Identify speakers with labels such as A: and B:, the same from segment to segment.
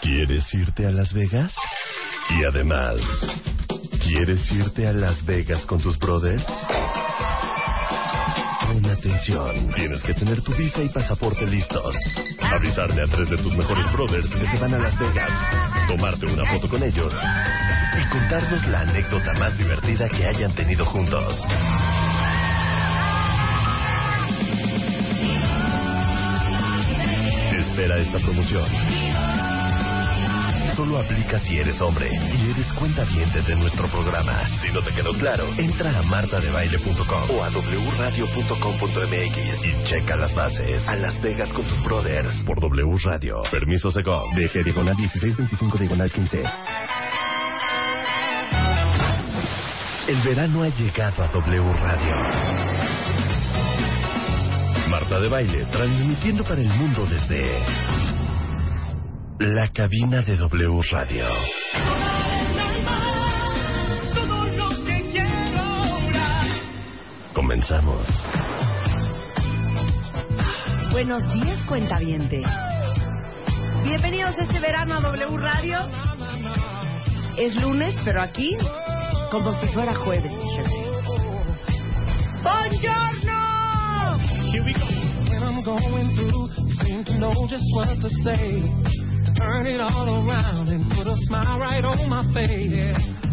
A: ¿Quieres irte a Las Vegas? Y además, ¿quieres irte a Las Vegas con tus brothers? Pon atención, tienes que tener tu visa y pasaporte listos. Avisarle a tres de tus mejores brothers que se van a Las Vegas, tomarte una foto con ellos y contarnos la anécdota más divertida que hayan tenido juntos. Espera esta promoción. Solo aplica si eres hombre y eres cuenta de nuestro programa. Si no te quedó claro, entra a martadebaile.com o a wradio.com.mx y checa las bases. A Las Vegas con tus brothers por W Radio. Permiso Segov. DG diagonal 1625 diagonal 15. El verano ha llegado a W Radio. Marta de Baile, transmitiendo para el mundo desde la cabina de W Radio. Comenzamos.
B: Buenos días, cuentaviente. Bienvenidos este verano a W Radio. Es lunes, pero aquí, como si fuera jueves. ¡Buongiorno!
C: Here we go. Turn it all around and put a smile right on my face.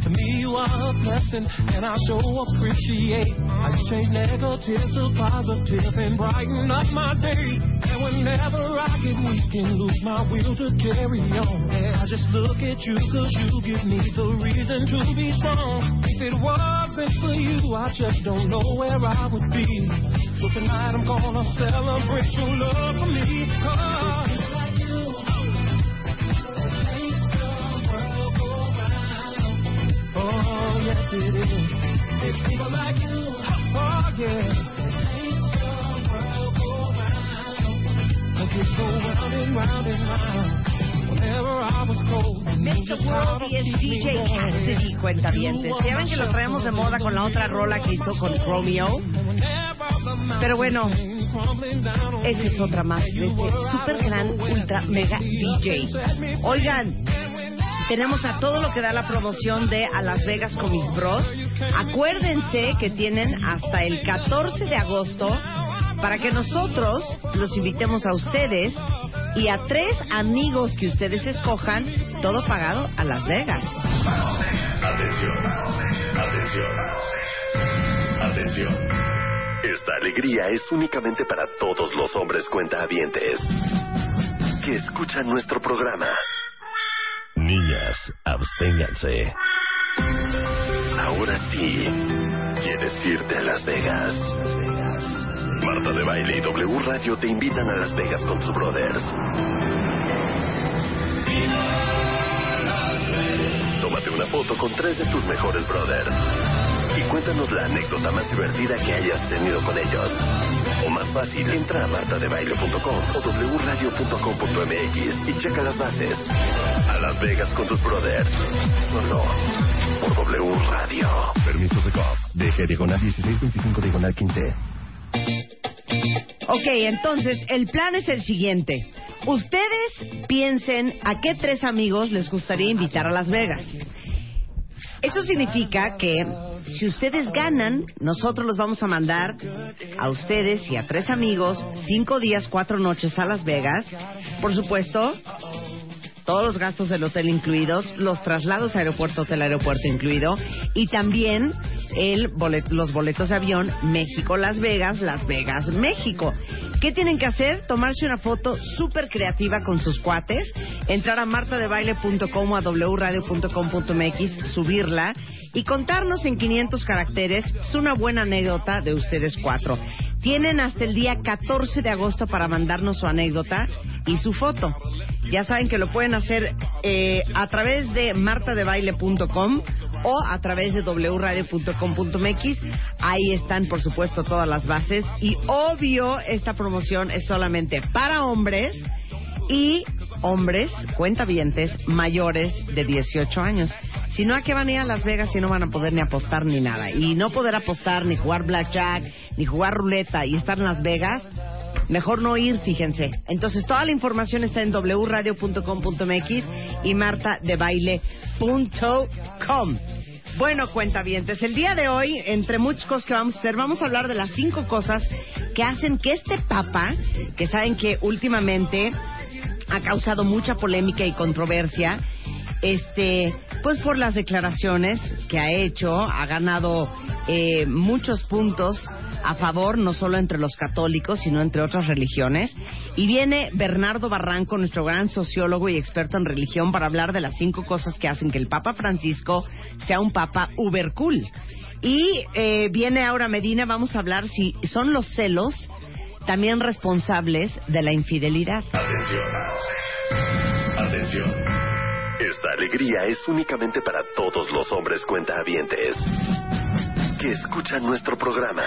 C: To me, you are a blessing, and I sure appreciate how you change negative to positive and brighten up my day. And whenever I get weak and lose my will to carry on, I just look at you cause you give me the reason to be strong. If it wasn't for you, I just don't know where I would be. So tonight I'm gonna celebrate your love for me. Cause Oh, yes it is.
B: World y es DJ. Cassidy, cuentavientes. Ya ven que lo traemos de moda con la otra rola que hizo con Romeo. Pero bueno, esta es otra más de este super gran, ultra, mega DJ. Oigan, tenemos a todo lo que da la promoción de A Las Vegas con mis bros. Acuérdense que tienen hasta el 14 de agosto para que nosotros los invitemos a ustedes y a tres amigos que ustedes escojan, todo pagado a Las Vegas.
A: Atención, atención, atención. Esta alegría es únicamente para todos los hombres cuentahabientes que escuchan nuestro programa. Niñas, absténganse. Ahora sí, ¿quieres irte a Las Vegas? Marta de Baile y W Radio te invitan a Las Vegas con sus brothers. Tómate una foto con tres de tus mejores brothers. Y cuéntanos la anécdota más divertida que hayas tenido con ellos. O más fácil, entra a martadebaile.com o wradio.com.mx y checa las bases. A Las Vegas con tus brothers. Solo por W Radio. Permiso de COP. DG diagonal 1625 diagonal 15.
B: Ok, entonces el plan es el siguiente. Ustedes piensen a qué tres amigos les gustaría invitar a Las Vegas. Eso significa que si ustedes ganan, nosotros los vamos a mandar a ustedes y a tres amigos cinco días, cuatro noches a Las Vegas. Por supuesto, todos los gastos del hotel incluidos, los traslados aeropuerto-hotel aeropuerto incluido y también el bolet- los boletos de avión México-Las Vegas, Las Vegas-México. ¿Qué tienen que hacer? Tomarse una foto súper creativa con sus cuates, entrar a martadebaile.com o a wradio.com.mx, subirla y contarnos en 500 caracteres es una buena anécdota de ustedes cuatro. Tienen hasta el día 14 de agosto para mandarnos su anécdota y su foto. Ya saben que lo pueden hacer eh, a través de martadebaile.com o a través de wradio.com.mx. Ahí están, por supuesto, todas las bases. Y obvio, esta promoción es solamente para hombres y hombres cuentavientes mayores de 18 años. Si no, ¿a qué van a ir a Las Vegas y no van a poder ni apostar ni nada? Y no poder apostar, ni jugar blackjack, ni jugar ruleta y estar en Las Vegas, mejor no ir, fíjense. Entonces, toda la información está en wradio.com.mx y martadebaile.com. Bueno, cuentavientes, el día de hoy, entre muchas cosas que vamos a hacer, vamos a hablar de las cinco cosas que hacen que este papa, que saben que últimamente ha causado mucha polémica y controversia, este, pues por las declaraciones que ha hecho, ha ganado eh, muchos puntos a favor, no solo entre los católicos, sino entre otras religiones. Y viene Bernardo Barranco, nuestro gran sociólogo y experto en religión, para hablar de las cinco cosas que hacen que el Papa Francisco sea un Papa uber cool. Y eh, viene Aura Medina, vamos a hablar si son los celos también responsables de la infidelidad.
A: Atención. Atención. Esta alegría es únicamente para todos los hombres cuentahabientes que escuchan nuestro programa.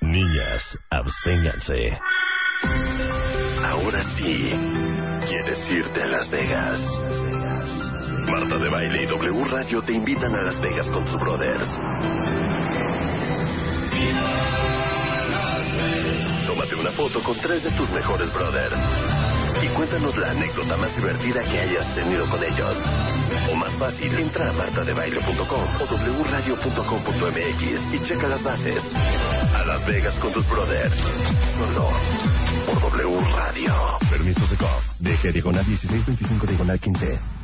A: Niñas, absténganse. Ahora sí, ¿quieres irte a Las Vegas? Marta de Baile y W Radio te invitan a Las Vegas con sus brothers. Tómate una foto con tres de tus mejores brothers y cuéntanos la anécdota más divertida que hayas tenido con ellos. O más fácil, entra a martadebaile.com o wradio.com.mx y checa las bases. A Las Vegas con tus brothers. Solo por W Radio. Permiso de COP. DG diagonal 1625 diagonal 15.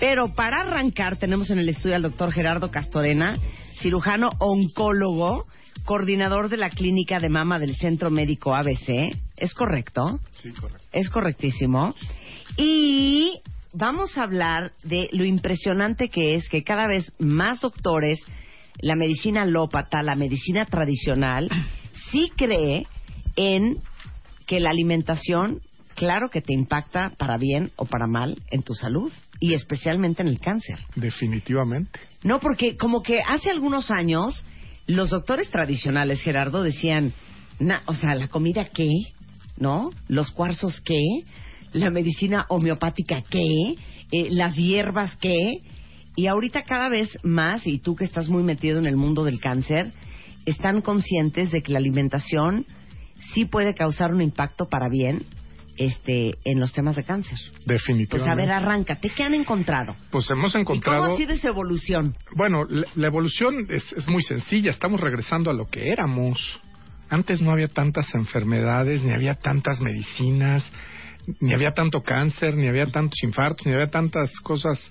B: Pero para arrancar tenemos en el estudio al doctor Gerardo Castorena, cirujano oncólogo, coordinador de la clínica de mama del Centro Médico ABC. ¿Es correcto?
D: Sí, correcto.
B: Es correctísimo. Y vamos a hablar de lo impresionante que es que cada vez más doctores, la medicina alópata, la medicina tradicional, sí cree en que la alimentación, claro que te impacta para bien o para mal en tu salud y especialmente en el cáncer.
D: Definitivamente.
B: No, porque como que hace algunos años los doctores tradicionales, Gerardo, decían, na- o sea, la comida qué, ¿no? Los cuarzos qué, la medicina homeopática qué, Eh, las hierbas qué. Y ahorita cada vez más, y tú que estás muy metido en el mundo del cáncer, están conscientes de que la alimentación sí puede causar un impacto para bien este, en los temas de cáncer. Pues a
D: Definitivamente.
B: ver, arráncate, ¿qué han encontrado?
D: Pues hemos
B: ¿Y cómo
D: encontrado.
B: ha sido esa evolución?
D: Bueno, la, la evolución es, es muy sencilla. Estamos regresando a lo que éramos. Antes no había tantas enfermedades, ni había tantas medicinas, ni había tanto cáncer, ni había tantos infartos, ni había tantas cosas.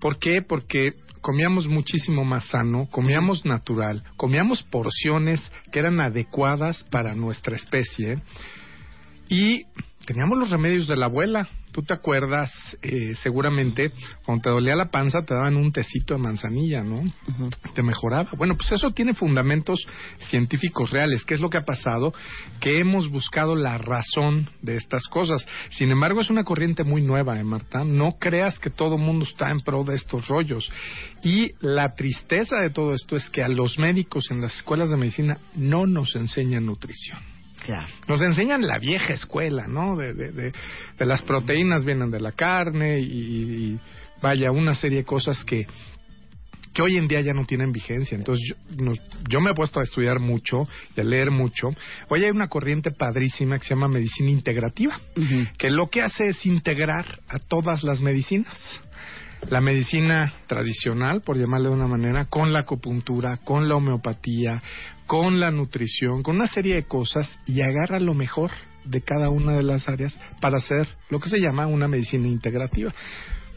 D: ¿Por qué? Porque comíamos muchísimo más sano, comíamos natural, comíamos porciones que eran adecuadas para nuestra especie y teníamos los remedios de la abuela. Tú te acuerdas, eh, seguramente, cuando te dolía la panza te daban un tecito de manzanilla, ¿no? Te mejoraba. Bueno, pues eso tiene fundamentos científicos reales. ¿Qué es lo que ha pasado? Que hemos buscado la razón de estas cosas. Sin embargo, es una corriente muy nueva, ¿eh, Marta? No creas que todo mundo está en pro de estos rollos. Y la tristeza de todo esto es que a los médicos en las escuelas de medicina no nos enseñan nutrición.
B: Claro.
D: Nos enseñan la vieja escuela, ¿no? De, de, de, de las proteínas vienen de la carne y, y vaya, una serie de cosas que, que hoy en día ya no tienen vigencia. Entonces, yo, nos- yo me he puesto a estudiar mucho y a leer mucho. Hoy hay una corriente padrísima que se llama medicina integrativa, que lo que hace es integrar a todas las medicinas. La medicina tradicional, por llamarle de una manera, con la acupuntura, con la homeopatía, con la nutrición, con una serie de cosas y agarra lo mejor de cada una de las áreas para hacer lo que se llama una medicina integrativa.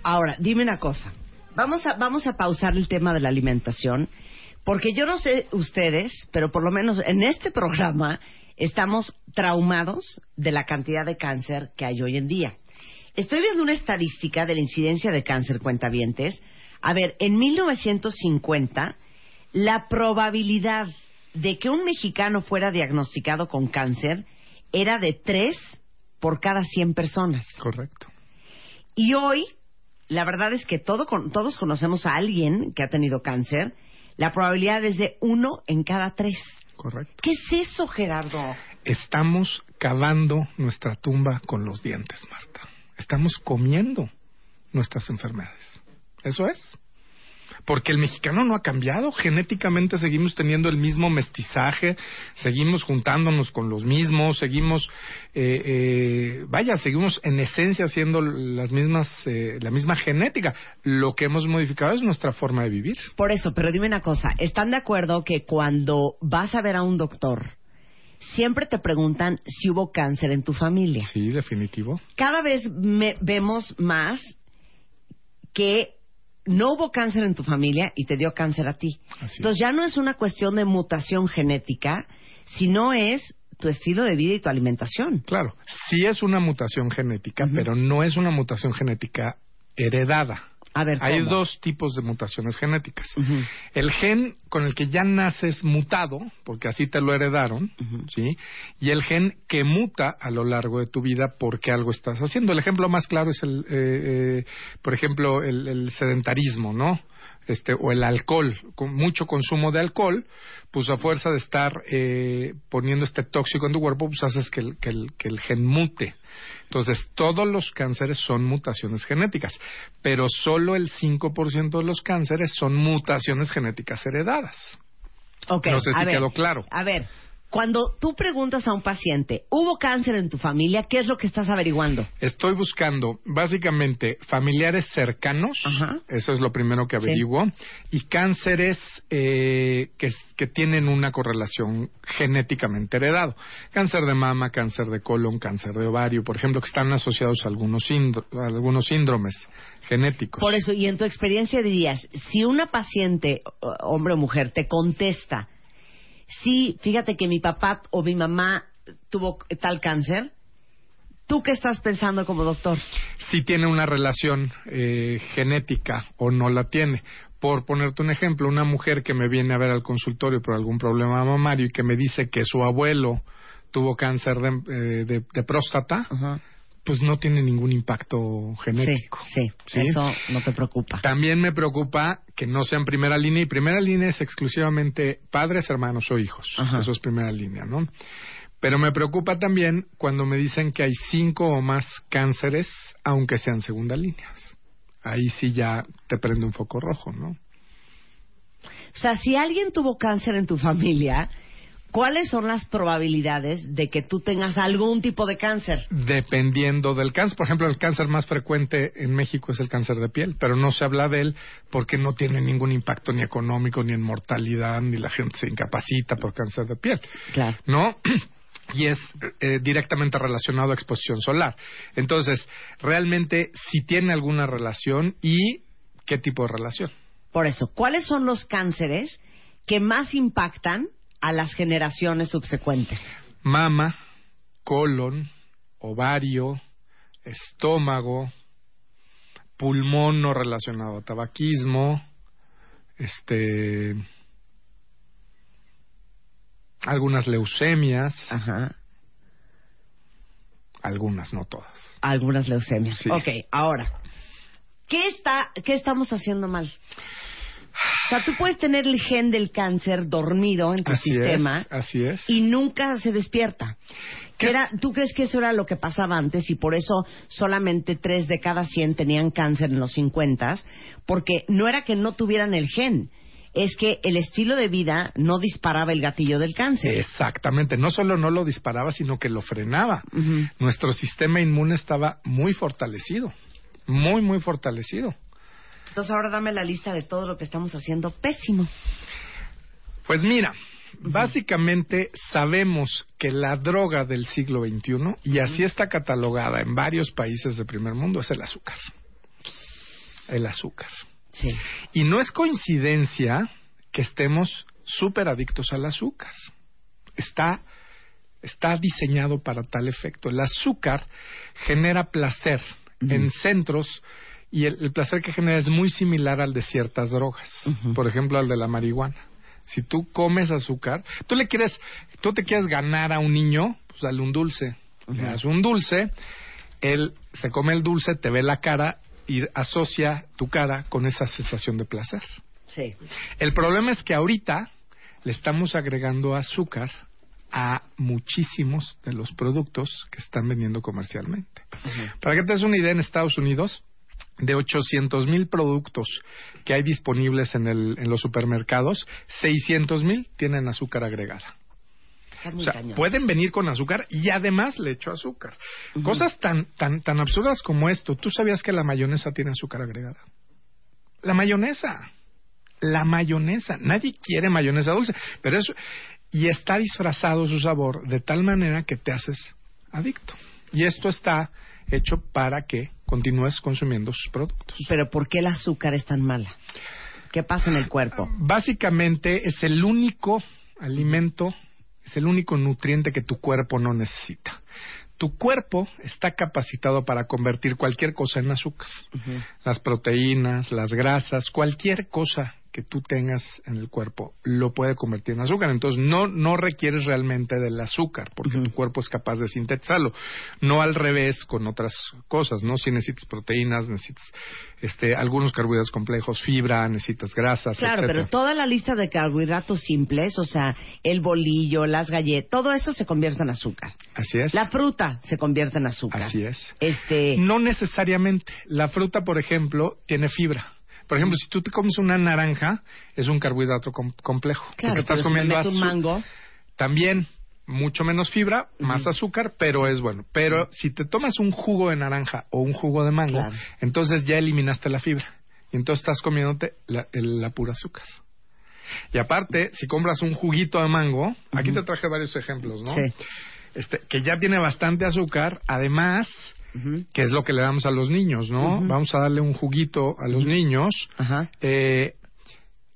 B: Ahora, dime una cosa. Vamos a, vamos a pausar el tema de la alimentación, porque yo no sé ustedes, pero por lo menos en este programa estamos traumados de la cantidad de cáncer que hay hoy en día. Estoy viendo una estadística de la incidencia de cáncer cuentavientes. A ver, en 1950, la probabilidad de que un mexicano fuera diagnosticado con cáncer era de 3 por cada 100 personas.
D: Correcto.
B: Y hoy, la verdad es que todo todos conocemos a alguien que ha tenido cáncer. La probabilidad es de uno en cada tres.
D: Correcto.
B: ¿Qué es eso, Gerardo?
D: Estamos cavando nuestra tumba con los dientes, Marta. Estamos comiendo nuestras enfermedades. Eso es. Porque el mexicano no ha cambiado. Genéticamente seguimos teniendo el mismo mestizaje, seguimos juntándonos con los mismos, seguimos, eh, eh, vaya, seguimos en esencia siendo las mismas, eh, la misma genética. Lo que hemos modificado es nuestra forma de vivir.
B: Por eso, pero dime una cosa. ¿Están de acuerdo que cuando vas a ver a un doctor, siempre te preguntan si hubo cáncer en tu familia?
D: Sí, definitivo.
B: Cada vez me- vemos más que no hubo cáncer en tu familia y te dio cáncer a ti.
D: Así
B: Entonces ya no es una cuestión de mutación genética, sino es tu estilo de vida y tu alimentación.
D: Claro, sí es una mutación genética, pero no es una mutación genética heredada.
B: A ver,
D: Hay
B: ¿cómo?
D: dos tipos de mutaciones genéticas. El gen con el que ya naces mutado, porque así te lo heredaron, ¿sí? Y el gen que muta a lo largo de tu vida porque algo estás haciendo. El ejemplo más claro es el, eh, eh, por ejemplo, el, el sedentarismo, ¿no? Este, o el alcohol, con mucho consumo de alcohol, pues a fuerza de estar eh, poniendo este tóxico en tu cuerpo, pues haces que el, que el, que el gen mute. Entonces, todos los cánceres son mutaciones genéticas, pero solo el 5% de los cánceres son mutaciones genéticas heredadas.
B: Ok,
D: No sé
B: a
D: si
B: ver,
D: quedó claro.
B: A ver, cuando tú preguntas a un paciente, ¿hubo cáncer en tu familia? ¿Qué es lo que estás averiguando?
D: Estoy buscando básicamente familiares cercanos,
B: Ajá.
D: eso es lo primero que
B: Sí.
D: averiguo, y cánceres eh, que, que tienen una correlación genéticamente heredado. Cáncer de mama, cáncer de colon, cáncer de ovario, por ejemplo, que están asociados a algunos, a algunos síndromes genéticos.
B: Por eso, y en tu experiencia dirías, si una paciente, hombre o mujer, te contesta, sí, fíjate que mi papá o mi mamá tuvo tal cáncer, ¿tú qué estás pensando como doctor?
D: si tiene una relación eh, genética o no la tiene. Por ponerte un ejemplo, una mujer que me viene a ver al consultorio por algún problema mamario y que me dice que su abuelo tuvo cáncer de, eh, de- de próstata, pues no tiene ningún impacto genético.
B: Sí, sí, eso no te preocupa.
D: También me preocupa que no sea en primera línea y primera línea es exclusivamente padres, hermanos o hijos.
B: Ajá.
D: Eso es primera línea, ¿no? Pero me preocupa también cuando me dicen que hay cinco o más cánceres, aunque sean segunda líneas. Ahí sí ya te prende un foco rojo, ¿no?
B: O sea, si alguien tuvo cáncer en tu familia, ¿cuáles son las probabilidades de que tú tengas algún tipo de cáncer?
D: Dependiendo del cáncer. Por ejemplo, el cáncer más frecuente en México es el cáncer de piel, pero no se habla de él porque no tiene ningún impacto ni económico, ni en mortalidad, ni la gente se incapacita por cáncer de piel.
B: Claro.
D: ¿no? Y es eh, directamente relacionado a exposición solar. Entonces, realmente, si tiene alguna relación y qué tipo de relación.
B: Por eso, ¿cuáles son los cánceres que más impactan a las generaciones subsecuentes?
D: Mama, colon, ovario, estómago, pulmón no relacionado a tabaquismo, este algunas leucemias,
B: Ajá.
D: algunas, no todas.
B: Algunas leucemias.
D: Sí.
B: Ok, ahora, ¿qué, está, ¿qué estamos haciendo mal? Sea, tú puedes tener el gen del cáncer dormido en tu
D: Así
B: sistema
D: es, así es.
B: y nunca se despierta.
D: ¿Qué?
B: Era, ¿Tú crees que eso era lo que pasaba antes y por eso solamente tres de cada 100 tenían cáncer en los 50? Porque no era que no tuvieran el gen, es que el estilo de vida no disparaba el gatillo del cáncer.
D: Exactamente, no solo no lo disparaba, sino que lo frenaba. Nuestro sistema inmune estaba muy fortalecido, muy, muy fortalecido.
B: Entonces ahora dame la lista de todo lo que estamos haciendo pésimo.
D: Pues mira, básicamente sabemos que la droga del siglo XXI, y así está catalogada en varios países de primer mundo, es el azúcar. El azúcar.
B: Sí.
D: Y no es coincidencia que estemos súper adictos al azúcar. Está, está diseñado para tal efecto. El azúcar genera placer en centros y el, el placer que genera es muy similar al de ciertas drogas. Por ejemplo, al de la marihuana. Si tú comes azúcar, tú le quieres, tú te quieres ganar a un niño, pues dale un dulce. Le das un dulce, él se come el dulce, te ve la cara y asocia tu cara con esa sensación de placer.
B: Sí.
D: El problema es que ahorita le estamos agregando azúcar a muchísimos de los productos que están vendiendo comercialmente. Para que te des una idea, en Estados Unidos, de 800 mil productos que hay disponibles en, el, en los supermercados, 600 mil tienen azúcar agregada. O sea,
B: cañón.
D: pueden venir con azúcar y además le echo azúcar. Cosas tan, tan, tan absurdas como esto. ¿Tú sabías que la mayonesa tiene azúcar agregada? La mayonesa. La mayonesa. Nadie quiere mayonesa dulce. Pero eso. Y está disfrazado su sabor de tal manera que te haces adicto. Y esto está hecho para que continúes consumiendo sus productos.
B: Pero ¿por qué el azúcar es tan mala? ¿Qué pasa en el cuerpo?
D: Básicamente es el único alimento, es el único nutriente que tu cuerpo no necesita. Tu cuerpo está capacitado para convertir cualquier cosa en azúcar. Las proteínas, las grasas, cualquier cosa que tú tengas en el cuerpo lo puede convertir en azúcar. Entonces no, no requieres realmente del azúcar porque tu cuerpo es capaz de sintetizarlo. No al revés con otras cosas, ¿no? Si necesitas proteínas, necesitas este, algunos carbohidratos complejos, fibra, necesitas grasas,
B: Claro,
D: etcétera.
B: pero toda la lista de carbohidratos simples, o sea, el bolillo, las galletas, todo eso se convierte en azúcar.
D: Así es.
B: La fruta se convierte en azúcar.
D: Así es.
B: Este,
D: No necesariamente. La fruta, por ejemplo, tiene fibra. Por ejemplo, si tú te comes una naranja, es un carbohidrato com- complejo.
B: claro,
D: porque estás
B: pero
D: comiendo
B: un mango,
D: También mucho menos fibra, más azúcar, pero es bueno. Pero si te tomas un jugo de naranja o un jugo de mango,
B: Claro.
D: entonces ya eliminaste la fibra. Y entonces estás comiéndote la, el- la pura azúcar. Y aparte, si compras un juguito de mango, aquí te traje varios ejemplos, ¿no?
B: Sí.
D: Este, que ya tiene bastante azúcar, además, Que es lo que le damos a los niños, ¿no? Vamos a darle un juguito a los niños,
B: Ajá.
D: eh,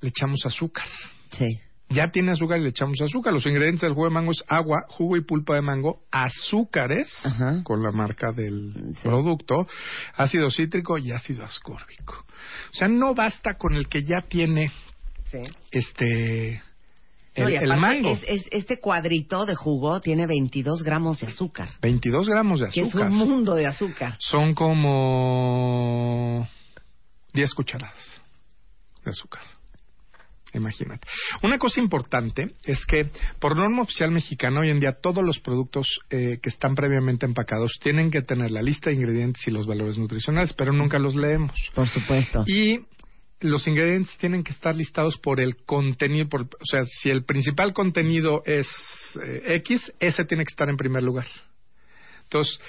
D: le echamos azúcar.
B: Sí.
D: Ya tiene azúcar y le echamos azúcar. Los ingredientes del jugo de mango es agua, jugo y pulpa de mango, azúcares, con la marca del
B: Sí.
D: producto, ácido cítrico y ácido ascórbico. O sea, no basta con el que ya tiene
B: Sí.
D: este el,
B: No,
D: mango.
B: es- es- este cuadrito de jugo tiene 22 gramos de azúcar,
D: 22 gramos de
B: que es
D: azúcar.
B: un mundo de azúcar.
D: Son como 10 cucharadas de azúcar. Imagínate. Una cosa importante es que por norma oficial mexicana hoy en día todos los productos eh, que están previamente empacados tienen que tener la lista de ingredientes y los valores nutricionales, pero nunca los leemos.
B: Por supuesto.
D: Y los ingredientes tienen que estar listados por el contenido, por, o sea, si el principal contenido es eh, X, ese tiene que estar en primer lugar. Entonces,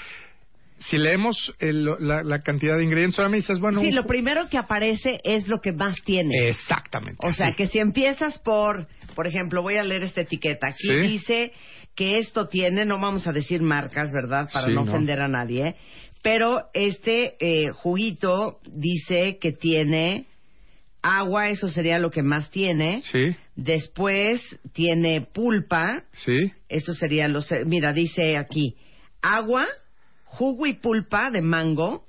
D: si leemos el- la, la cantidad de ingredientes, ahora me dices, bueno,
B: sí,
D: un-
B: lo primero que aparece es lo que más tiene.
D: exactamente.
B: O sea,
D: sí.
B: que si empiezas por, por ejemplo, voy a leer esta etiqueta. Aquí
D: Sí.
B: dice que esto tiene, no vamos a decir marcas, ¿verdad? Para
D: Sí,
B: no
D: no.
B: ofender a nadie. Pero este eh, juguito dice que tiene agua, eso sería lo que más tiene.
D: Sí,
B: Después tiene pulpa,
D: sí,
B: eso sería los... Mira, dice aquí, agua, jugo y pulpa de mango,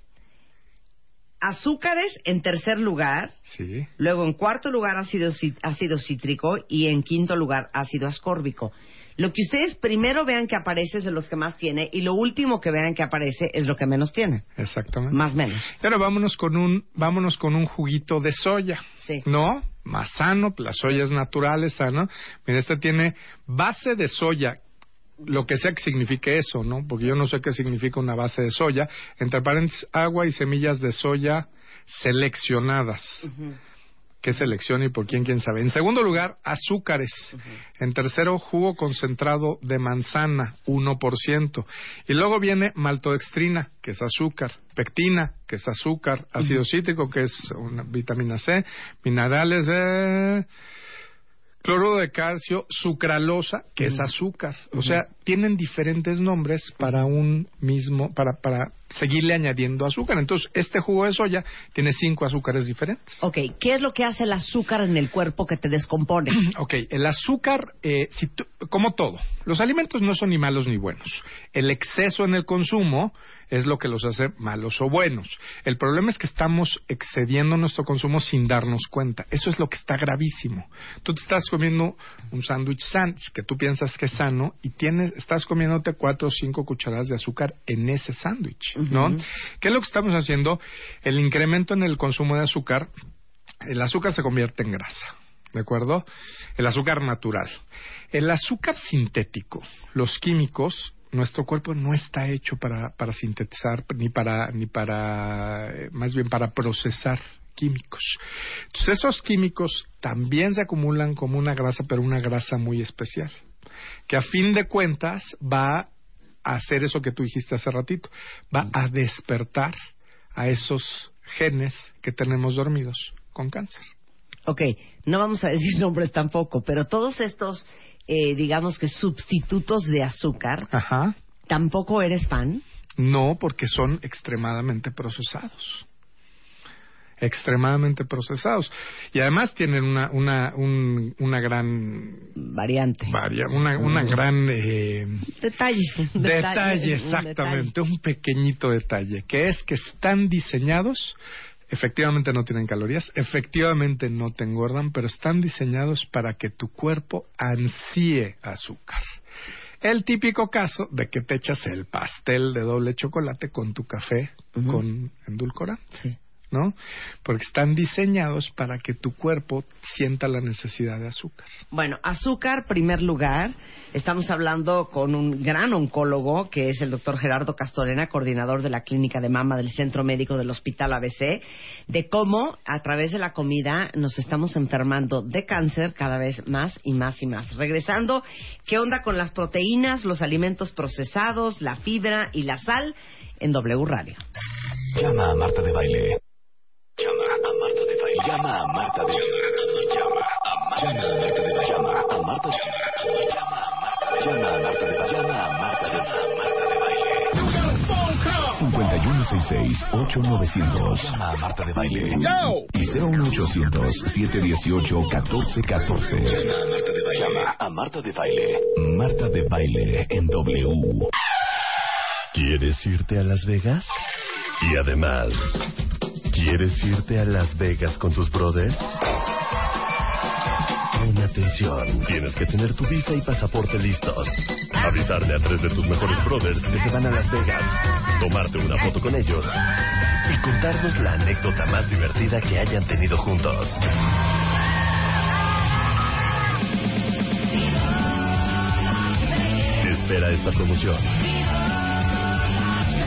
B: azúcares en tercer lugar,
D: sí.
B: Luego, en cuarto lugar, ácido, ci- ácido cítrico y en quinto lugar, ácido ascórbico. Lo que ustedes primero vean que aparece es de los que más tiene y lo último que vean que aparece es lo que menos tiene.
D: Exactamente.
B: Más menos.
D: Pero vámonos con un, vámonos con un juguito de soya.
B: Sí.
D: ¿No? Más sano, la soya es natural, es sano. Mira, este tiene base de soya, lo que sea que signifique eso, ¿no? Porque yo no sé qué significa una base de soya. Entre paréntesis, agua y semillas de soya seleccionadas. ¿Qué selección y por quién? ¿Quién sabe? En segundo lugar, azúcares. En tercero, jugo concentrado de manzana, 1%. Y luego viene maltodextrina, que es azúcar, pectina, que es azúcar, ácido cítrico, que es una vitamina C, minerales, eh, cloruro de calcio, sucralosa, que es azúcar. O sea, tienen diferentes nombres para un mismo, para, para seguirle añadiendo azúcar. Entonces, este jugo de soya tiene cinco azúcares diferentes.
B: Ok, ¿qué es lo que hace el azúcar en el cuerpo que te descompone?
D: Ok, el azúcar, eh, si tú- como todo, los alimentos no son ni malos ni buenos. El exceso en el consumo es lo que los hace malos o buenos. El problema es que estamos excediendo nuestro consumo sin darnos cuenta. Eso es lo que está gravísimo. Tú te estás comiendo un sándwich sándwich que tú piensas que es sano y tienes, estás comiéndote cuatro o cinco cucharadas de azúcar en ese sándwich, ¿no? ¿Qué es lo que estamos haciendo? El incremento en el consumo de azúcar, el azúcar se convierte en grasa. ¿De acuerdo? El azúcar natural. El azúcar sintético, los químicos, nuestro cuerpo no está hecho para, para sintetizar ni para, ni para, eh, más bien para procesar químicos. Entonces esos químicos también se acumulan como una grasa, pero una grasa muy especial, que a fin de cuentas va a hacer eso que tú dijiste hace ratito, va a despertar a esos genes que tenemos dormidos con cáncer.
B: Ok, no vamos a decir nombres tampoco, pero todos estos, eh, digamos que sustitutos de azúcar,
D: Ajá.
B: ¿tampoco eres fan?
D: No, porque son extremadamente procesados. Extremadamente procesados. Y además tienen una, una, un- una gran.
B: Variante.
D: varia- una, una gran. eh,
B: Detalle.
D: detalle,
B: un
D: exactamente. Un pequeñito detalle. Que es que están diseñados. Efectivamente no tienen calorías, efectivamente no te engordan, pero están diseñados para que tu cuerpo ansíe azúcar. El típico caso de que te echas el pastel de doble chocolate con tu café con endulcorante,
B: Sí.
D: ¿No? Porque están diseñados para que tu cuerpo sienta la necesidad de azúcar.
B: Bueno, azúcar, primer lugar. Estamos hablando con un gran oncólogo, que es el doctor Gerardo Castorena, coordinador de la clínica de mama del Centro Médico del Hospital ABC, de cómo a través de la comida nos estamos enfermando de cáncer cada vez más y más y más. Regresando, ¿qué onda con las proteínas, los alimentos procesados, la fibra y la sal en W Radio?
A: Llama a Marta de Baile. Llama a Marta de Baile. Llama a Marta de Baile. Llama a Marta de Baile. Llama a Marta de Baile. Llama a Marta de Baile. Llama a Marta de Baile. Llama a Marta de Baile. 5166-8900. Llama a Marta de Baile. Y 01800-718-1414. Llama a Marta de Baile. Marta de Baile en W. ¿Quieres irte a Las Vegas? Y además, ¿quieres irte a Las Vegas con tus brothers? Pon atención, tienes que tener tu visa y pasaporte listos. Avisarle a tres de tus mejores brothers que se van a Las Vegas, tomarte una foto con ellos y contarnos la anécdota más divertida que hayan tenido juntos. Espera esta promoción.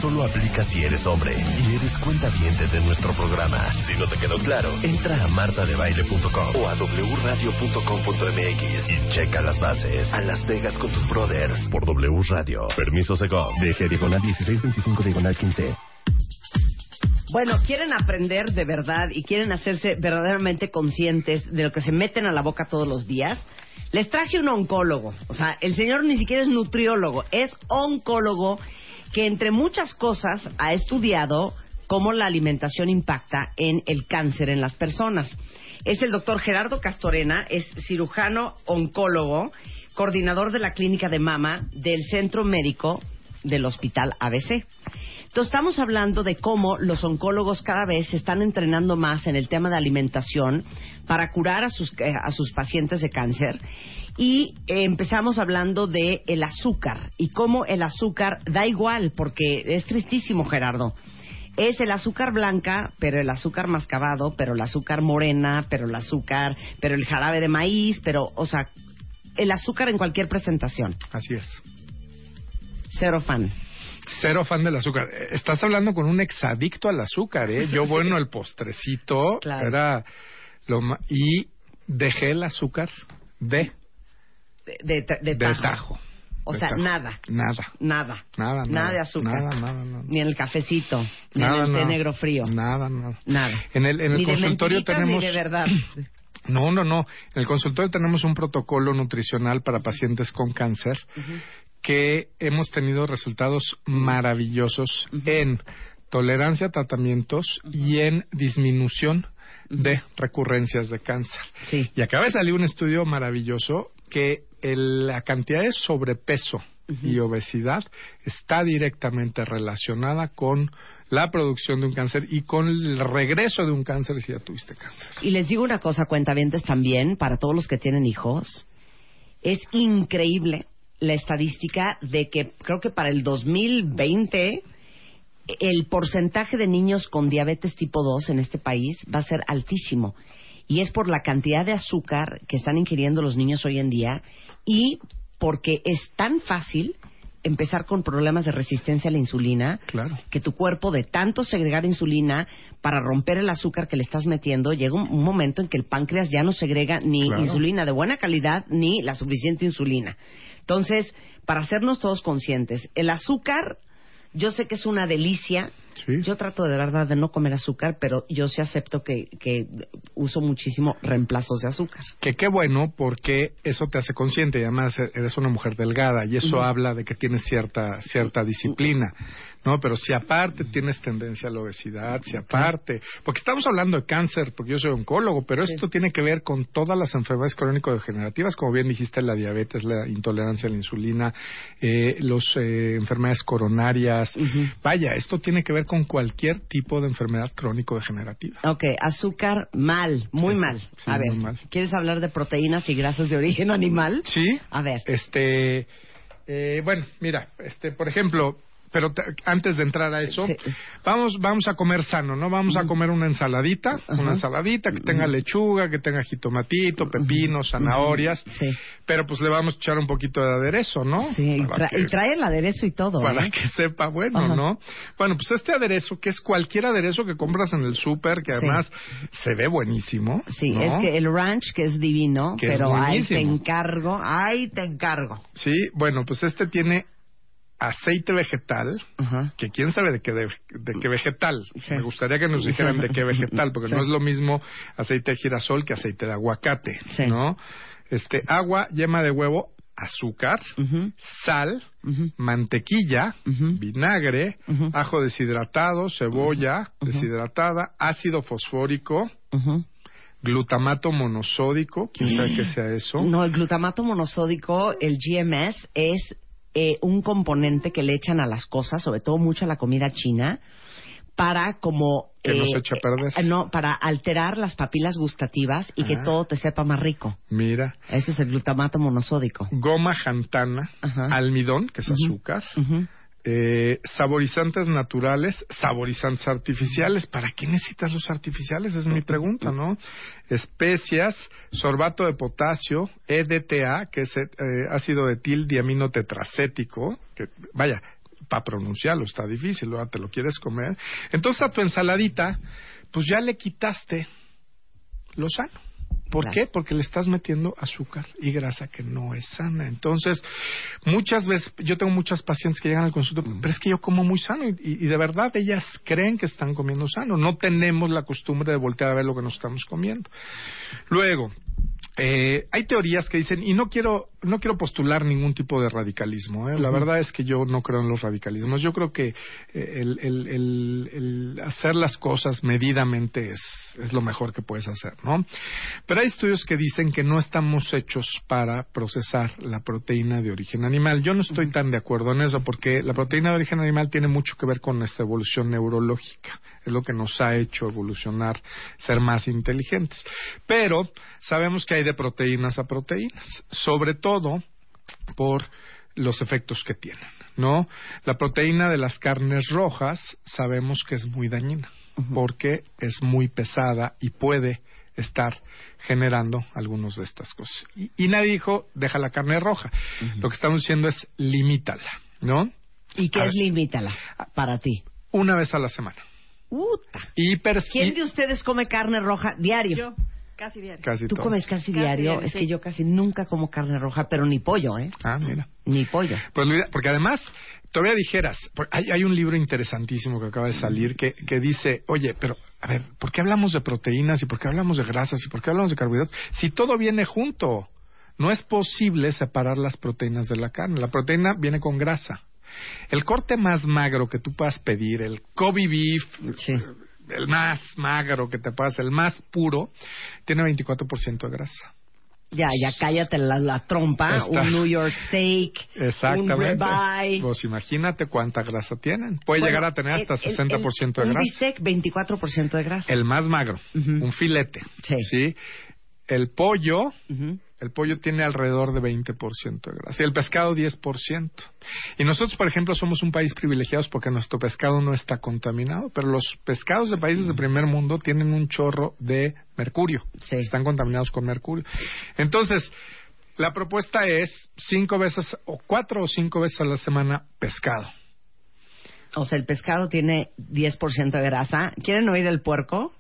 A: Solo aplica si eres hombre y eres cuentaviente de nuestro programa. Si no te quedó claro, entra a martadebaile.com o a wradio.com.mx y checa las bases. A Las Vegas con tus brothers por W Radio. Permiso Segov. DG diagonal 1625 diagonal 15.
B: Bueno, quieren aprender de verdad y quieren hacerse verdaderamente conscientes de lo que se meten a la boca todos los días. Les traje un oncólogo. O sea, el señor ni siquiera es nutriólogo, es oncólogo que entre muchas cosas ha estudiado cómo la alimentación impacta en el cáncer en las personas. Es el doctor Gerardo Castorena, es cirujano oncólogo, coordinador de la clínica de mama del Centro Médico del Hospital ABC. Entonces estamos hablando de cómo los oncólogos cada vez se están entrenando más en el tema de alimentación para curar a sus, eh, a sus pacientes de cáncer Y eh, empezamos hablando de el azúcar y cómo el azúcar da igual, porque es tristísimo, Gerardo. Es el azúcar blanca, pero el azúcar mascabado, pero el azúcar morena, pero el azúcar, pero el jarabe de maíz, pero, o sea, el azúcar en cualquier presentación.
D: Así es.
B: Cero fan.
D: Cero fan del azúcar. Estás hablando con un exadicto al azúcar, ¿eh? Yo, bueno, el postrecito
B: Claro.
D: era lo ma- Y dejé el azúcar de,
B: De, de, de
D: de
B: tajo. O sea,
D: tajo.
B: nada.
D: Nada.
B: Nada.
D: Nada, nada.
B: de azúcar.
D: Nada, nada, nada.
B: Ni en el cafecito. Ni
D: Nada,
B: en el té negro frío.
D: Nada, nada.
B: Nada.
D: En el, en el
B: Ni
D: consultorio tenemos...
B: Ni de verdad.
D: No, no, no. En el consultorio tenemos un protocolo nutricional para pacientes con cáncer que hemos tenido resultados maravillosos en tolerancia a tratamientos y en disminución de recurrencias de cáncer.
B: Sí.
D: Y acaba de salir un estudio maravilloso que el- la cantidad de sobrepeso y obesidad está directamente relacionada con la producción de un cáncer y con el regreso de un cáncer si ya tuviste cáncer.
B: Y les digo una cosa, cuentavientes también, para todos los que tienen hijos, es increíble la estadística de que creo que para el 2020 el porcentaje de niños con diabetes tipo 2 en este país va a ser altísimo. Y es por la cantidad de azúcar que están ingiriendo los niños hoy en día y porque es tan fácil empezar con problemas de resistencia a la insulina
D: Claro.
B: que tu cuerpo de tanto segregar insulina para romper el azúcar que le estás metiendo, llega un, un momento en que el páncreas ya no segrega ni
D: Claro.
B: insulina de buena calidad ni la suficiente insulina. Entonces, para hacernos todos conscientes, el azúcar, yo sé que es una delicia.
D: Sí.
B: Yo trato de verdad de no comer azúcar, pero yo sí acepto que, que uso muchísimo reemplazos de azúcar.
D: Que qué bueno porque eso te hace consciente y además eres una mujer delgada y eso habla de que tienes cierta cierta disciplina, ¿no? Pero si aparte tienes tendencia a la obesidad, si aparte, porque estamos hablando de cáncer, porque yo soy oncólogo, pero
B: Sí.
D: esto tiene que ver con todas las enfermedades crónico-degenerativas, como bien dijiste, la diabetes, la intolerancia a la insulina, eh, los eh, enfermedades coronarias. Vaya, esto tiene que ver con cualquier tipo de enfermedad crónico-degenerativa.
B: Ok, azúcar mal, muy
D: Sí,
B: mal.
D: sí,
B: A ver,
D: mal.
B: ¿quieres hablar de proteínas y grasas de origen animal?
D: Sí.
B: A ver.
D: Este, eh, bueno, mira, este, por ejemplo, pero te- antes de entrar a eso,
B: Sí.
D: vamos, vamos a comer sano, ¿no? Vamos a comer una ensaladita, una ensaladita que tenga lechuga, que tenga jitomatito, pepino, zanahorias,
B: Sí.
D: pero pues le vamos a echar un poquito de aderezo, ¿no?
B: Sí, y,
D: Para que-
B: trae el aderezo y todo.
D: para
B: ¿eh?
D: que sepa bueno. ¿no? Bueno, pues este aderezo, que es cualquier aderezo que compras en el súper, que
B: Sí.
D: además se ve buenísimo.
B: Sí,
D: ¿no?
B: es que el ranch, que es divino,
D: Que
B: pero ahí te encargo, ahí te encargo.
D: Sí, bueno, pues este tiene aceite vegetal,
B: Ajá.
D: que quién sabe de qué, de, de qué vegetal.
B: Sí.
D: Me gustaría que nos dijeran de qué vegetal, porque
B: Sí.
D: no es lo mismo aceite de girasol que aceite de aguacate,
B: Sí.
D: ¿no? Este, agua, yema de huevo, azúcar, sal, mantequilla, vinagre, ajo deshidratado, cebolla deshidratada, ácido fosfórico, glutamato monosódico, quién sabe qué sea eso.
B: No, el glutamato monosódico, el GMS, es eh, un componente que le echan a las cosas, sobre todo mucho a la comida china, para como...
D: Que no se eche a perder.
B: eh, no, para alterar las papilas gustativas y que
D: Ah.
B: todo te sepa más rico.
D: Mira,
B: Eso es el glutamato monosódico.
D: goma jantana,
B: Ajá.
D: almidón, que es azúcar,
B: Ujú.
D: Eh, saborizantes naturales, saborizantes artificiales. ¿Para qué necesitas los artificiales? Es mi pregunta, ¿no? Especias, sorbato de potasio, EDTA, que es eh, ácido etil diamino tetracético, que vaya, para pronunciarlo está difícil, ¿verdad? te lo quieres comer. Entonces a tu ensaladita, pues ya le quitaste lo sano. ¿Por
B: Claro.
D: qué? Porque le estás metiendo azúcar y grasa que no es sana. Entonces, muchas veces, yo tengo muchas pacientes que llegan al consultorio, pero es que yo como muy sano y, y de verdad ellas creen que están comiendo sano. No tenemos la costumbre de voltear a ver lo que nos estamos comiendo. Luego, eh, hay teorías que dicen, y no quiero, no quiero postular ningún tipo de radicalismo, ¿eh? la verdad es que yo no creo en los radicalismos. Yo creo que eh, el, el- el- el hacer las cosas medidamente es, es lo mejor que puedes hacer, ¿no? Pero hay estudios que dicen que no estamos hechos para procesar la proteína de origen animal. Yo no estoy tan de acuerdo en eso porque la proteína de origen animal tiene mucho que ver con nuestra evolución neurológica. Es lo que nos ha hecho evolucionar, ser más inteligentes. Pero sabemos que hay de proteínas a proteínas, sobre todo por los efectos que tienen, ¿no? La proteína de las carnes rojas sabemos que es muy dañina porque es muy pesada y puede estar generando algunas de estas cosas. Y, y nadie dijo, deja la carne roja. Lo que estamos diciendo es, limítala, ¿no?
B: ¿Y qué
D: A
B: es
D: ver.
B: limítala para ti?
D: Una vez a la semana.
B: Uta.
D: Y
B: ¿Quién
D: y-
B: de ustedes come carne roja diario?
E: Yo, casi diario.
D: Casi
B: Tú
D: todo.
B: comes casi
E: Casi
B: diario.
E: diario,
B: es
E: sí.
B: que yo casi nunca como carne roja, pero ni pollo, ¿eh?
D: Ah, mira.
B: Ni pollo.
D: Pues idea- porque además, todavía dijeras, hay, hay un libro interesantísimo que acaba de salir que, que dice, oye, pero a ver, ¿por qué hablamos de proteínas y por qué hablamos de grasas y por qué hablamos de carbohidratos? Si todo viene junto, no es posible separar las proteínas de la carne. La proteína viene con grasa. El corte más magro que tú puedas pedir, el Kobe beef,
B: Sí.
D: El más magro que te puedas, el más puro, tiene 24% de grasa.
B: Ya, ya cállate la, la trompa,
D: Está-
B: un New York steak, un
D: Exactamente.
B: ribeye.
D: Pues imagínate cuánta grasa tienen. Puede
B: Bueno,
D: llegar a tener hasta
B: el- el-
D: 60%
B: el-
D: de
B: Un
D: grasa.
B: bistec, 24% de grasa.
D: El más magro,
B: Ujú.
D: un filete.
B: Sí.
D: El pollo,
B: Ujú.
D: El pollo tiene alrededor de 20% de grasa. Y el pescado 10%. Y nosotros, por ejemplo, somos un país privilegiado porque nuestro pescado no está contaminado. Pero los pescados de países de primer mundo tienen un chorro de mercurio.
B: Sí.
D: Están contaminados con mercurio. Entonces, la propuesta es cinco veces, o cuatro o cinco veces a la semana pescado.
B: O sea, el pescado tiene 10% de grasa. ¿Quieren oír el puerco?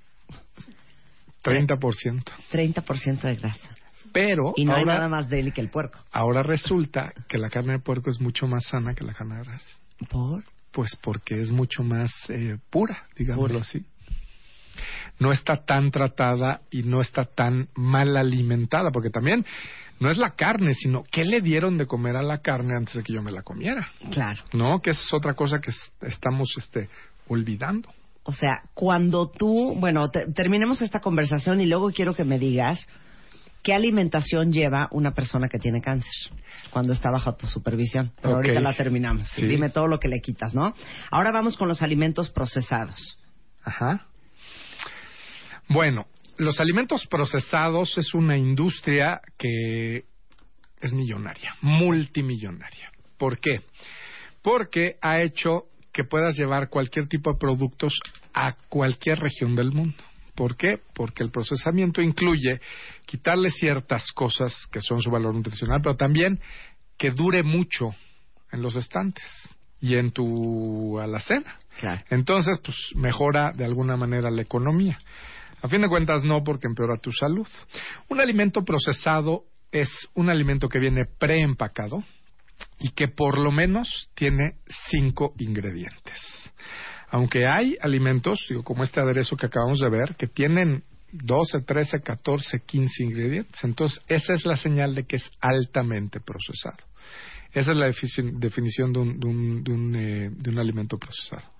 D: 30%.
B: 30% de grasa.
D: Pero
B: Y no hay
D: ahora,
B: nada más deli que el puerco.
D: ahora resulta que la carne de puerco es mucho más sana que la carne de res.
B: ¿Por?
D: Pues porque es mucho más eh, pura, digámoslo así. No está tan tratada y no está tan mal alimentada, porque también no es la carne, sino qué le dieron de comer a la carne antes de que yo me la comiera,
B: Claro.
D: ¿no? Que esa es otra cosa que es- estamos este, olvidando.
B: O sea, cuando tú, bueno, te- terminemos esta conversación y luego quiero que me digas qué alimentación lleva una persona que tiene cáncer cuando está bajo tu supervisión. Pero ahorita la terminamos.
D: Sí.
B: Dime todo lo que le quitas, ¿no? Ahora vamos con los alimentos procesados.
D: Ajá. Bueno, los alimentos procesados es una industria que es millonaria, multimillonaria. ¿Por qué? Porque ha hecho que puedas llevar cualquier tipo de productos a cualquier región del mundo. ¿Por qué? Porque el procesamiento incluye quitarle ciertas cosas que son su valor nutricional, pero también que dure mucho en los estantes y en tu alacena.
B: Claro.
D: Entonces, pues mejora de alguna manera la economía. A fin de cuentas, no porque empeora tu salud. Un alimento procesado es un alimento que viene preempacado y que por lo menos tiene cinco ingredientes. Aunque hay alimentos, digo, como este aderezo que acabamos de ver, que tienen 12, 13, 14, 15 ingredientes. Entonces, esa es la señal de que es altamente procesado. Esa es la definición de un, de un, de un, eh, de un alimento procesado.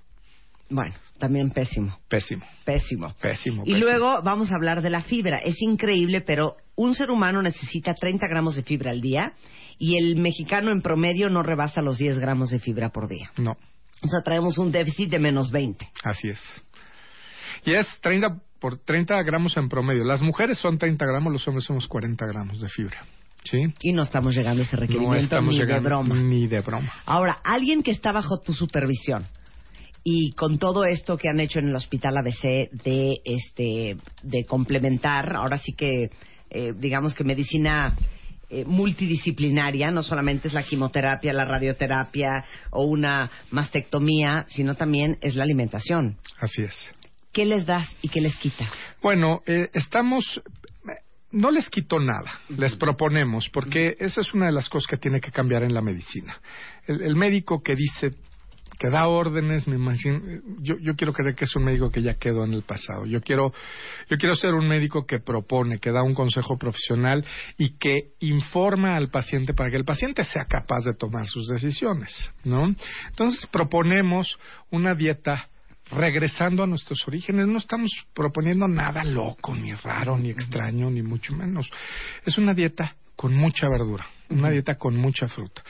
B: Bueno, también pésimo.
D: Pésimo,
B: Pésimo.
D: pésimo.
B: Y
D: pésimo.
B: luego vamos a hablar de la fibra. Es increíble, pero un ser humano necesita 30 gramos de fibra al día y el mexicano en promedio no rebasa los 10 gramos de fibra por día.
D: No,
B: O sea, traemos un déficit de menos 20.
D: así es. Y es 30 por 30 gramos en promedio. Las mujeres son 30 gramos, los hombres somos 40 gramos de fibra. ¿Sí?
B: Y no estamos llegando a ese
D: No
B: requerimiento
D: estamos
B: ni
D: llegando
B: de broma.
D: ni de broma.
B: Ahora, alguien que está bajo tu supervisión y con todo esto que han hecho en el hospital ABC de este de complementar, ahora sí que eh, digamos que medicina eh, multidisciplinaria, no solamente es la quimioterapia, la radioterapia o una mastectomía, sino también es la alimentación.
D: Así es.
B: ¿Qué les das y qué les quita?
D: Bueno, eh, estamos. No les quito nada, les proponemos, porque esa es una de las cosas que tiene que cambiar en la medicina. El, el médico que dice, que da órdenes, me imagino, yo, yo quiero creer que es un médico que ya quedó en el pasado. Yo quiero, yo quiero ser un médico que propone, que da un consejo profesional y que informa al paciente para que el paciente sea capaz de tomar sus decisiones, ¿no? Entonces proponemos una dieta regresando a nuestros orígenes. No estamos proponiendo nada loco, ni raro, ni extraño, ni mucho menos. Es una dieta con mucha verdura, una dieta con mucha fruta.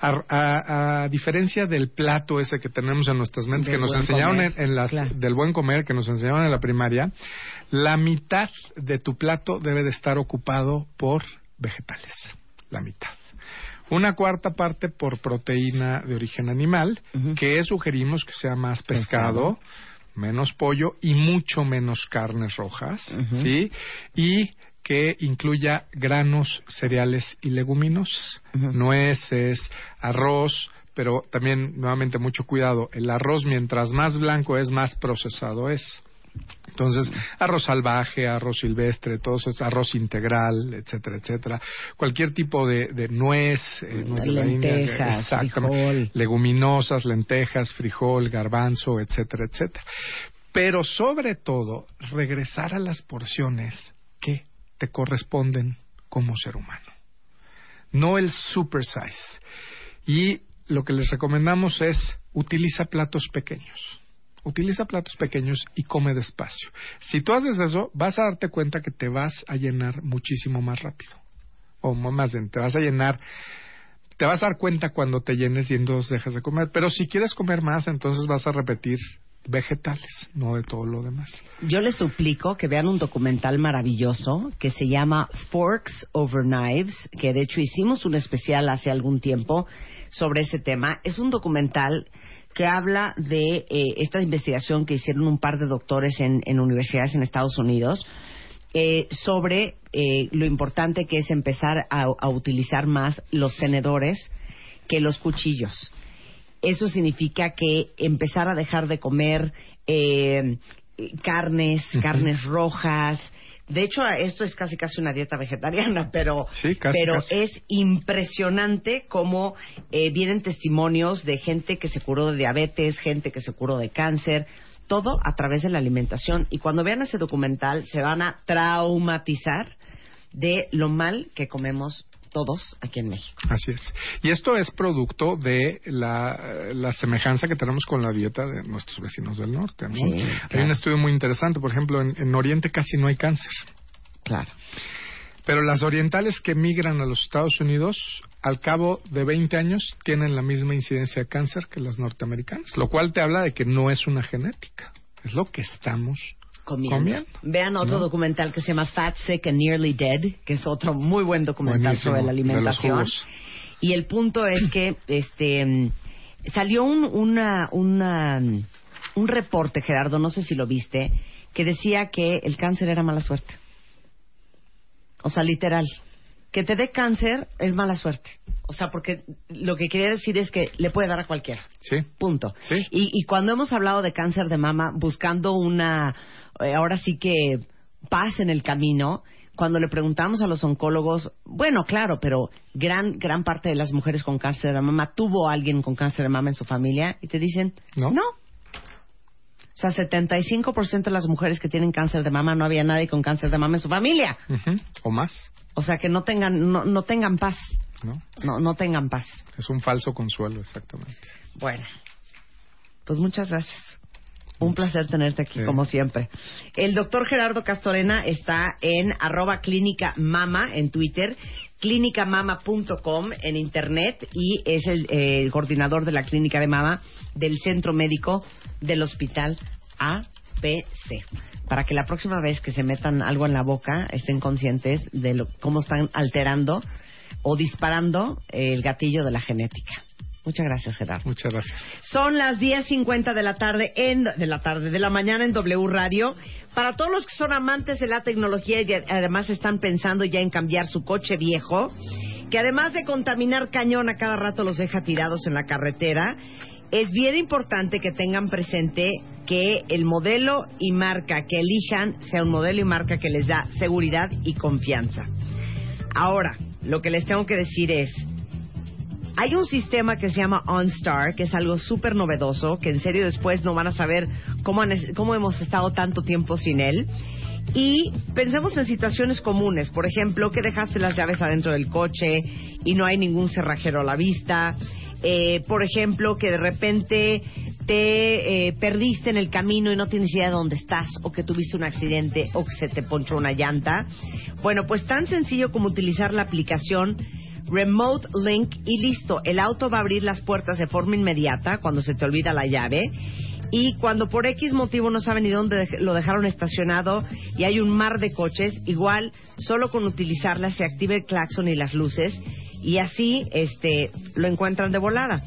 D: A, a- a diferencia del plato ese que tenemos en nuestras mentes,
B: Del
D: que nos enseñaron
B: comer,
D: en, en las,
B: claro.
D: del buen comer, que nos enseñaron en la primaria, la mitad de tu plato debe de estar ocupado por vegetales, la mitad. Una cuarta parte por proteína de origen animal, que sugerimos que sea más pescado, menos pollo y mucho menos carnes rojas. ¿sí? Y que incluya granos, cereales y leguminosas, nueces, arroz, pero también, nuevamente, mucho cuidado, el arroz mientras más blanco es, más procesado es. Entonces, arroz salvaje, arroz silvestre, todo eso es arroz integral, etcétera, etcétera. Cualquier tipo de, de nuez, eh, nuez de
B: Lentejas,
D: exactamente.
B: frijol.
D: leguminosas, lentejas, frijol, garbanzo, etcétera, etcétera. Pero sobre todo, regresar a las porciones que corresponden como ser humano. No el super size. Y lo que les recomendamos es utiliza platos pequeños. Utiliza platos pequeños y come despacio. Si tú haces eso, vas a darte cuenta que te vas a llenar muchísimo más rápido. O más bien, te vas a llenar te vas a dar cuenta cuando te llenes y entonces dejas de comer. Pero si quieres comer más, entonces vas a repetir vegetales, no de todo lo demás.
B: Yo les suplico que vean un documental maravilloso que se llama Forks Over Knives, que de hecho hicimos un especial hace algún tiempo sobre ese tema. Es un documental que habla de eh, esta investigación que hicieron un par de doctores en, en universidades en Estados Unidos eh, sobre eh, lo importante que es empezar a, a utilizar más los tenedores que los cuchillos. Eso significa que empezar a dejar de comer eh, carnes, carnes rojas. De hecho, esto es casi casi una dieta vegetariana, pero,
D: Sí, casi,
B: pero
D: casi.
B: es impresionante cómo eh, vienen testimonios de gente que se curó de diabetes, gente que se curó de cáncer, todo a través de la alimentación. Y cuando vean ese documental se van a traumatizar de lo mal que comemos todos aquí en México.
D: Así es. Y esto es producto de la, la semejanza que tenemos con la dieta de nuestros vecinos del norte. ¿no?
B: Sí,
D: Hay un estudio muy interesante, por ejemplo, en, en Oriente casi no hay cáncer.
B: Claro.
D: Pero las orientales que migran a los Estados Unidos, al cabo de 20 años, tienen la misma incidencia de cáncer que las norteamericanas, lo cual te habla de que no es una genética, es lo que estamos
B: comiendo.
D: Comiendo.
B: Vean otro
D: ¿No?
B: documental que se llama Fat, Sick and Nearly Dead, que es otro muy buen documental
D: Buenísimo,
B: sobre la alimentación. Y el punto es que este salió un, una, una, un reporte, Gerardo, no sé si lo viste, que decía que el cáncer era mala suerte. O sea, literal. Que te dé cáncer es mala suerte. O sea, porque lo que quería decir es que le puede dar a cualquiera.
D: Sí.
B: Punto.
D: Sí.
B: Y, y cuando hemos hablado de cáncer de mama, buscando una, eh, ahora sí que paz en el camino, cuando le preguntamos a los oncólogos, bueno, claro, pero gran, gran parte de las mujeres con cáncer de mama tuvo a alguien con cáncer de mama en su familia y te dicen,
D: No.
B: no. O sea, 75% de las mujeres que tienen cáncer de mama no había nadie con cáncer de mama en su familia.
D: O más,
B: O sea, que no tengan, no, no tengan paz.
D: ¿no?
B: No, no tengan paz.
D: Es un falso consuelo, exactamente.
B: Bueno, pues muchas gracias. Un placer tenerte aquí,
D: Sí.
B: como siempre. El doctor Gerardo Castorena está en arroba clínica mama en Twitter, clínicamama.com en internet y es el, eh, el coordinador de la clínica de mama del Centro Médico del Hospital APC. Para que la próxima vez que se metan algo en la boca estén conscientes de lo- cómo están alterando o disparando el gatillo de la genética. Muchas gracias, Gerardo.
D: Muchas gracias.
B: Son las 10.50 de la tarde en de la tarde de la mañana en W Radio. Para todos los que son amantes de la tecnología y además están pensando ya en cambiar su coche viejo, que además de contaminar cañón a cada rato los deja tirados en la carretera, es bien importante que tengan presente que el modelo y marca que elijan sea un modelo y marca que les da seguridad y confianza. Ahora, lo que les tengo que decir es, hay un sistema que se llama OnStar, que es algo súper novedoso, que en serio después no van a saber cómo, han cómo hemos estado tanto tiempo sin él. Y pensemos en situaciones comunes, por ejemplo, que dejaste las llaves adentro del coche y no hay ningún cerrajero a la vista, Eh, por ejemplo, que de repente te eh, perdiste en el camino y no tienes idea de dónde estás, o que tuviste un accidente, o que se te ponchó una llanta. Bueno, pues tan sencillo como utilizar la aplicación Remote Link y listo. El auto va a abrir las puertas de forma inmediata cuando se te olvida la llave. Y cuando por X motivo no saben ni dónde lo dejaron estacionado y hay un mar de coches, igual solo con utilizarla se activa el claxon y las luces y así este lo encuentran de volada.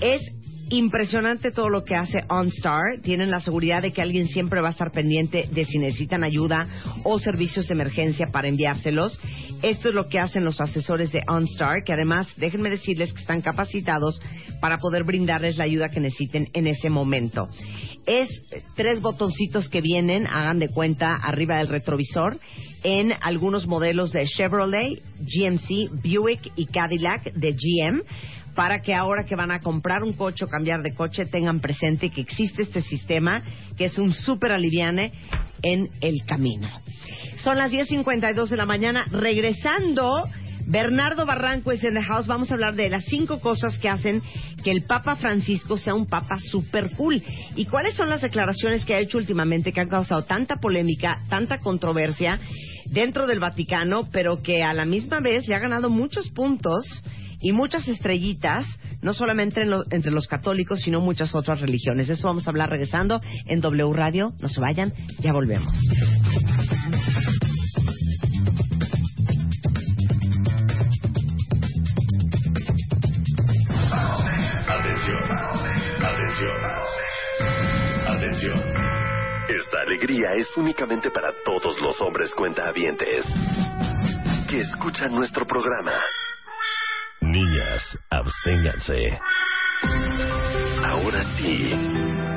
B: Es impresionante todo lo que hace OnStar. Tienen la seguridad de que alguien siempre va a estar pendiente de si necesitan ayuda o servicios de emergencia para enviárselos. Esto es lo que hacen los asesores de OnStar, que además, déjenme decirles que están capacitados para poder brindarles la ayuda que necesiten en ese momento. Es eh, tres botoncitos que vienen, hagan de cuenta, arriba del retrovisor, en algunos modelos de Chevrolet, GMC, Buick y Cadillac de GM para que ahora que van a comprar un coche o cambiar de coche tengan presente que existe este sistema que es un súper aliviane en el camino. Son las 10.52 de la mañana. Regresando, Bernardo Barranco es en the house. Vamos a hablar de las cinco cosas que hacen que el Papa Francisco sea un Papa super cool. ¿Y cuáles son las declaraciones que ha hecho últimamente que han causado tanta polémica, tanta controversia dentro del Vaticano, pero que a la misma vez le ha ganado muchos puntos y muchas estrellitas, no solamente entre los católicos, sino muchas otras religiones. Eso vamos a hablar regresando en W Radio. No se vayan, ya volvemos.
A: Atención, atención, atención. Esta alegría es únicamente para todos los hombres cuentahabientes que escuchan nuestro programa. Niñas, absténganse. Ahora sí,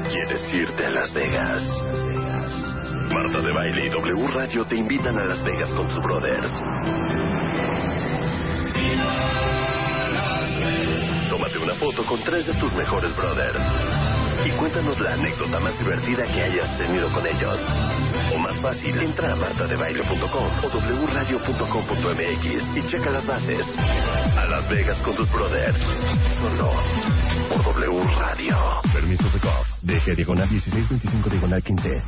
A: ¿quieres irte a Las Vegas? Marta de Baile y W Radio te invitan a Las Vegas con sus brothers. Una foto con tres de tus mejores brothers. Y cuéntanos la anécdota más divertida que hayas tenido con ellos. O más fácil, entra a martadebaile.com o wradio.com.mx y checa las bases. A Las Vegas con tus brothers. Solo por W Radio. Permiso de COF. DG diagonal 1625 diagonal 15.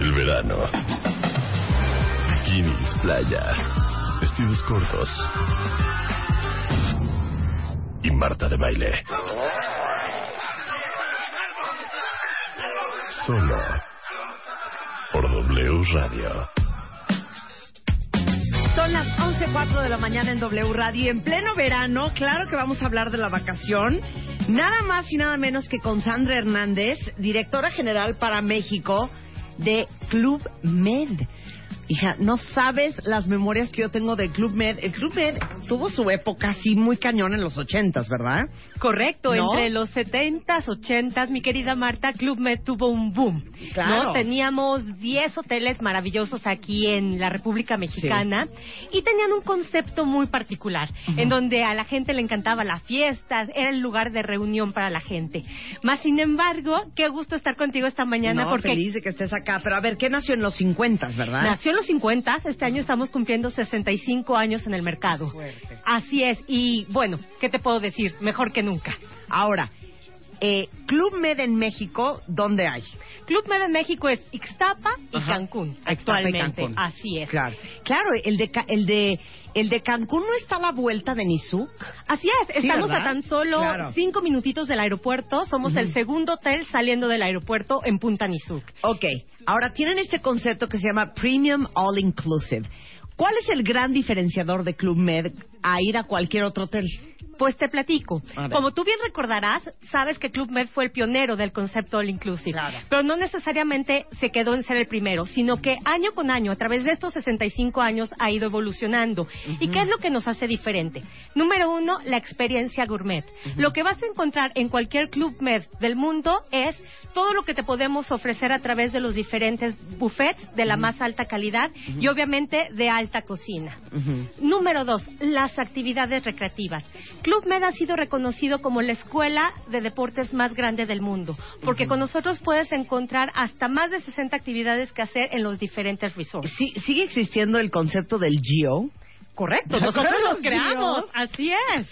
A: El verano. Bikinis, playa. Vestidos cortos. Y Marta de baile. Solo por W Radio.
B: Son las 11.04 de la mañana en W Radio y en pleno verano, claro que vamos a hablar de la vacación. Nada más y nada menos que con Sandra Hernández, directora general para México de Club Med. Hija, no sabes las memorias que yo tengo del Club Med. El Club Med tuvo su época así muy cañón en los ochentas, ¿verdad?
E: Correcto,
B: ¿No?
E: entre los 70s, 80s, mi querida Marta, Club Med tuvo un boom.
B: Claro.
E: ¿no? Teníamos 10 hoteles maravillosos aquí en la República Mexicana y tenían un concepto muy particular, en donde a la gente le encantaba la fiesta, era el lugar de reunión para la gente. Más sin embargo, qué gusto estar contigo esta mañana
B: no,
E: porque
B: feliz de que estés acá. Pero a ver, ¿qué nació en los cincuentas, verdad?
E: Nació en los 50, este año estamos cumpliendo 65 años en el mercado. Así es, y bueno, ¿qué te puedo decir? Mejor que nunca.
B: Ahora, eh, Club Med en México, ¿dónde hay?
E: Club Med en México es Ixtapa y
B: Ajá.
E: Cancún,
B: Ixtapa y
E: actualmente.
B: Cancún.
E: Así es.
B: Claro, claro, el de, el de, el de Cancún no está a la vuelta de Nizuc.
E: Así es,
B: Sí,
E: estamos
B: ¿verdad?
E: a tan solo
B: Claro.
E: cinco minutitos del aeropuerto. Somos el segundo hotel saliendo del aeropuerto en Punta Nizuc.
B: Ok, ahora tienen este concepto que se llama Premium All Inclusive. ¿Cuál es el gran diferenciador de Club Med a ir a cualquier otro hotel?
E: Pues te platico. Como tú bien recordarás, sabes que Club Med fue el pionero del concepto All Inclusive.
B: Claro.
E: Pero no necesariamente se quedó en ser el primero, sino que año con año, a través de estos 65 años, ha ido evolucionando. ¿Y qué es lo que nos hace diferente? Número uno, la experiencia gourmet. Lo que vas a encontrar en cualquier Club Med del mundo es todo lo que te podemos ofrecer a través de los diferentes buffets de la más alta calidad y obviamente de alta cocina. Número dos, las actividades recreativas. Club Med ha sido reconocido como la escuela de deportes más grande del mundo, porque con nosotros puedes encontrar hasta más de 60 actividades que hacer en los diferentes resorts.
B: Sí- ¿Sigue existiendo el concepto del Geo?
E: Correcto, nosotros los creamos, así es.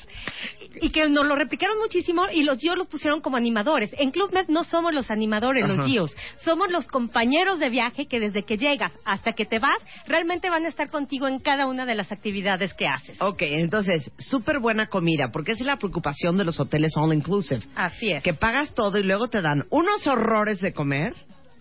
E: Y que nos lo replicaron muchísimo y los GIOs los pusieron como animadores. En Club Med no somos los animadores, los GIOs. Somos los compañeros de viaje que desde que llegas hasta que te vas, realmente van a estar contigo en cada una de las actividades que haces.
B: Ok, entonces, súper buena comida, porque es la preocupación de los hoteles all inclusive.
E: Así es.
B: Que pagas todo y luego te dan unos horrores de comer.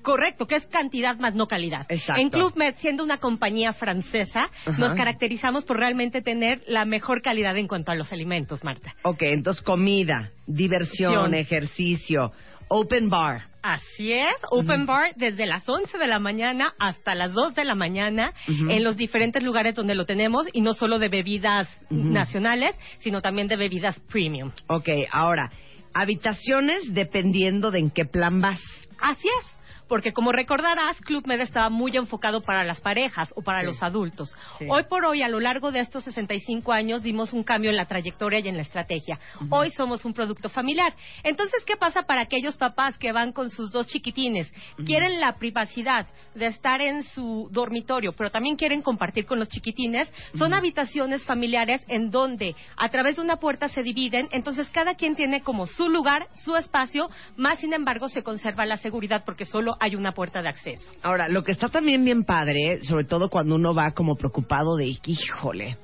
E: Correcto, que es cantidad más no calidad.
B: Exacto.
E: En Club Med, siendo una compañía francesa,
B: Ajá.
E: nos caracterizamos por realmente tener la mejor calidad en cuanto a los alimentos, Marta.
B: Ok, entonces comida, diversión, ejercicio, open bar.
E: Así es, Open Bar desde las 11 de la mañana hasta las 2 de la mañana en los diferentes lugares donde lo tenemos y no solo de bebidas nacionales, sino también de bebidas premium.
B: Ok, ahora, habitaciones dependiendo de en qué plan vas.
E: Así es. Porque como recordarás, Club Med estaba muy enfocado para las parejas o para
B: Sí.
E: los adultos.
B: Sí.
E: Hoy por hoy, a lo largo de estos 65 años, dimos un cambio en la trayectoria y en la estrategia. Hoy somos un producto familiar. Entonces, ¿qué pasa para aquellos papás que van con sus dos chiquitines? Quieren la privacidad de estar en su dormitorio, pero también quieren compartir con los chiquitines. Son habitaciones familiares en donde a través de una puerta se dividen, entonces cada quien tiene como su lugar, su espacio, más sin embargo se conserva la seguridad porque solo hay una puerta de acceso.
B: Ahora, lo que está también bien padre, sobre todo cuando uno va como preocupado de, híjole,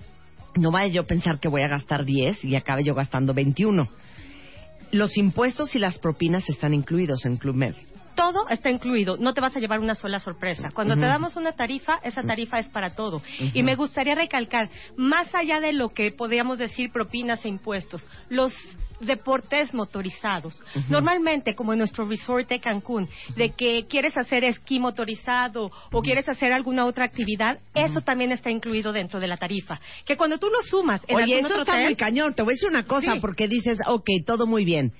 B: no vaya yo pensar que voy a gastar 10 y acabe yo gastando 21. Los impuestos y las propinas están incluidos en Club Med.
E: Todo está incluido, no te vas a llevar una sola sorpresa. Cuando te damos una tarifa, esa tarifa es para todo. Y me gustaría recalcar, más allá de lo que podríamos decir propinas e impuestos, los deportes motorizados. Normalmente, como en nuestro resort de Cancún, de que quieres hacer esquí motorizado o quieres hacer alguna otra actividad, eso también está incluido dentro de la tarifa. Que cuando tú lo sumas en
B: Oye, eso está
E: hotel-
B: muy cañón. Te voy a decir una cosa,
E: Sí.
B: porque dices, ok, todo muy bien.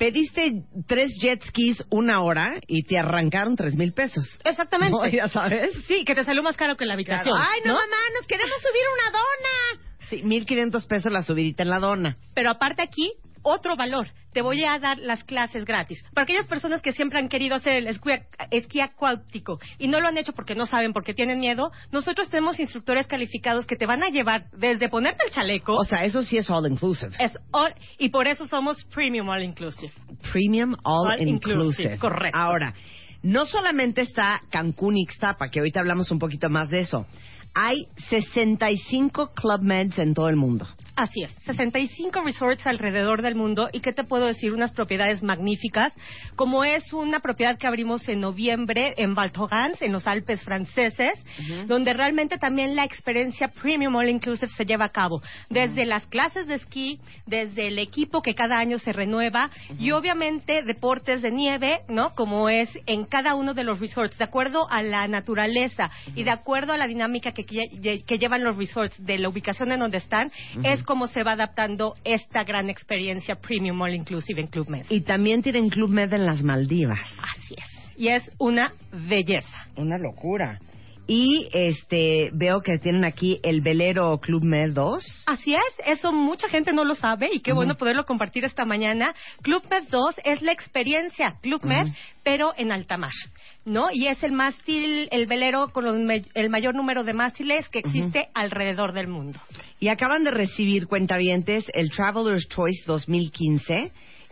B: Pediste tres jet skis una hora y te arrancaron tres mil pesos.
E: Exactamente.
B: No, ya sabes.
E: Sí, que te salió más caro que la habitación.
B: Ay, no,
E: ¿no?
B: mamá, nos queremos subir una dona. Sí, mil quinientos pesos la subidita en la dona.
E: Pero aparte aquí, otro valor. Te voy a dar las clases gratis. Para aquellas personas que siempre han querido hacer el esquí, esquí acuático y no lo han hecho porque no saben, porque tienen miedo, nosotros tenemos instructores calificados que te van a llevar desde ponerte el chaleco.
B: O sea, eso sí es all inclusive.
E: es all- y por eso somos Premium All Inclusive.
B: Premium All,
E: All
B: inclusive.
E: inclusive, correcto.
B: Ahora, no solamente está Cancún y Ixtapa, que ahorita hablamos un poquito más de eso. Hay 65 Club Meds en todo el mundo.
E: Así es, 65 resorts alrededor del mundo. Y qué te puedo decir, unas propiedades magníficas, como es una propiedad que abrimos en noviembre en Val Thorens, en los Alpes franceses, donde realmente también la experiencia Premium All Inclusive se lleva a cabo, desde las clases de esquí, desde el equipo que cada año se renueva y obviamente deportes de nieve, ¿no? Como es en cada uno de los resorts, de acuerdo a la naturaleza y de acuerdo a la dinámica que, que- que llevan los resorts de la ubicación en donde están, es como se va adaptando esta gran experiencia Premium All Inclusive en Club Med.
B: Y también tienen Club Med en las Maldivas.
E: Así es. Y es una belleza.
B: Una locura. Y este veo que tienen aquí el velero Club Med 2.
E: Así es, eso mucha gente no lo sabe y qué bueno poderlo compartir esta mañana. Club Med 2 es la experiencia Club Med, pero en alta mar, ¿no? Y es el mástil, el velero con los el mayor número de mástiles que existe alrededor del mundo.
B: Y acaban de recibir cuentavientes el Traveler's Choice 2015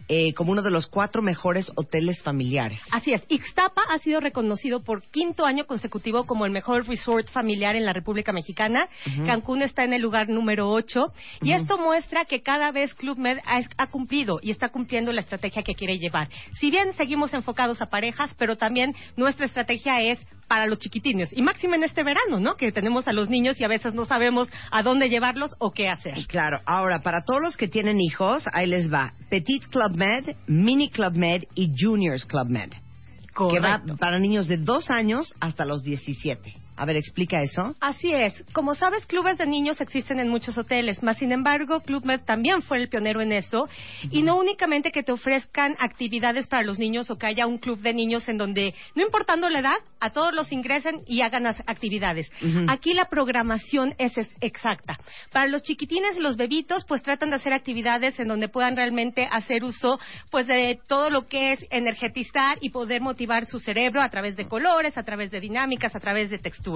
B: eh, como uno de los cuatro mejores hoteles familiares.
E: Así es, Ixtapa ha sido reconocido por quinto año consecutivo como el mejor resort familiar en la República Mexicana. Cancún está en el lugar número 8 y esto muestra que cada vez Club Med ha, ha cumplido y está cumpliendo la estrategia que quiere llevar. Si bien seguimos enfocados a parejas, pero también nuestra estrategia es para los chiquitines y máximo en este verano, ¿no? Que tenemos a los niños y a veces no sabemos a dónde llevarlos o qué hacer.
B: Claro, ahora para todos los que tienen hijos, ahí les va Petit Club Med, Mini Club Med y Juniors Club Med, que va
E: Correcto.
B: para niños de dos años hasta los 17. A ver, explica eso.
E: Así es. Como sabes, clubes de niños existen en muchos hoteles, más sin embargo, Club Med también fue el pionero en eso. Y no únicamente que te ofrezcan actividades para los niños o que haya un club de niños en donde, no importando la edad, a todos los ingresen y hagan las actividades. Aquí la programación es, es exacta. Para los chiquitines y los bebitos, pues tratan de hacer actividades en donde puedan realmente hacer uso pues de todo lo que es energetizar y poder motivar su cerebro a través de colores, a través de dinámicas, a través de texturas.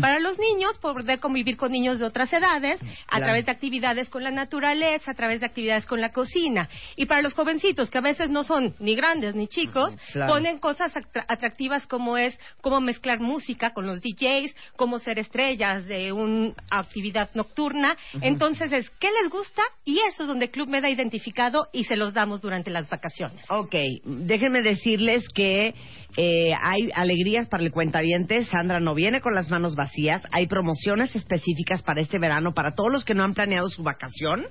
E: Para los niños, poder convivir con niños de otras edades, a
B: Claro.
E: través de actividades con la naturaleza, a través de actividades con la cocina. Y para los jovencitos, que a veces no son ni grandes ni chicos,
B: Claro.
E: ponen cosas atra- atractivas como es cómo mezclar música con los DJs, cómo ser estrellas de una actividad nocturna. Entonces es, ¿qué les gusta? Y eso es donde Club Med ha identificado y se los damos durante las vacaciones.
B: Ok, déjenme decirles que eh, hay alegrías para el cuentaviente. Sandra no viene con las manos vacías. Hay promociones específicas para este verano para todos los que no han planeado su vacación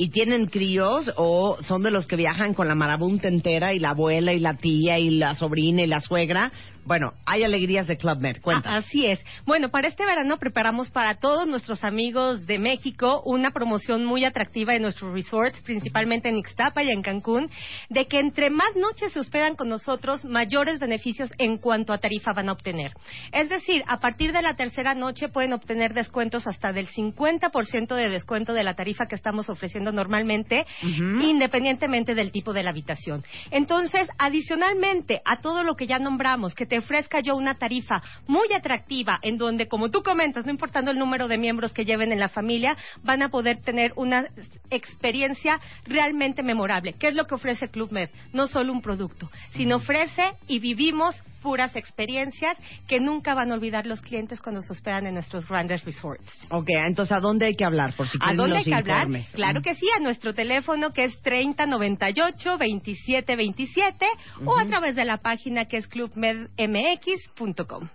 B: y tienen críos o son de los que viajan con la marabunta entera y la abuela y la tía y la sobrina y la suegra. Bueno, hay alegrías de Club Med. Cuenta.
E: Ah, así es. Bueno, para este verano preparamos para todos nuestros amigos de México una promoción muy atractiva en nuestros resorts, principalmente en Ixtapa y en Cancún, de que entre más noches se hospedan con nosotros, mayores beneficios en cuanto a tarifa van a obtener. Es decir, a partir de la tercera noche pueden obtener descuentos hasta del 50% de descuento de la tarifa que estamos ofreciendo normalmente, independientemente del tipo de la habitación. Entonces, adicionalmente a todo lo que ya nombramos, que te ofrezca yo una tarifa muy atractiva, en donde, como tú comentas, no importando el número de miembros que lleven en la familia, van a poder tener una experiencia realmente memorable. ¿Qué es lo que ofrece Club Med? No solo un producto, sino ofrece y vivimos puras experiencias que nunca van a olvidar los clientes cuando se hospedan en nuestros grandes resorts.
B: Ok, entonces ¿a dónde hay que hablar? Por si
E: ¿A dónde hay que hablar? Claro que sí, a nuestro teléfono que es 3098-2727 o a través de la página que es clubmedmx.com.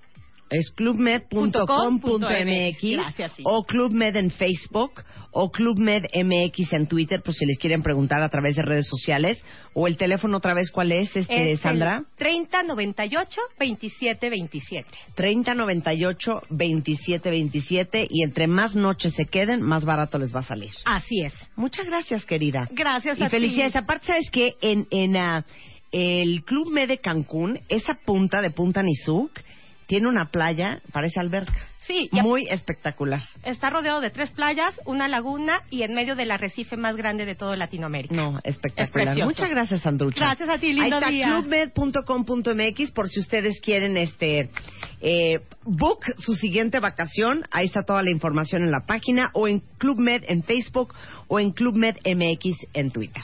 B: Es clubmed.com.mx
E: sí.
B: o Clubmed en Facebook o Clubmed MX en Twitter, por si les quieren preguntar a través de redes sociales. O el teléfono otra vez, ¿cuál es, este,
E: Es
B: Sandra?
E: el 3098-2727.
B: 3098-2727 y entre más noches se queden, más barato les va a salir.
E: Así es.
B: Muchas gracias, querida.
E: Gracias
B: Y
E: a
B: felicidades.
E: ti.
B: Aparte, ¿sabes qué? En, en ah, el Club Med de Cancún, esa punta de Punta Nizuc tiene una playa, parece alberca.
E: Sí, a-
B: Muy espectacular.
E: está rodeado de tres playas, una laguna y en medio del arrecife más grande de todo Latinoamérica.
B: No,
E: Es
B: espectacular. Muchas gracias, Sandrucha.
E: Gracias a ti, lindo
B: Ahí está, clubmed.com.mx por si ustedes quieren este eh, book su siguiente vacación. Ahí está toda la información en la página o en Club Med en Facebook o en Club Med MX en Twitter.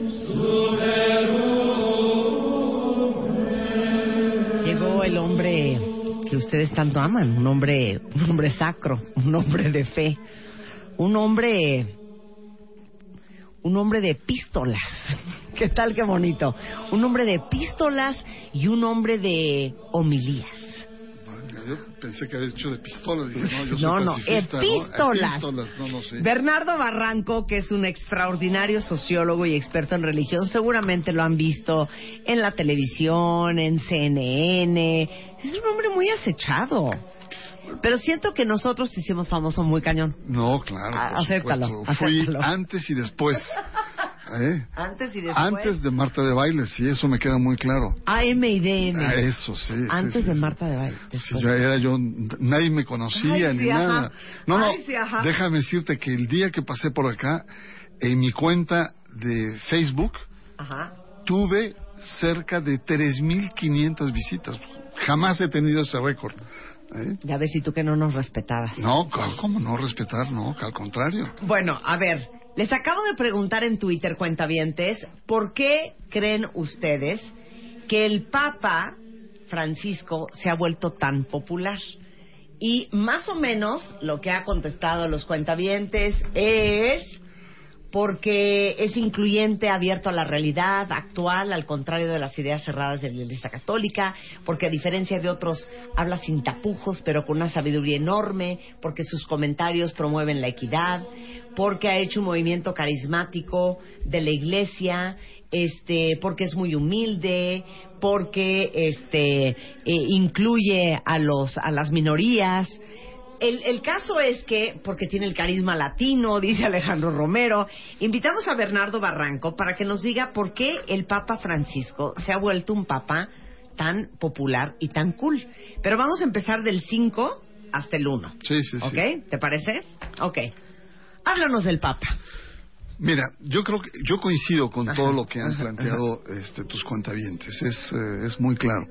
B: El hombre que ustedes tanto aman, un hombre, un hombre sacro, un hombre de fe, un hombre, un hombre de pistolas. ¿Qué tal, qué bonito? Un hombre de pistolas y un hombre de homilías.
F: Yo pensé que habías dicho de pistolas. Dije, no, yo soy
B: No, no,
F: ¿no? no.
B: Bernardo Barranco, que es un extraordinario sociólogo y experto en religión, seguramente lo han visto en la televisión, en CNN. Es un hombre muy acechado. Pero siento que nosotros te hicimos famoso muy cañón.
F: No, claro, por
B: acéptalo.
F: Fui antes y después. ¿eh?
B: Antes y después.
F: Antes de Marta de Baile, sí, eso me queda muy claro.
B: AM y DM.
F: Ah, eso, sí.
B: Antes
F: sí,
B: de
F: sí.
B: Marta de Baile.
F: Sí, yo era yo, nadie me conocía
B: Ay,
F: ni
B: ajá.
F: nada. No, no,
B: Ay,
F: déjame decirte que el día que pasé por acá, en mi cuenta de Facebook,
B: Ajá.
F: tuve cerca de 3.500 visitas. Jamás he tenido ese récord. ¿eh?
B: Ya ves, y tú que no nos respetabas.
F: No, ¿cómo no respetar? No, al contrario.
B: Bueno, a ver, les acabo de preguntar en Twitter, cuentavientes, ¿por qué creen ustedes que el Papa Francisco se ha vuelto tan popular? Y más o menos lo que ha contestado los cuentavientes es porque es incluyente, abierto a la realidad actual, al contrario de las ideas cerradas de la Iglesia Católica, porque a diferencia de otros habla sin tapujos, pero con una sabiduría enorme, porque sus comentarios promueven la equidad, porque ha hecho un movimiento carismático de la Iglesia este, porque es muy humilde, porque este eh, incluye a los a las minorías. El, el caso es que, porque tiene el carisma latino, dice Alejandro Romero, invitamos a Bernardo Barranco para que nos diga por qué el Papa Francisco se ha vuelto un papa tan popular y tan cool. Pero vamos a empezar del 5 hasta el 1.
F: Sí, sí, sí.
B: ¿Ok? ¿Te parece? Ok. Háblanos del Papa.
F: Mira, yo creo que yo coincido con
B: Ajá,
F: todo lo que han
B: ajá,
F: planteado este, tus cuentavientes, es, eh, es muy claro.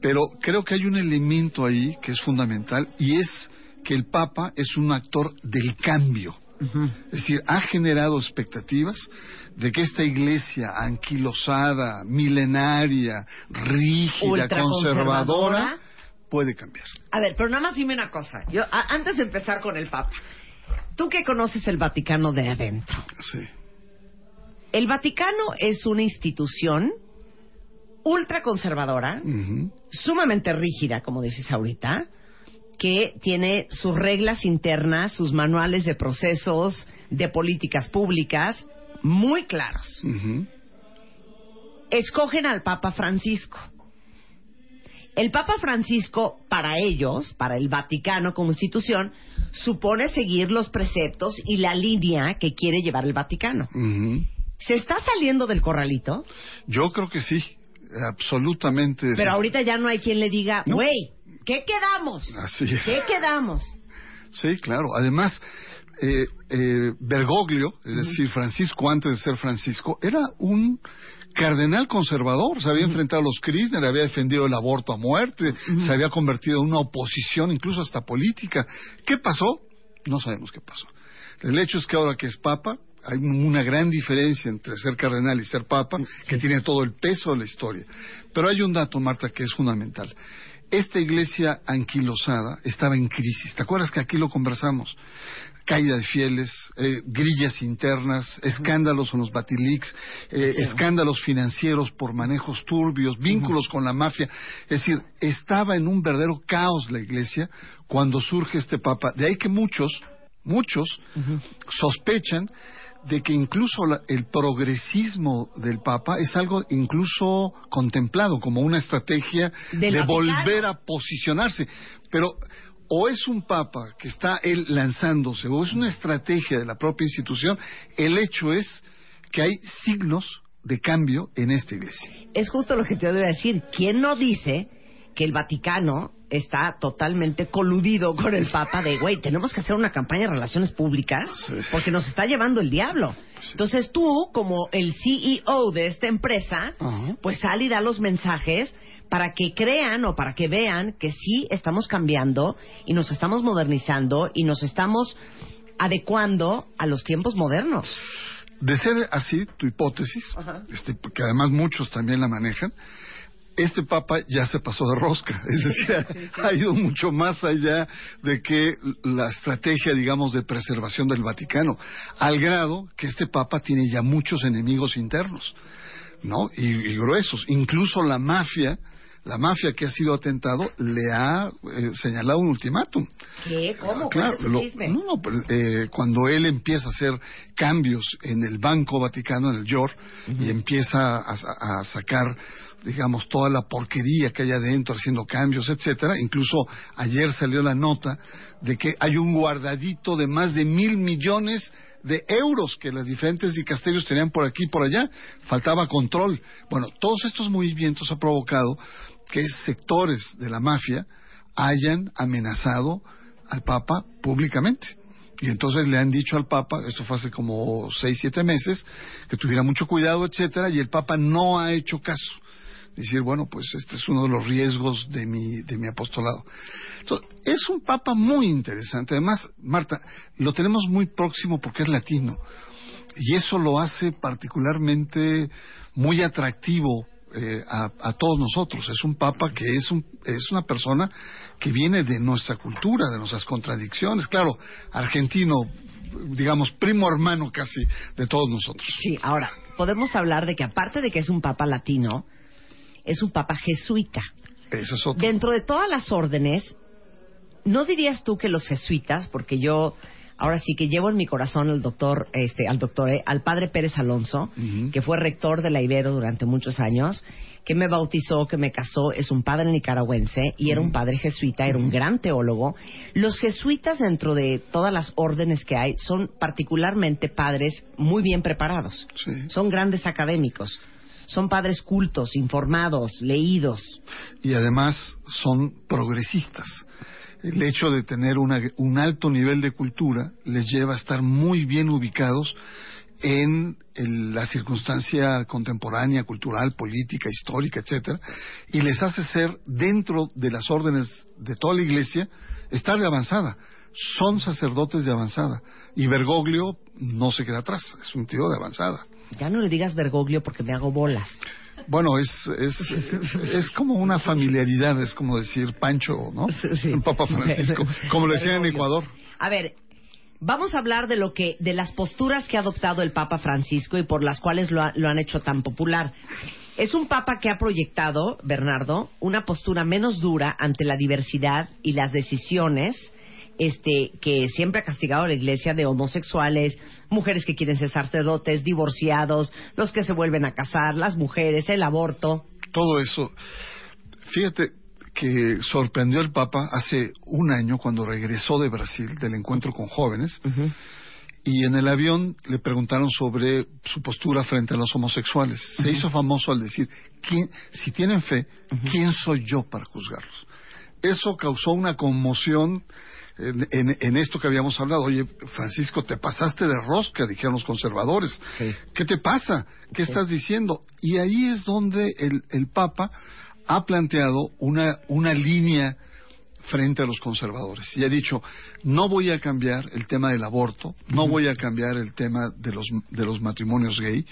F: Pero creo que hay un elemento ahí que es fundamental y es que el Papa es un actor del cambio. Es decir, ha generado expectativas de que esta iglesia anquilosada, milenaria, rígida, conservadora, puede cambiar.
B: A ver, pero nada más dime una cosa. Yo, a- antes de empezar con el Papa, tú que conoces el Vaticano de adentro,
F: Sí.
B: el Vaticano es una institución ultraconservadora,
F: Ujú.
B: sumamente rígida, como dices ahorita, que tiene sus reglas internas, sus manuales de procesos, de políticas públicas, muy claros. Escogen al Papa Francisco. El Papa Francisco, para ellos, para el Vaticano como institución, supone seguir los preceptos y la línea que quiere llevar el Vaticano. ¿Se está saliendo del corralito?
F: Yo creo que sí, absolutamente.
B: Pero ahorita ya no hay quien le diga,
F: No.
B: güey, ¿qué quedamos?
F: Así es.
B: ¿Qué quedamos?
F: Sí, claro. Además, eh, eh, Bergoglio, es decir, Francisco antes de ser Francisco, era un cardenal conservador. Se había enfrentado a los Kirchner, había defendido el aborto a muerte, se había convertido en una oposición incluso hasta política. ¿Qué pasó? No sabemos qué pasó. El hecho es que ahora que es papa, hay una gran diferencia entre ser cardenal y ser papa, que tiene todo el peso de la historia. Pero hay un dato, Marta, que es fundamental. Esta iglesia anquilosada estaba en crisis. ¿Te acuerdas que aquí lo conversamos? Caída de fieles, eh, grillas internas, escándalos en los Batilix, eh, escándalos financieros por manejos turbios, vínculos con la mafia. Es decir, estaba en un verdadero caos la iglesia cuando surge este papa. De ahí que muchos, muchos, sospechan de que incluso la- el progresismo del Papa es algo incluso contemplado como una estrategia de volver a posicionarse. Pero o es un Papa que está él lanzándose o es una estrategia de la propia institución, el hecho es que hay signos de cambio en esta iglesia.
B: Es justo lo que te voy a decir. ¿Quién no dice que el Vaticano está totalmente coludido con el Papa de, güey, tenemos que hacer una campaña de relaciones públicas porque nos está llevando el diablo? Entonces tú, como el CEO de esta empresa, pues sal y da los mensajes para que crean o para que vean que sí estamos cambiando y nos estamos modernizando y nos estamos adecuando a los tiempos modernos.
F: De ser así, tu hipótesis,
B: Ajá.
F: este, que además muchos también la manejan, este Papa ya se pasó de rosca, es decir, ha ido mucho más allá de que la estrategia, digamos, de preservación del Vaticano, al grado que este Papa tiene ya muchos enemigos internos, ¿no? Y, y gruesos, incluso la mafia, la mafia que ha sido atentado, le ha eh, señalado un ultimátum.
B: ¿Qué? ¿Cómo?
F: Claro,
B: ¿Cuál es el
F: lo-
B: chisme?
F: no, no, pero, eh, cuando él empieza a hacer cambios en el Banco Vaticano, en el YOR, y empieza a, a sacar, digamos, toda la porquería que hay adentro, haciendo cambios, etcétera. Incluso ayer salió la nota de que hay un guardadito de más de mil millones de euros que las diferentes dicasterios tenían por aquí y por allá. Faltaba control. Bueno, todos estos movimientos han provocado que sectores de la mafia hayan amenazado al Papa públicamente. Y entonces le han dicho al Papa, esto fue hace como seis, siete meses, que tuviera mucho cuidado, etcétera, y el Papa no ha hecho caso. Decir, bueno, pues este es uno de los riesgos de mi, de mi apostolado. Es un Papa muy interesante. Además, Marta, lo tenemos muy próximo porque es latino. Y eso lo hace particularmente muy atractivo eh, a, a todos nosotros. Es un papa que es, un, es una persona que viene de nuestra cultura, de nuestras contradicciones. Claro, argentino, digamos, primo hermano casi de todos nosotros.
B: Sí, ahora, podemos hablar de que aparte de que es un papa latino, es un papa jesuita.
F: Eso es otro.
B: Dentro de todas las órdenes, ¿no dirías tú que los jesuitas, porque yo ahora sí que llevo en mi corazón al doctor, este, al doctor, eh, al padre Pérez Alonso, que fue rector de la Ibero durante muchos años, que me bautizó, que me casó, es un padre nicaragüense y era un padre jesuita, era un gran teólogo. Los jesuitas dentro de todas las órdenes que hay son particularmente padres muy bien preparados.
F: Sí.
B: Son grandes académicos. Son padres cultos, informados, leídos.
F: y además son progresistas. El hecho de tener una- un alto nivel de cultura les lleva a estar muy bien ubicados en el- la circunstancia contemporánea, cultural, política, histórica, etcétera, y les hace ser dentro de las órdenes de toda la Iglesia estar de avanzada. Son sacerdotes de avanzada y Bergoglio no se queda atrás, es un tío de avanzada.
B: Ya no le digas Bergoglio porque me hago bolas.
F: Bueno, es, es, es como una familiaridad, es como decir Pancho, ¿no?
B: Sí.
F: El Papa Francisco, como lo decían en Ecuador.
B: A ver, vamos a hablar de lo que, de las posturas que ha adoptado el Papa Francisco y por las cuales lo, ha- lo han hecho tan popular. Es un papa que ha proyectado, Bernardo, una postura menos dura ante la diversidad y las decisiones este, que siempre ha castigado a la iglesia de homosexuales, mujeres que quieren ser sacerdotes, divorciados, los que se vuelven a casar, las mujeres, el aborto.
F: Todo eso. Fíjate que sorprendió el Papa hace un año cuando regresó de Brasil del encuentro con jóvenes y en el avión le preguntaron sobre su postura frente a los homosexuales. Se hizo famoso al decir, ¿quién, si tienen fe, ¿quién soy yo para juzgarlos? Eso causó una conmoción en, en- en esto que habíamos hablado. Oye, Francisco, te pasaste de rosca, dijeron los conservadores.
B: Sí.
F: ¿Qué te pasa? ¿Qué estás diciendo? Y ahí es donde el, el Papa ha planteado una, una línea frente a los conservadores y ha dicho no voy a cambiar el tema del aborto, no voy a cambiar el tema de los, de los matrimonios gay,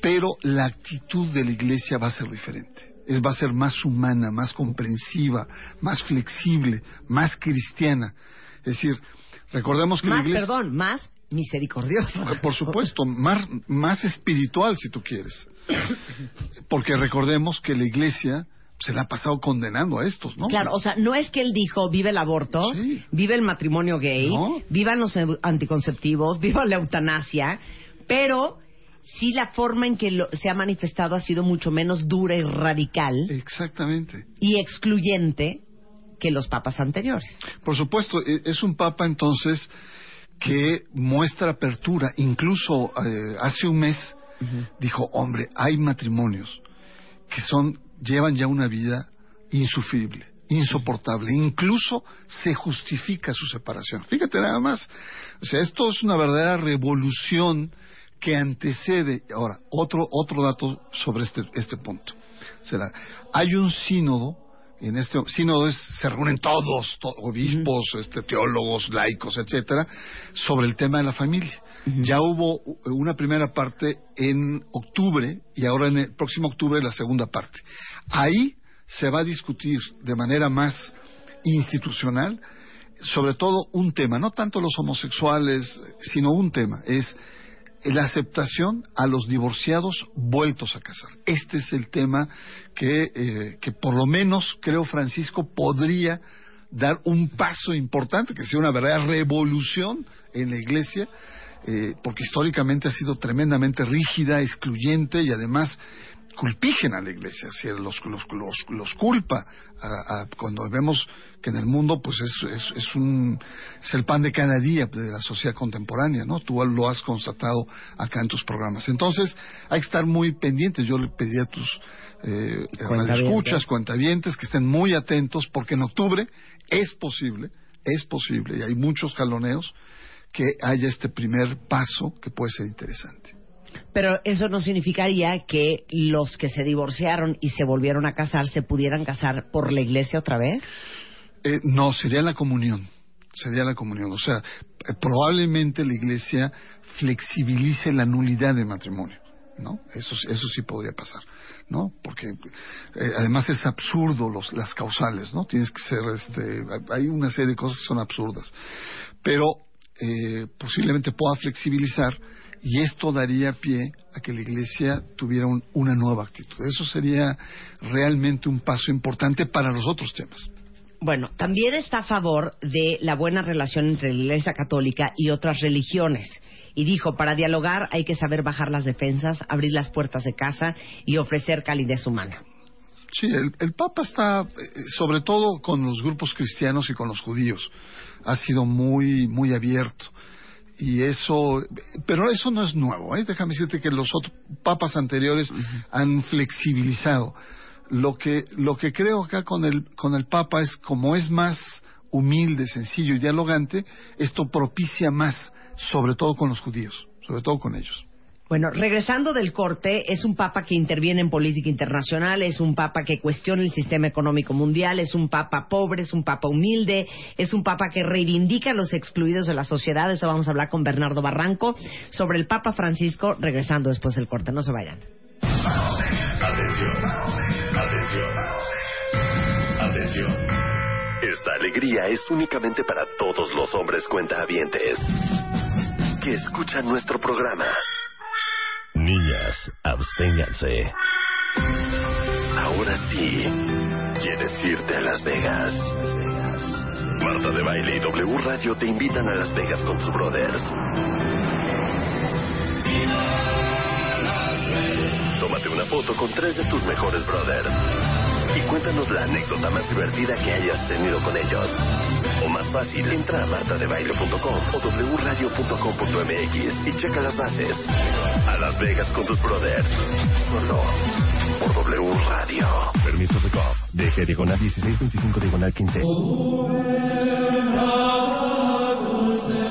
F: pero la actitud de la Iglesia va a ser diferente. Es, va a ser más humana, más comprensiva, más flexible, más cristiana. Es decir, recordemos que la
B: Más,
F: Iglesia...
B: perdón, más misericordioso.
F: Por supuesto, más, más espiritual si tú quieres. Porque recordemos que la iglesia se la ha pasado condenando a estos, ¿no?
B: Claro, o sea, no es que él dijo vive el aborto,
F: Sí.
B: vive el matrimonio gay,
F: No.
B: vivan los anticonceptivos, viva la eutanasia, pero sí la forma en que lo- se ha manifestado ha sido mucho menos dura y radical
F: Exactamente.
B: y excluyente que los papas anteriores.
F: Por supuesto, e- es un papa entonces que muestra apertura. Incluso eh, hace un mes dijo, hombre, hay matrimonios que son llevan ya una vida insufrible, insoportable. Incluso se justifica su separación. Fíjate nada más. O sea, esto es una verdadera revolución que antecede. Ahora, otro otro dato sobre este este punto. Será, hay un sínodo en este sínodo es, se reúnen todos, to- obispos, este, teólogos, laicos, etcétera, sobre el tema de la familia. Ya hubo una primera parte en octubre y ahora en el próximo octubre la segunda parte. Ahí se va a discutir de manera más institucional sobre todo un tema, no tanto los homosexuales, sino un tema, es la aceptación a los divorciados vueltos a casar. Este es el tema que, eh, que por lo menos creo Francisco podría dar un paso importante, que sea una verdadera revolución en la iglesia, eh, porque históricamente ha sido tremendamente rígida, excluyente y además culpígena a la iglesia, si los, los, los, los culpa a- a- cuando vemos que en el mundo pues es, es, es un es el pan de cada día de la sociedad contemporánea, ¿no? Tú lo has constatado acá en tus programas. Entonces hay que estar muy pendientes. Yo le pedí a tus eh, escuchas, cuentavientes que estén muy atentos porque en octubre es posible, es posible y hay muchos jaloneos que haya este primer paso que puede ser interesante.
B: Pero eso no significaría que los que se divorciaron y se volvieron a casar se pudieran casar por la iglesia otra vez.
F: Eh, no, sería la comunión. Sería la comunión. O sea, eh, probablemente la iglesia flexibilice la nulidad de matrimonio. ¿No? Eso, eso sí podría pasar, ¿no? Porque eh, además es absurdo los, las causales, ¿no? Tienes que ser, este, hay una serie de cosas que son absurdas. Pero eh, posiblemente pueda flexibilizar y esto daría pie a que la Iglesia tuviera un- una nueva actitud. Eso sería realmente un paso importante para los otros temas.
B: Bueno, también está a favor de la buena relación entre la Iglesia Católica y otras religiones. Y dijo, para dialogar hay que saber bajar las defensas, abrir las puertas de casa y ofrecer calidez humana.
F: Sí, el, el Papa está, eh, sobre todo con los grupos cristianos y con los judíos, ha sido muy, muy abierto. Y eso, pero eso no es nuevo, ¿eh? déjame decirte que los otros papas anteriores han flexibilizado. Lo que, lo que creo acá con el, con el Papa es, como es más humilde, sencillo y dialogante, esto propicia más, sobre todo con los judíos, sobre todo con ellos.
B: Bueno, regresando del corte, es un papa que interviene en política internacional, es un papa que cuestiona el sistema económico mundial, es un papa pobre, es un papa humilde, es un papa que reivindica a los excluidos de la sociedad. Eso vamos a hablar con Bernardo Barranco sobre el Papa Francisco, regresando después del corte. No se vayan.
A: Atención, atención, atención. Esta alegría es únicamente para todos los hombres cuentahabientes que escuchan nuestro programa. Niñas, absténganse. Ahora sí, ¿quieres irte a Las Vegas? Marta de Baile y W Radio te invitan a Las Vegas con sus brothers. Tómate una foto con tres de tus mejores brothers. Y cuéntanos la anécdota más divertida que hayas tenido con ellos. O más fácil, entra a martadebaile.com o wradio.com.mx y checa las bases. A Las Vegas con tus brothers. Solo por W Radio. Permiso de COP. DG diagonal 1625 diagonal 15.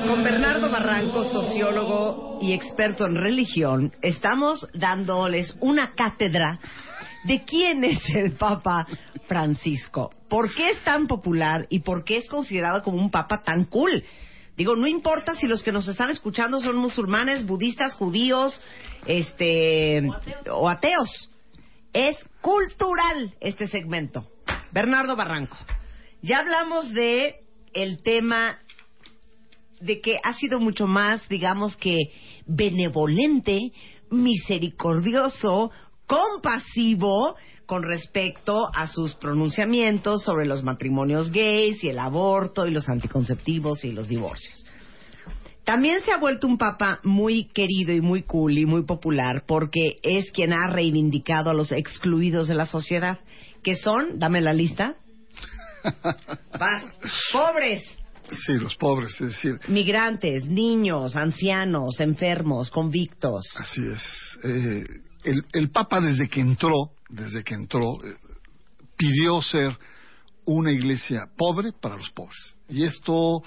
B: Con Bernardo Barranco, sociólogo y experto en religión, estamos dándoles una cátedra de quién es el Papa Francisco, por qué es tan popular y por qué es considerado como un Papa tan cool. Digo, no importa si los que nos están escuchando son musulmanes, budistas, judíos, este, o ateos. Es cultural este segmento. Bernardo Barranco. Ya hablamos de el tema de que ha sido mucho más, digamos que benevolente, misericordioso, compasivo con respecto a sus pronunciamientos sobre los matrimonios gays y el aborto y los anticonceptivos y los divorcios. También se ha vuelto un papa muy querido y muy cool y muy popular porque es quien ha reivindicado a los excluidos de la sociedad, que son, dame la lista, vas, pobres,
F: Sí, los pobres, es decir,
B: migrantes, niños, ancianos, enfermos, convictos.
F: así es. Eh, el, el Papa desde que entró, desde que entró, eh, pidió ser una iglesia pobre para los pobres. Y esto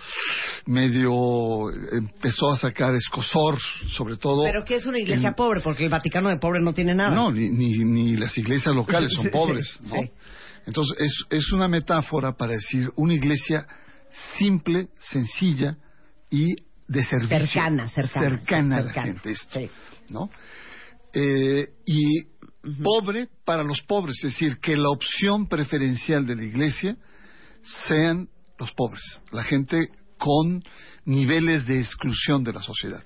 F: medio empezó a sacar escosor, sobre todo.
B: Pero que es una iglesia
F: en-
B: pobre, porque el Vaticano de pobre no tiene nada.
F: No, ni, ni, ni las iglesias locales son pobres, ¿no?
B: sí.
F: Entonces, es, es una metáfora para decir una iglesia simple, sencilla y de servicio.
B: Cercana, cercana,
F: Cercana a la
B: cercana,
F: gente, esto,
B: sí.
F: ¿no? Eh, y pobre para los pobres, es decir, que la opción preferencial de la iglesia sean los pobres, la gente con niveles de exclusión de la sociedad.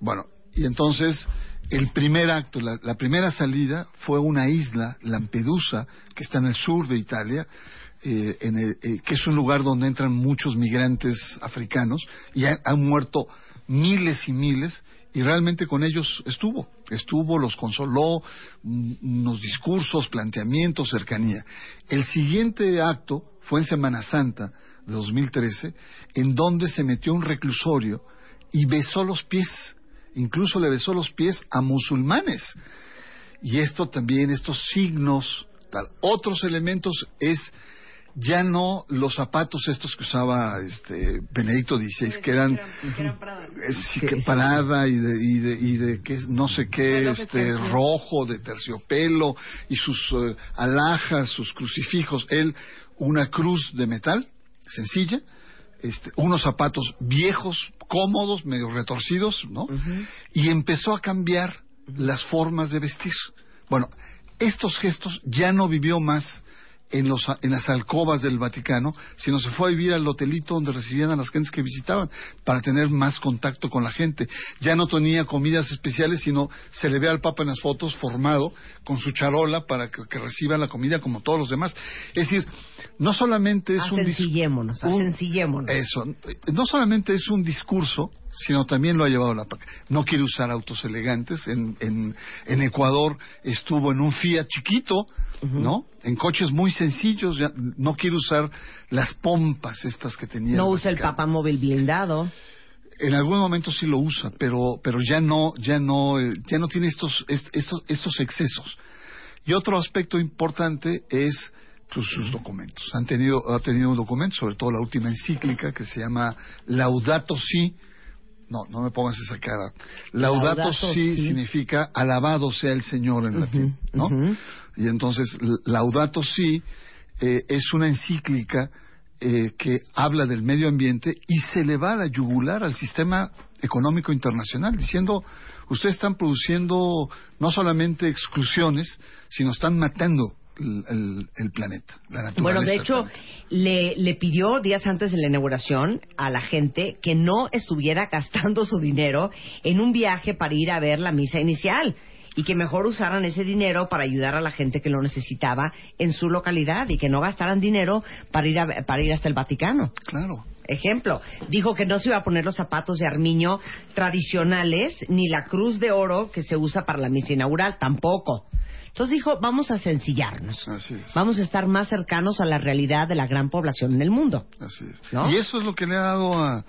F: Bueno, y entonces el primer acto, la, la primera salida fue una isla, Lampedusa, que está en el sur de Italia, eh, en el- eh, que es un lugar donde entran muchos migrantes africanos y ha- han muerto miles y miles y realmente con ellos estuvo, estuvo, los consoló, mm, unos discursos, planteamientos, cercanía. El siguiente acto fue en Semana Santa de 2013, en donde se metió un reclusorio y besó los pies, incluso le besó los pies a musulmanes. Y esto también, estos signos, tal. Otros elementos es ya no los zapatos estos que usaba este Benedicto XVI, que eran eh, sí,
B: Sí,
F: que
B: sí.
F: parada y de, y de, y de que no sé qué, este rojo de terciopelo y sus eh, alhajas, sus crucifijos, él una cruz de metal sencilla, este, unos zapatos viejos, cómodos, medio retorcidos, ¿no? Y empezó a cambiar las formas de vestir. Bueno, estos gestos ya no vivió más en, los, en las alcobas del Vaticano, sino se fue a vivir al hotelito donde recibían a las gentes que visitaban para tener más contacto con la gente. Ya no tenía comidas especiales, sino se le ve al Papa en las fotos formado con su charola para que, que reciba la comida como todos los demás. Es decir, no solamente es un
B: Asencillémonos,
F: un-
B: asencillémonos.
F: Eso, no solamente es un discurso, sino también lo ha llevado la práctica. No quiere usar autos elegantes. En, en, en Ecuador estuvo en un Fiat chiquito, ¿no? En coches muy sencillos. ya no quiere usar las pompas estas que tenía.
B: No usa el papamóvil blindado.
F: En algún momento sí lo usa, pero pero ya no ya no eh, ya no tiene estos est- estos estos excesos. Y otro aspecto importante es pues, sus documentos. Han tenido ha tenido un documento, sobre todo la última encíclica que se llama Laudato Si. No, no me pongas esa cara. Laudato,
B: Laudato
F: Si
B: Si.
F: significa alabado sea el Señor en latín, ¿no? Y entonces Laudato Si eh, es una encíclica eh, que habla del medio ambiente y se le va a la yugular al sistema económico internacional, diciendo, ustedes están produciendo no solamente exclusiones, sino están matando el, el- el planeta, la naturaleza.
B: Bueno, de hecho, le pidió días antes de la inauguración a la gente que no estuviera gastando su dinero en un viaje para ir a ver la misa inicial y que mejor usaran ese dinero para ayudar a la gente que lo necesitaba en su localidad y que no gastaran dinero para ir, a- para ir hasta el Vaticano.
F: Claro.
B: Ejemplo, dijo que no se iba a poner los zapatos de armiño tradicionales ni la cruz de oro que se usa para la misa inaugural, tampoco. Entonces dijo, vamos a sencillarnos.
F: Así es.
B: Vamos a estar más cercanos a la realidad de la gran población en el mundo.
F: Así es.
B: ¿No?
F: Y eso es lo que le ha dado a-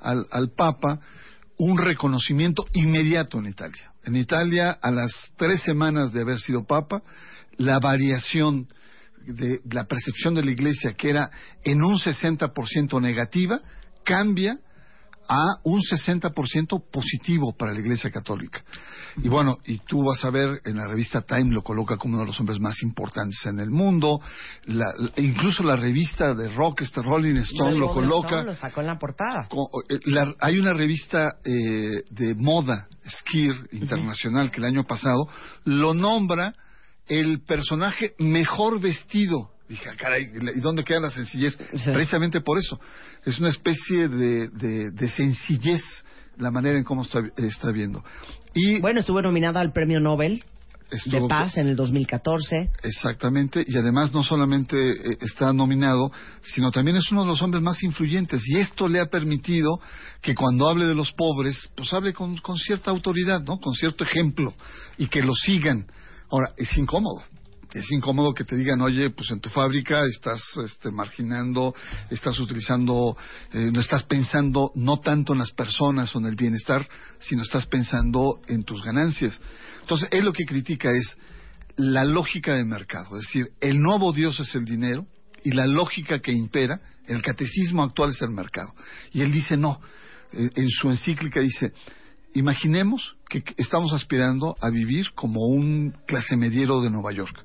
F: al, al Papa un reconocimiento inmediato en Italia. En Italia, a las tres semanas de haber sido Papa, la variación de la percepción de la Iglesia, que era en un 60% negativa, cambia a un 60% positivo para la Iglesia Católica. Y bueno, y tú vas a ver, en la revista Time lo coloca como uno de los hombres más importantes en el mundo, la- la- incluso la revista de rock, este Rolling Stone, lo coloca.
B: Stone lo sacó en la portada.
F: Eh, la- hay una revista eh, de moda, Skir Internacional, que el año pasado lo nombra el personaje mejor vestido. Dije, ah, caray, ¿y dónde queda la sencillez?
B: Sí.
F: Precisamente por eso. Es una especie de, de- de sencillez la manera en cómo está, está viendo. Y
B: Bueno, estuvo nominada al Premio Nobel de
F: estuvo-
B: Paz en el 2014.
F: Exactamente, y además no solamente eh, está nominado, sino también es uno de los hombres más influyentes. Y esto le ha permitido que cuando hable de los pobres, pues hable con, con cierta autoridad, ¿no? Con cierto ejemplo, y que lo sigan. Ahora, es incómodo. Es incómodo que te digan, oye, pues en tu fábrica estás este, marginando, estás utilizando, eh, no estás pensando no tanto en las personas o en el bienestar, sino estás pensando en tus ganancias. Entonces, él lo que critica es la lógica del mercado, es decir, el nuevo Dios es el dinero y la lógica que impera, el catecismo actual es el mercado. Y él dice, no, eh, en su encíclica dice, imaginemos que estamos aspirando a vivir como un clase mediero de Nueva York.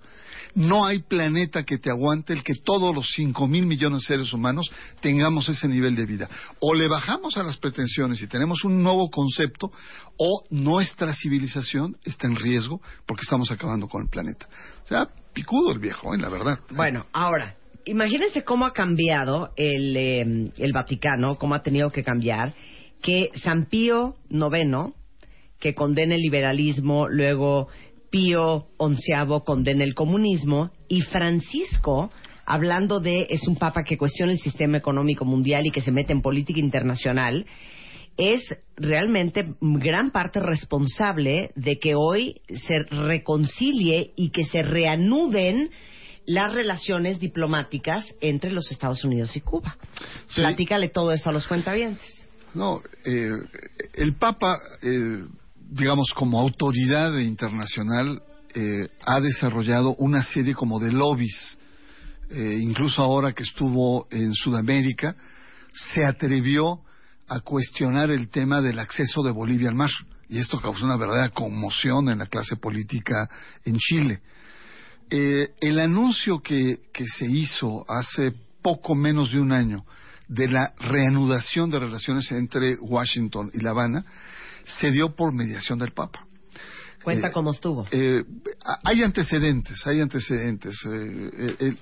F: No hay planeta que te aguante el que todos los cinco mil millones de seres humanos tengamos ese nivel de vida. O le bajamos a las pretensiones y tenemos un nuevo concepto, o nuestra civilización está en riesgo porque estamos acabando con el planeta. O sea, picudo el viejo, ¿eh? la verdad.
B: Bueno, ahora, imagínense cómo ha cambiado el, eh, el Vaticano, cómo ha tenido que cambiar, que San Pío IX, que condena el liberalismo, luego Pío XI condena el comunismo, y Francisco, hablando de, es un papa que cuestiona el sistema económico mundial y que se mete en política internacional, es realmente gran parte responsable de que hoy se reconcilie y que se reanuden las relaciones diplomáticas entre los Estados Unidos y Cuba.
F: Sí.
B: Platícale todo eso a los cuentavientes.
F: No, eh, el Papa, eh, digamos, como autoridad internacional, eh, ha desarrollado una serie como de lobbies. Eh, incluso ahora que estuvo en Sudamérica, se atrevió a cuestionar el tema del acceso de Bolivia al mar. Y esto causó una verdadera conmoción en la clase política en Chile. Eh, el anuncio que, que se hizo hace poco menos de un año de la reanudación de relaciones entre Washington y La Habana se dio por mediación del Papa.
B: Cuenta
F: Eh,
B: cómo estuvo.
F: eh, hay antecedentes, hay antecedentes. Eh, eh,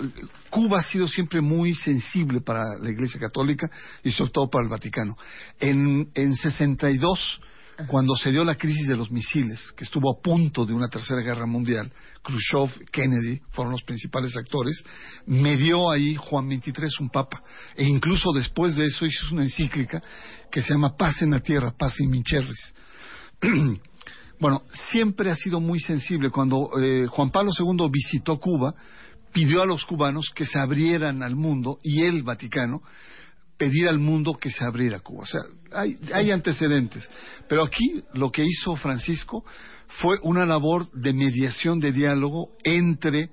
F: Cuba ha sido siempre muy sensible para la Iglesia Católica y sobre todo para el Vaticano. En, en 62, cuando se dio la crisis de los misiles, que estuvo a punto de una tercera guerra mundial, Khrushchev, Kennedy fueron los principales actores, me dio ahí Juan XXIII un papa. E incluso después de eso hizo una encíclica que se llama Paz en la Tierra, Paz in Mincherris. Bueno, siempre ha sido muy sensible. Cuando eh, Juan Pablo II visitó Cuba, pidió a los cubanos que se abrieran al mundo y el Vaticano pedir al mundo que se abriera Cuba. O sea, hay, hay antecedentes. Pero aquí lo que hizo Francisco fue una labor de mediación, de diálogo entre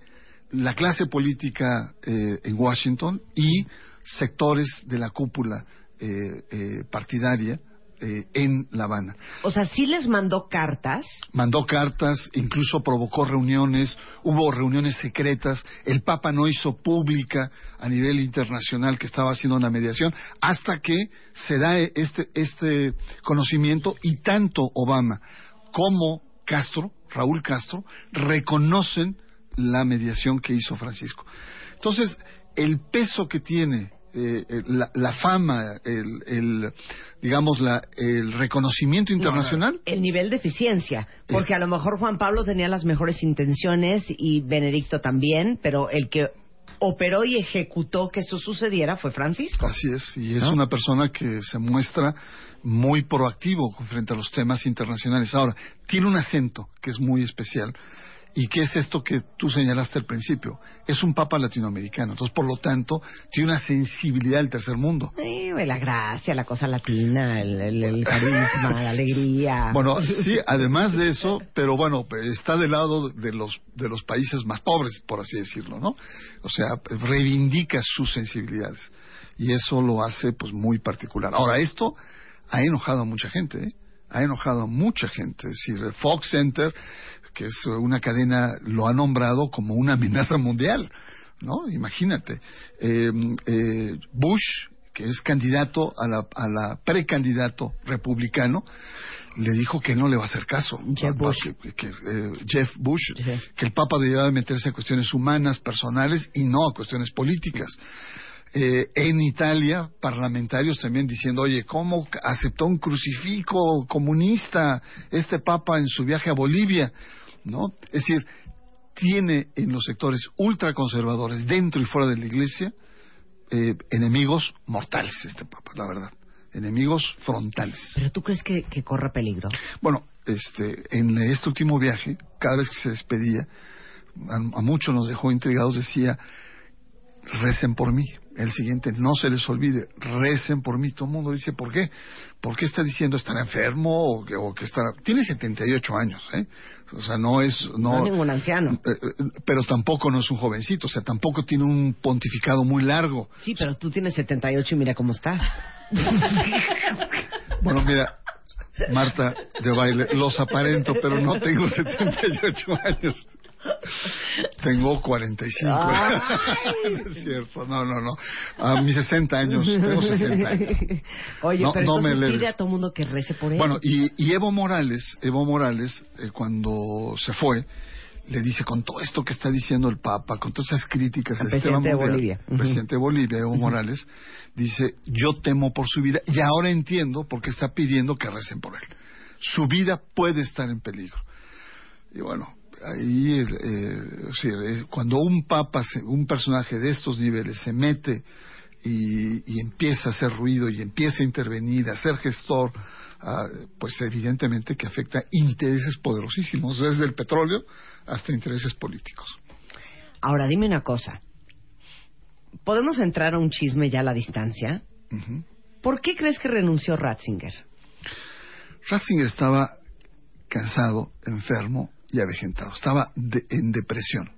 F: la clase política eh, en Washington y sectores de la cúpula eh, eh, partidaria eh, en La Habana
B: O sea, sí les mandó cartas.
F: mandó cartas, incluso provocó reuniones, hubo reuniones secretas, el Papa no hizo pública a nivel internacional que estaba haciendo una mediación, hasta que se da este, este conocimiento y tanto Obama como Castro, Raúl Castro, reconocen la mediación que hizo Francisco. Entonces, el peso que tiene eh, la, la fama, el, el, digamos, la, el reconocimiento internacional,
B: El nivel de eficiencia. Porque a lo mejor Juan Pablo tenía las mejores intenciones y Benedicto también, pero el que operó y ejecutó que eso sucediera fue Francisco.
F: Así es, y es
B: ¿No?
F: una persona que se muestra muy proactivo frente a los temas internacionales. Ahora, tiene un acento que es muy especial. ¿Y qué es esto que tú señalaste al principio? Es un papa latinoamericano, entonces por lo tanto tiene una sensibilidad del tercer mundo.
B: Eh, la gracia, la cosa latina, el, el- el carisma, la alegría.
F: Bueno, sí, además de eso, pero bueno, está del lado de los de los países más pobres, por así decirlo, ¿no? O sea, reivindica sus sensibilidades y eso lo hace pues muy particular. Ahora esto ha enojado a mucha gente, ¿eh? ha enojado a mucha gente. Es decir, Fox Center, que es una cadena, lo ha nombrado como una amenaza mundial, ¿no? Imagínate. Eh, eh, Bush, que es candidato a la, a la precandidato republicano, le dijo que no le va a hacer caso. Pa-
B: Bush.
F: que- que, eh, Jeff Bush, que el Papa debía de meterse a cuestiones humanas, personales y no a cuestiones políticas. Eh, en Italia, parlamentarios también diciendo, oye, ¿cómo aceptó un crucifijo comunista este Papa en su viaje a Bolivia? ¿No? Es decir, tiene en los sectores ultraconservadores, dentro y fuera de la Iglesia, eh, enemigos mortales este Papa, la verdad. Enemigos frontales.
B: ¿Pero tú crees que, que corre peligro?
F: Bueno, este, en este último viaje, cada vez que se despedía, a, a muchos nos dejó intrigados, decía, recen por mí. El siguiente, no se les olvide, recen por mí. Todo el mundo dice, ¿por qué? ¿Por qué está diciendo estará enfermo o que, o que estará... Tiene 78 años, ¿eh? O sea, no es...
B: No,
F: No,
B: ningún anciano.
F: eh, eh, pero tampoco no es un jovencito, o sea, tampoco tiene un pontificado muy largo.
B: Sí, pero tú tienes 78 y mira cómo estás.
F: Bueno, mira, Marta de baile, los aparento, pero no tengo 78 años. Tengo 45. no es cierto, no, no, no. A mis 60 años, tengo 60 años.
B: Oye,
F: No,
B: pero
F: no me
B: entonces pide a todo mundo que rece por él.
F: Bueno, y, y Evo Morales, Evo Morales, eh, cuando se fue, le dice con todo esto que está diciendo el Papa, con todas esas críticas
B: Al presidente de
F: mundial,
B: Bolivia.
F: el presidente de Bolivia, Evo Morales, dice, yo temo por su vida y ahora entiendo por qué está pidiendo que recen por él. Su vida puede estar en peligro. Y bueno, ahí, eh, sí, eh, cuando un papa, un personaje de estos niveles se mete y, y empieza a hacer ruido y empieza a intervenir, a ser gestor, ah, pues evidentemente que afecta intereses poderosísimos, desde el petróleo hasta intereses políticos.
B: Ahora, dime una cosa. ¿Podemos entrar a un chisme ya a la distancia?
F: Ujú.
B: ¿Por qué crees que renunció Ratzinger?
F: Ratzinger estaba cansado, enfermo y avejentado. Estaba de- en depresión.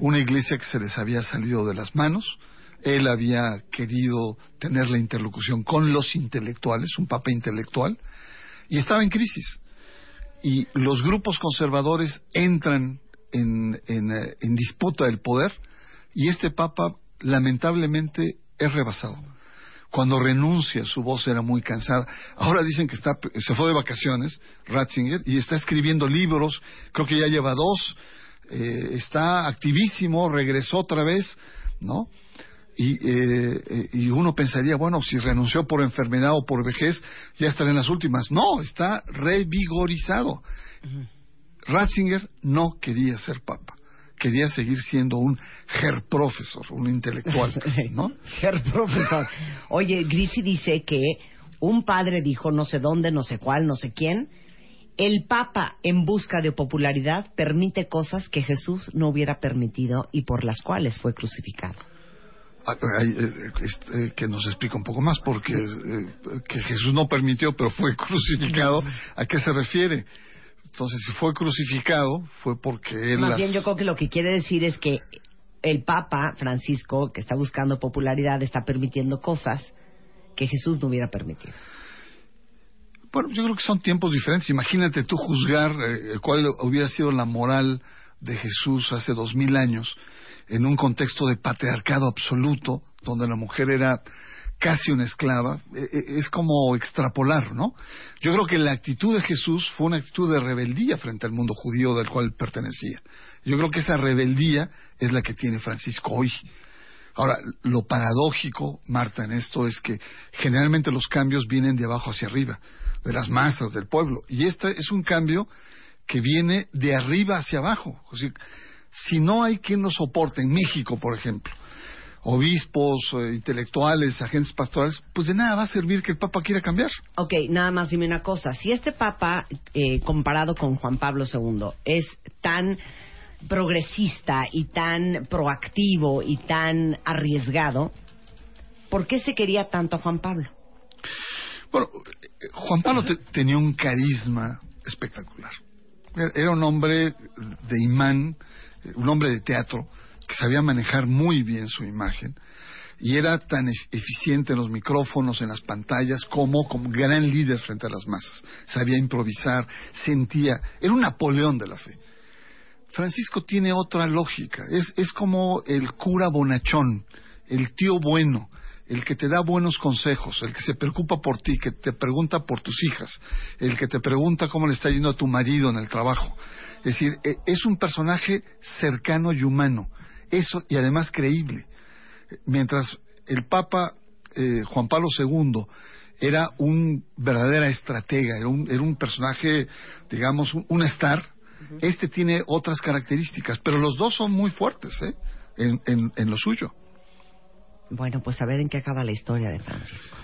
F: Una iglesia que se les había salido de las manos. Él había querido tener la interlocución con los intelectuales, un papa intelectual, y estaba en crisis. Y los grupos conservadores entran en, en, eh, en disputa del poder y este papa lamentablemente es rebasado. Cuando renuncia, su voz era muy cansada. Ahora dicen que está, se fue de vacaciones, Ratzinger, y está escribiendo libros, creo que ya lleva dos, eh, está activísimo, regresó otra vez, ¿no? Y, eh, y uno pensaría, bueno, si renunció por enfermedad o por vejez, ya estará en las últimas. No, está revigorizado. Ratzinger no quería ser papa quería seguir siendo un her profesor, un intelectual, ¿no?
B: her profesor. Oye, Grisi dice que un padre dijo no sé dónde, no sé cuál, no sé quién, el Papa en busca de popularidad permite cosas que Jesús no hubiera permitido y por las cuales fue crucificado.
F: Ah, eh, este, que nos explica un poco más, porque eh, que Jesús no permitió, pero fue crucificado, ¿a qué se refiere? Entonces, si fue crucificado, fue porque él.
B: Más bien, yo creo que lo que quiere decir es que el Papa Francisco, que está buscando popularidad, está permitiendo cosas que Jesús no hubiera permitido.
F: Bueno, yo creo que son tiempos diferentes. Imagínate tú juzgar eh, cuál hubiera sido la moral de Jesús hace dos mil años en un contexto de patriarcado absoluto, donde la mujer era casi una esclava, e, e, es como extrapolar, ¿no? Yo creo que la actitud de Jesús fue una actitud de rebeldía frente al mundo judío del cual pertenecía. Yo creo que esa rebeldía es la que tiene Francisco hoy. Ahora, lo paradójico, Marta, en esto es que generalmente los cambios vienen de abajo hacia arriba, de las masas, del pueblo. Y este es un cambio que viene de arriba hacia abajo. si no hay quien lo soporte, en México, por ejemplo, obispos, eh, intelectuales, agentes pastorales, pues de nada va a servir que el Papa quiera cambiar.
B: Ok, nada más dime una cosa. Si este Papa, eh, comparado con Juan Pablo II, es tan progresista y tan proactivo y tan arriesgado, ¿por qué se quería tanto a Juan Pablo?
F: Bueno, Juan Pablo tenía un carisma espectacular. Era un hombre de imán, un hombre de teatro, que sabía manejar muy bien su imagen y era tan eficiente en los micrófonos, en las pantallas, como como gran líder frente a las masas. Sabía improvisar, sentía, era un Napoleón de la fe. Francisco tiene otra lógica, es, es como el cura bonachón, el tío bueno, el que te da buenos consejos, el que se preocupa por ti, que te pregunta por tus hijas, el que te pregunta cómo le está yendo a tu marido en el trabajo. Es decir, e, es un personaje cercano y humano eso, y además creíble. Mientras el Papa eh, Juan Pablo II era un verdadera estratega, era un, era un personaje, digamos, un, star, este tiene otras características, pero los dos son muy fuertes ¿eh? en, en, lo suyo.
B: Bueno, pues a ver en qué acaba la historia de Francisco.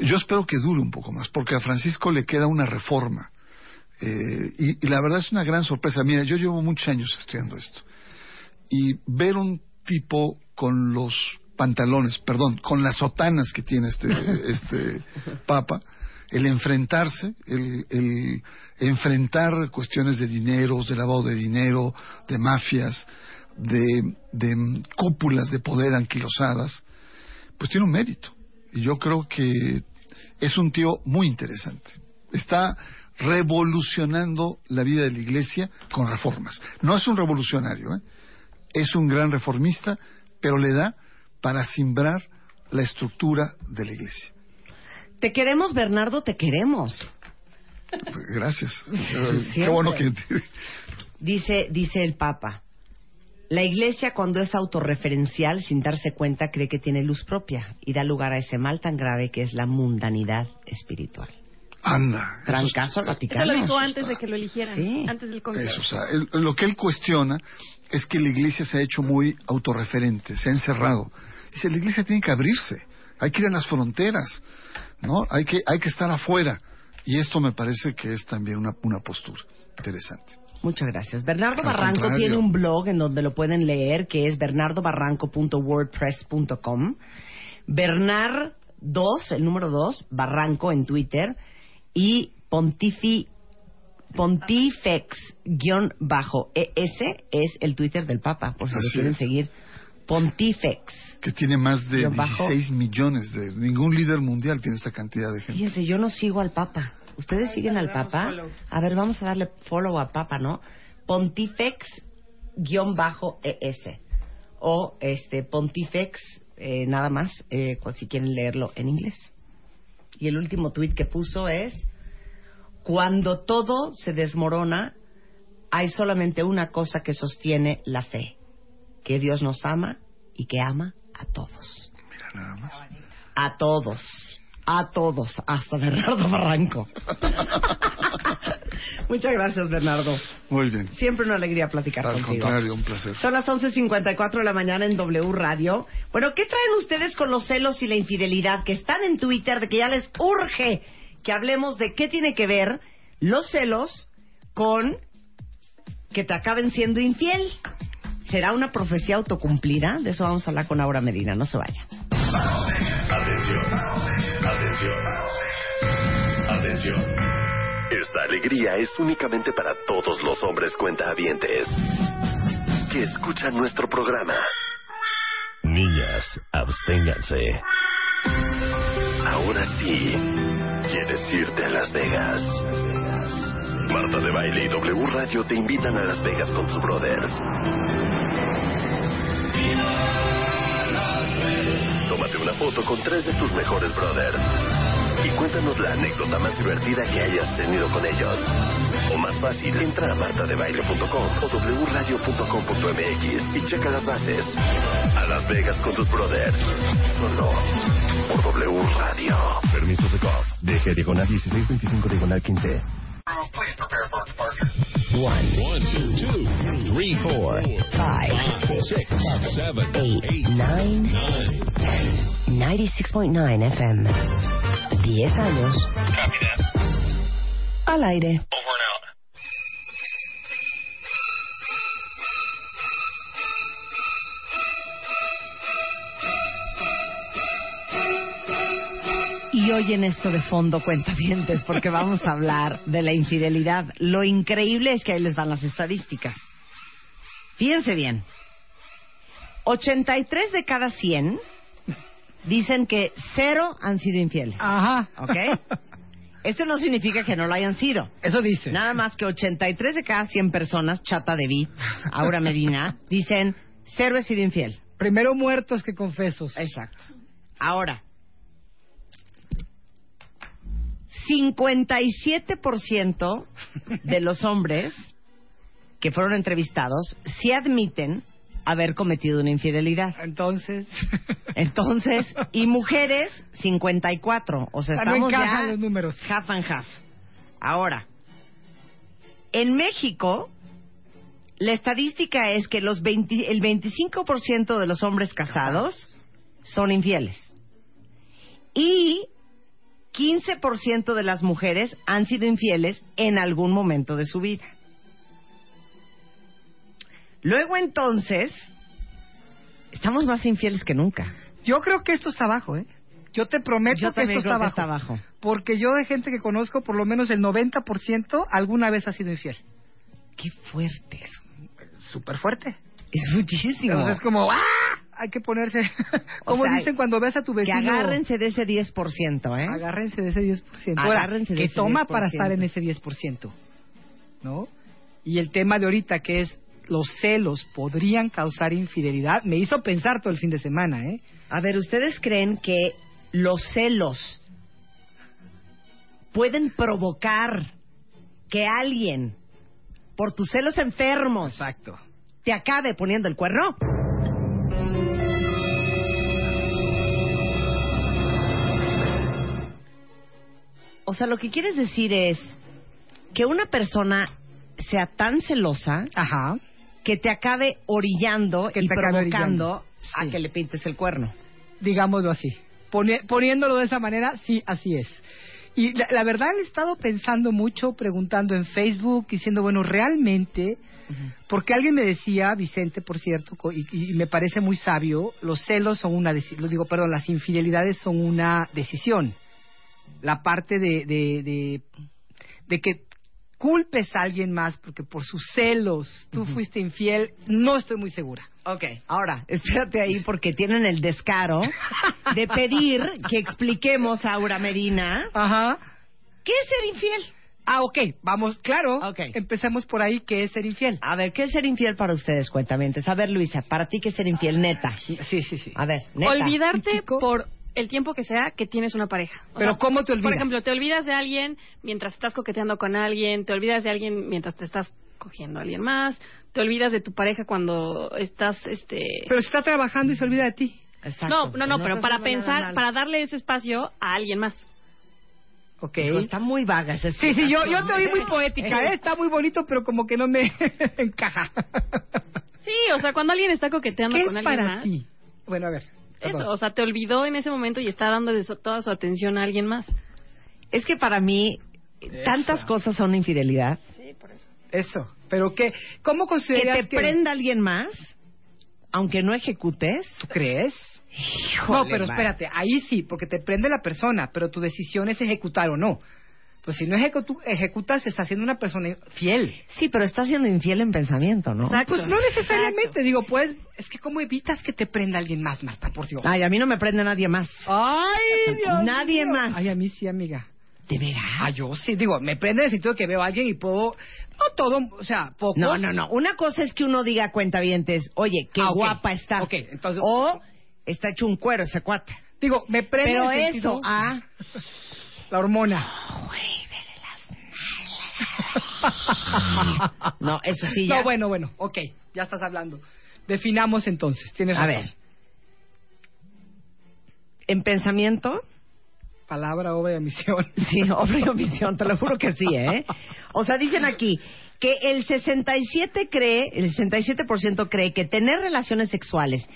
F: Yo espero que dure un poco más, porque a Francisco le queda una reforma. Eh, y, y, la verdad es una gran sorpresa. Mira, yo llevo muchos años estudiando esto y ver un tipo con los pantalones, perdón, con las sotanas que tiene este, este papa, el enfrentarse, el, el, enfrentar cuestiones de dinero, de lavado de dinero, de mafias, de, de cúpulas de poder anquilosadas, pues tiene un mérito. Y yo creo que es un tío muy interesante. Está revolucionando la vida de la Iglesia con reformas. No es un revolucionario, ¿eh? Es un gran reformista, pero le da para simbrar la estructura de la iglesia.
B: Te queremos, Bernardo, te queremos.
F: Gracias. Qué bueno que...
B: dice, dice el Papa, la iglesia cuando es autorreferencial, sin darse cuenta, cree que tiene luz propia y da lugar a ese mal tan grave que es la mundanidad espiritual.
F: Anda.
B: Gran caso al Vaticano.
E: Eso lo dijo antes de que lo eligieran, sí. antes del Congreso.
F: Eso, o sea, lo que él cuestiona es que la iglesia se ha hecho muy autorreferente, se ha encerrado. Dice, la iglesia tiene que abrirse, hay que ir a las fronteras, ¿no? Hay que, hay que estar afuera. Y esto me parece que es también una, una postura interesante.
B: Muchas gracias. Bernardo Barranco tiene un blog en donde lo pueden leer que es bernardobarranco.wordpress.com. Bernard 2, el número 2, Barranco en Twitter y Pontifi Pontifex-ES es el Twitter del Papa, por si lo quieren seguir. Pontifex.
F: Que tiene más de 16 millones de... Ningún líder mundial tiene esta cantidad de gente.
B: Fíjense, yo no sigo al Papa. ¿Ustedes siguen al Papa? A ver, vamos a darle follow a Papa, ¿no? Pontifex-ES. O este Pontifex eh, nada más, eh, si quieren leerlo en inglés. Y el último tuit que puso es, cuando todo se desmorona, hay solamente una cosa que sostiene la fe, que Dios nos ama y que ama a todos.
F: Mira nada más.
B: A todos. A todos. Hasta Bernardo Barranco. Muchas gracias, Bernardo.
F: Muy bien.
B: Siempre una alegría platicar
F: Al
B: contigo.
F: contrario, un placer.
B: Son las 11.54 de la mañana en W Radio. Bueno, ¿qué traen ustedes con los celos y la infidelidad que están en Twitter de que ya les urge que hablemos de qué tiene que ver los celos con que te acaben siendo infiel? ¿Será una profecía autocumplida? De eso vamos a hablar con Aura Medina. No se vayan.
A: Atención, atención, atención. Esta alegría es únicamente para todos los hombres cuentahabientes que escuchan nuestro programa. Niñas, absténganse. Ahora sí, quieres irte a Las Vegas. Marta de Baile y W Radio te invitan a Las Vegas con sus brothers. Tómate una foto con tres de tus mejores brothers. Y cuéntanos la anécdota más divertida que hayas tenido con ellos. O más fácil, entra a martadebaile.com o wradio.com.mx y checa las bases. A Las Vegas con tus brothers. Solo por W Radio. Permiso de COP. DG diagonal 1625 diagonal 15.
G: One, one, two, two, three, four, five, six, seven, eight, nine, ten. 96.9 FM. 10 años. Al aire.
B: Y oyen esto de fondo, cuentavientes, porque vamos a hablar de la infidelidad. Lo increíble es que ahí les van las estadísticas. Fíjense bien. 83 de cada 100 dicen que cero han sido infieles.
H: Ajá.
B: ¿Ok? Esto no significa que no lo hayan sido.
H: Eso dice.
B: Nada más que 83 de cada 100 personas, Chata de Aura Medina, dicen cero he sido infiel.
H: Primero muertos que confesos.
B: Exacto. Ahora, 57% de los hombres que fueron entrevistados sí admiten haber cometido una infidelidad.
H: Entonces.
B: Entonces, y mujeres 54, o sea,
H: Ah, no
B: estamos ya
H: los números.
B: half and half. Ahora, en México la estadística es que los 20 el 25% de los hombres casados son infieles. Y 15% de las mujeres han sido infieles en algún momento de su vida. Luego entonces, estamos más infieles que nunca.
H: Yo creo que esto está abajo, ¿eh? Yo te prometo
B: Yo
H: que esto
B: creo
H: está,
B: que está
H: abajo.
B: abajo.
H: Porque yo de gente que conozco, por lo menos el 90% alguna vez ha sido infiel.
B: Qué fuerte eso.
H: Súper fuerte.
B: Es muchísimo.
H: Entonces es como, ¡ah! Hay que ponerse...
B: O
H: como
B: sea,
H: dicen cuando ves a tu
B: que
H: vecino...
B: agárrense de ese 10%, ¿eh?
H: Agárrense de ese 10%. Ahora,
B: Agárrense de
H: que
B: ese
H: toma
B: 10%.
H: para estar en ese 10%. ¿No? Y el tema de ahorita que es los celos podrían causar infidelidad, me hizo pensar todo el fin de semana, ¿eh?
B: A ver, ¿ustedes creen que los celos pueden provocar que alguien, por tus celos enfermos,
H: Exacto.
B: te acabe poniendo el cuerno? O sea, lo que quieres decir es que una persona sea tan celosa
H: Ajá.
B: que te acabe orillando
H: Que
B: y
H: te acabe
B: provocando
H: orillando.
B: a
H: Sí.
B: que le pintes el cuerno.
H: digámoslo así. Poni- poniéndolo de esa manera, sí, así es. Y la, la verdad he estado pensando mucho, preguntando en Facebook, diciendo, bueno, realmente, porque alguien me decía, Vicente, por cierto, co- y, y me parece muy sabio, los celos son una decisión, digo, perdón, las infidelidades son una decisión. La parte de, de, de, de que culpes a alguien más porque por sus celos tú fuiste infiel, no estoy muy segura.
B: Ok, ahora, espérate ahí porque tienen el descaro de pedir que expliquemos a Aura Medina
H: Ajá.
B: qué es ser infiel.
H: Ah, ok, vamos, claro.
B: Ok.
H: Empecemos por ahí, ¿qué es ser infiel?
B: A ver, ¿qué es ser infiel para ustedes, cuentamientos? A ver, Luisa, para ti, ¿qué es ser infiel, neta?
H: Sí, sí, sí.
B: A ver, neta.
I: Olvidarte por el tiempo que sea que tienes una pareja. O
H: Pero
I: sea,
H: ¿cómo te olvidas?
I: Por ejemplo, te olvidas de alguien mientras estás coqueteando con alguien, te olvidas de alguien mientras te estás cogiendo a alguien más, te olvidas de tu pareja cuando estás, este...
H: Pero si está trabajando y se olvida de ti.
B: Exacto.
I: no, no, no, pero para pensar, para darle ese espacio a alguien más.
H: Ok.
B: Está muy vaga esa
H: Sí, sí, yo, yo te oí muy poética, ¿eh? Está muy bonito, pero como que no me encaja.
I: Sí, o sea, cuando alguien está coqueteando
H: ¿Qué
I: con
H: es
I: alguien
H: para
I: más.
H: ti? Bueno, a ver.
I: Eso, o sea, te olvidó en ese momento y está dando toda su atención a alguien más.
B: Es que para mí, tantas cosas son infidelidad.
H: Eso. ¿Pero qué? ¿Cómo
B: Que
H: consideras
B: te prenda alguien más, aunque no ejecutes.
H: ¿Tú crees?
B: Híjole,
H: no, pero espérate, ahí sí, porque te prende la persona, pero tu decisión es ejecutar o no. Pues si no ejecu- ejecutas, estás siendo una persona fiel.
B: Sí, pero estás siendo infiel en pensamiento, ¿no?
I: Exacto.
H: Pues no necesariamente, digo, pues, es que ¿cómo evitas que te prenda alguien más, Marta, por Dios?
B: Ay, a mí no me prende nadie más.
H: Ay, Dios
B: Nadie
H: mío.
B: más.
H: Ay, a mí sí, amiga.
B: ¿De veras?
H: Ah, yo sí, digo, me prende en el sentido de que veo a alguien y puedo, no todo, o sea, pocos.
B: No, no, no. Una cosa es que uno diga cuentavientes, oye, qué
H: Ah,
B: guapa está.
H: Ok, entonces-
B: O está hecho un cuero ese cuate.
H: Digo, me prende
B: Pero
H: en el
B: eso, ah,
H: La hormona.
B: no, eso sí ya.
H: No, bueno, bueno, ok, ya estás hablando. Definamos entonces, tienes
B: A
H: razón.
B: ver. En pensamiento,
H: Palabra, obra y misión.
B: sí, obra y omisión, te lo juro que sí, ¿eh? O sea, dicen aquí que el 67 cree, el 67% cree que tener relaciones sexuales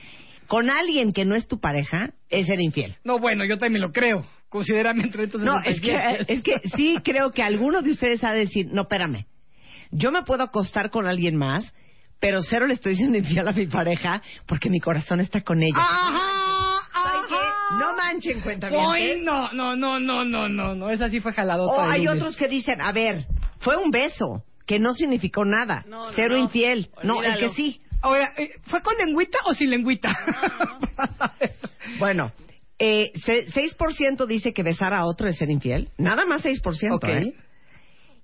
B: con alguien que no es tu pareja es ser infiel.
H: No, bueno, yo también lo creo. Considérame entre estos
B: No, es que,
H: 67.
B: es que sí creo que alguno de ustedes ha de decir, no, espérame, yo me puedo acostar con alguien más, pero cero le estoy diciendo infiel a mi pareja porque mi corazón está con ella.
H: Ajá, ajá.
B: No manchen cuenta
H: no, no, no, no, no, no, no, esa sí fue jaladota.
B: O hay
H: lunes.
B: otros que dicen, a ver, fue un beso, que no significó nada,
I: No, no,
B: cero
I: no.
B: infiel. No, el
I: Olvídalo.
B: que sí.
H: Oiga, eh, ¿fue con lengüita o sin lengüita?
B: Bueno, eh, se- 6% dice que besar a otro es ser infiel. Nada más 6%.
H: Ok.
B: ¿eh?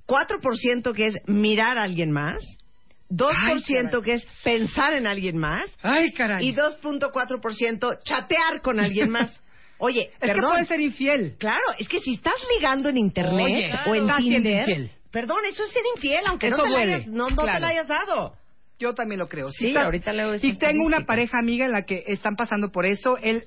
B: 4% que es mirar a alguien más. 2%
H: caray.
B: que es pensar en alguien más.
H: Ay, caray.
B: Y 2.4% chatear con alguien más. Oye,
H: es que
B: perdón.
H: puede ser infiel.
B: Claro, es que si estás ligando en internet
H: Oye,
B: o en Tinder,
H: infiel.
B: perdón, eso es ser infiel, aunque
H: Eso
B: no te, la hayas, no, no te la hayas dado.
H: Yo también lo creo.
B: Sí,
H: estás-
B: ahorita leo esa
H: Y tengo una pareja amiga en la que están pasando por eso. Él,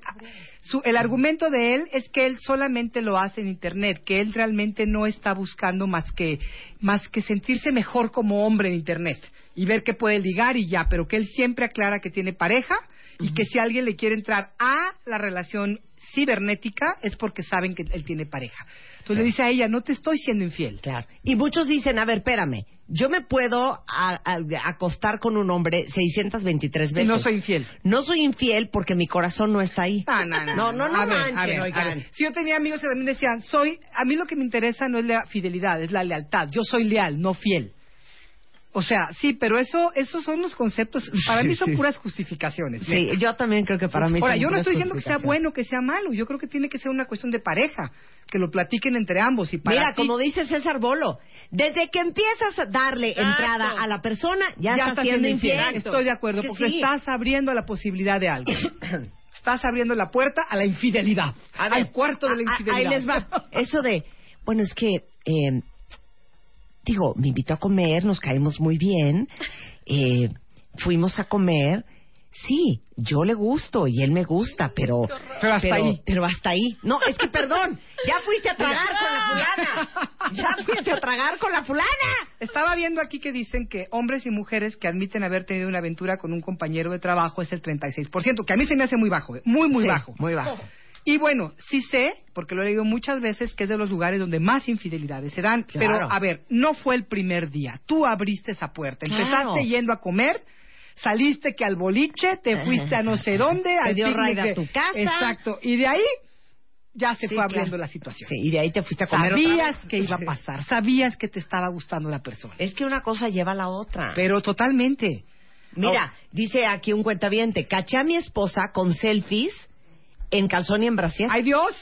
H: su, el argumento de él es que él solamente lo hace en Internet, que él realmente no está buscando más que, más que sentirse mejor como hombre en Internet y ver que puede ligar y ya, pero que él siempre aclara que tiene pareja y que si alguien le quiere entrar a la relación cibernética es porque saben que él tiene pareja. Entonces le dice a ella, no te estoy siendo infiel.
B: Claro. Y muchos dicen, a ver, espérame, yo me puedo a- a- acostar con un hombre 623
H: Y
B: veces.
H: no soy infiel.
B: No soy infiel porque mi corazón no está ahí.
H: Ah, no, no,
B: no, no, no
H: A ver,
B: manchen,
H: a ver, a
B: oigan.
H: ver. Si yo tenía amigos que también decían, soy, a mí lo que me interesa no es la fidelidad, es la lealtad. Yo soy leal, no fiel. O sea, sí, pero eso, esos son los conceptos. Para mí son
B: Sí.
H: puras justificaciones.
B: Sí, yo también creo que para mí
H: Ahora,
B: son
H: yo no estoy diciendo que sea bueno, que sea malo. Yo creo que tiene que ser una cuestión de pareja, que lo platiquen entre ambos. Y para
B: Mira,
H: ti,
B: como dice César Bolo, desde que empiezas a darle
I: Exacto.
B: entrada a la persona, ya,
H: ya
B: estás siendo infiel.
H: Estoy de acuerdo,
B: Es que
H: porque
B: sí.
H: estás abriendo la posibilidad de algo. estás abriendo la puerta a la infidelidad,
B: A ver,
H: al cuarto de la
B: a- a-
H: infidelidad.
B: Ahí les va. Eso de, bueno, es que, eh, digo, me invitó a comer, nos caímos muy bien, eh, fuimos a comer. Sí, yo le gusto y él me gusta, pero...
H: Pero hasta ahí.
B: Pero hasta ahí. No, es que perdón, ya fuiste a tragar con la fulana. Ya fuiste a tragar con la fulana.
H: Estaba viendo aquí que dicen que hombres y mujeres que admiten haber tenido una aventura con un compañero de trabajo es el 36%, que a mí se me hace muy bajo, ¿eh? muy, muy
B: Sí,
H: bajo.
B: Muy bajo.
H: Y bueno, sí sé, porque lo he leído muchas veces, que es de los lugares donde más infidelidades se dan.
B: Claro.
H: Pero, a ver, no fue el primer día. Tú abriste esa puerta.
B: Claro.
H: Empezaste yendo a comer, saliste que al boliche, te fuiste a no sé dónde, al
B: dio raid a tu casa.
H: Exacto. Y de ahí ya se
B: Sí,
H: fue abriendo
B: claro.
H: la situación.
B: Sí, y de ahí te fuiste a comer otra
H: Sabías
B: vez.
H: que iba a pasar, sabías que te estaba gustando la persona.
B: Es que una cosa lleva a la otra.
H: Pero totalmente.
B: Mira, dice aquí un cuentaviente, caché a mi esposa con selfies en calzón y en brasier.
H: ¡Ay, Dios!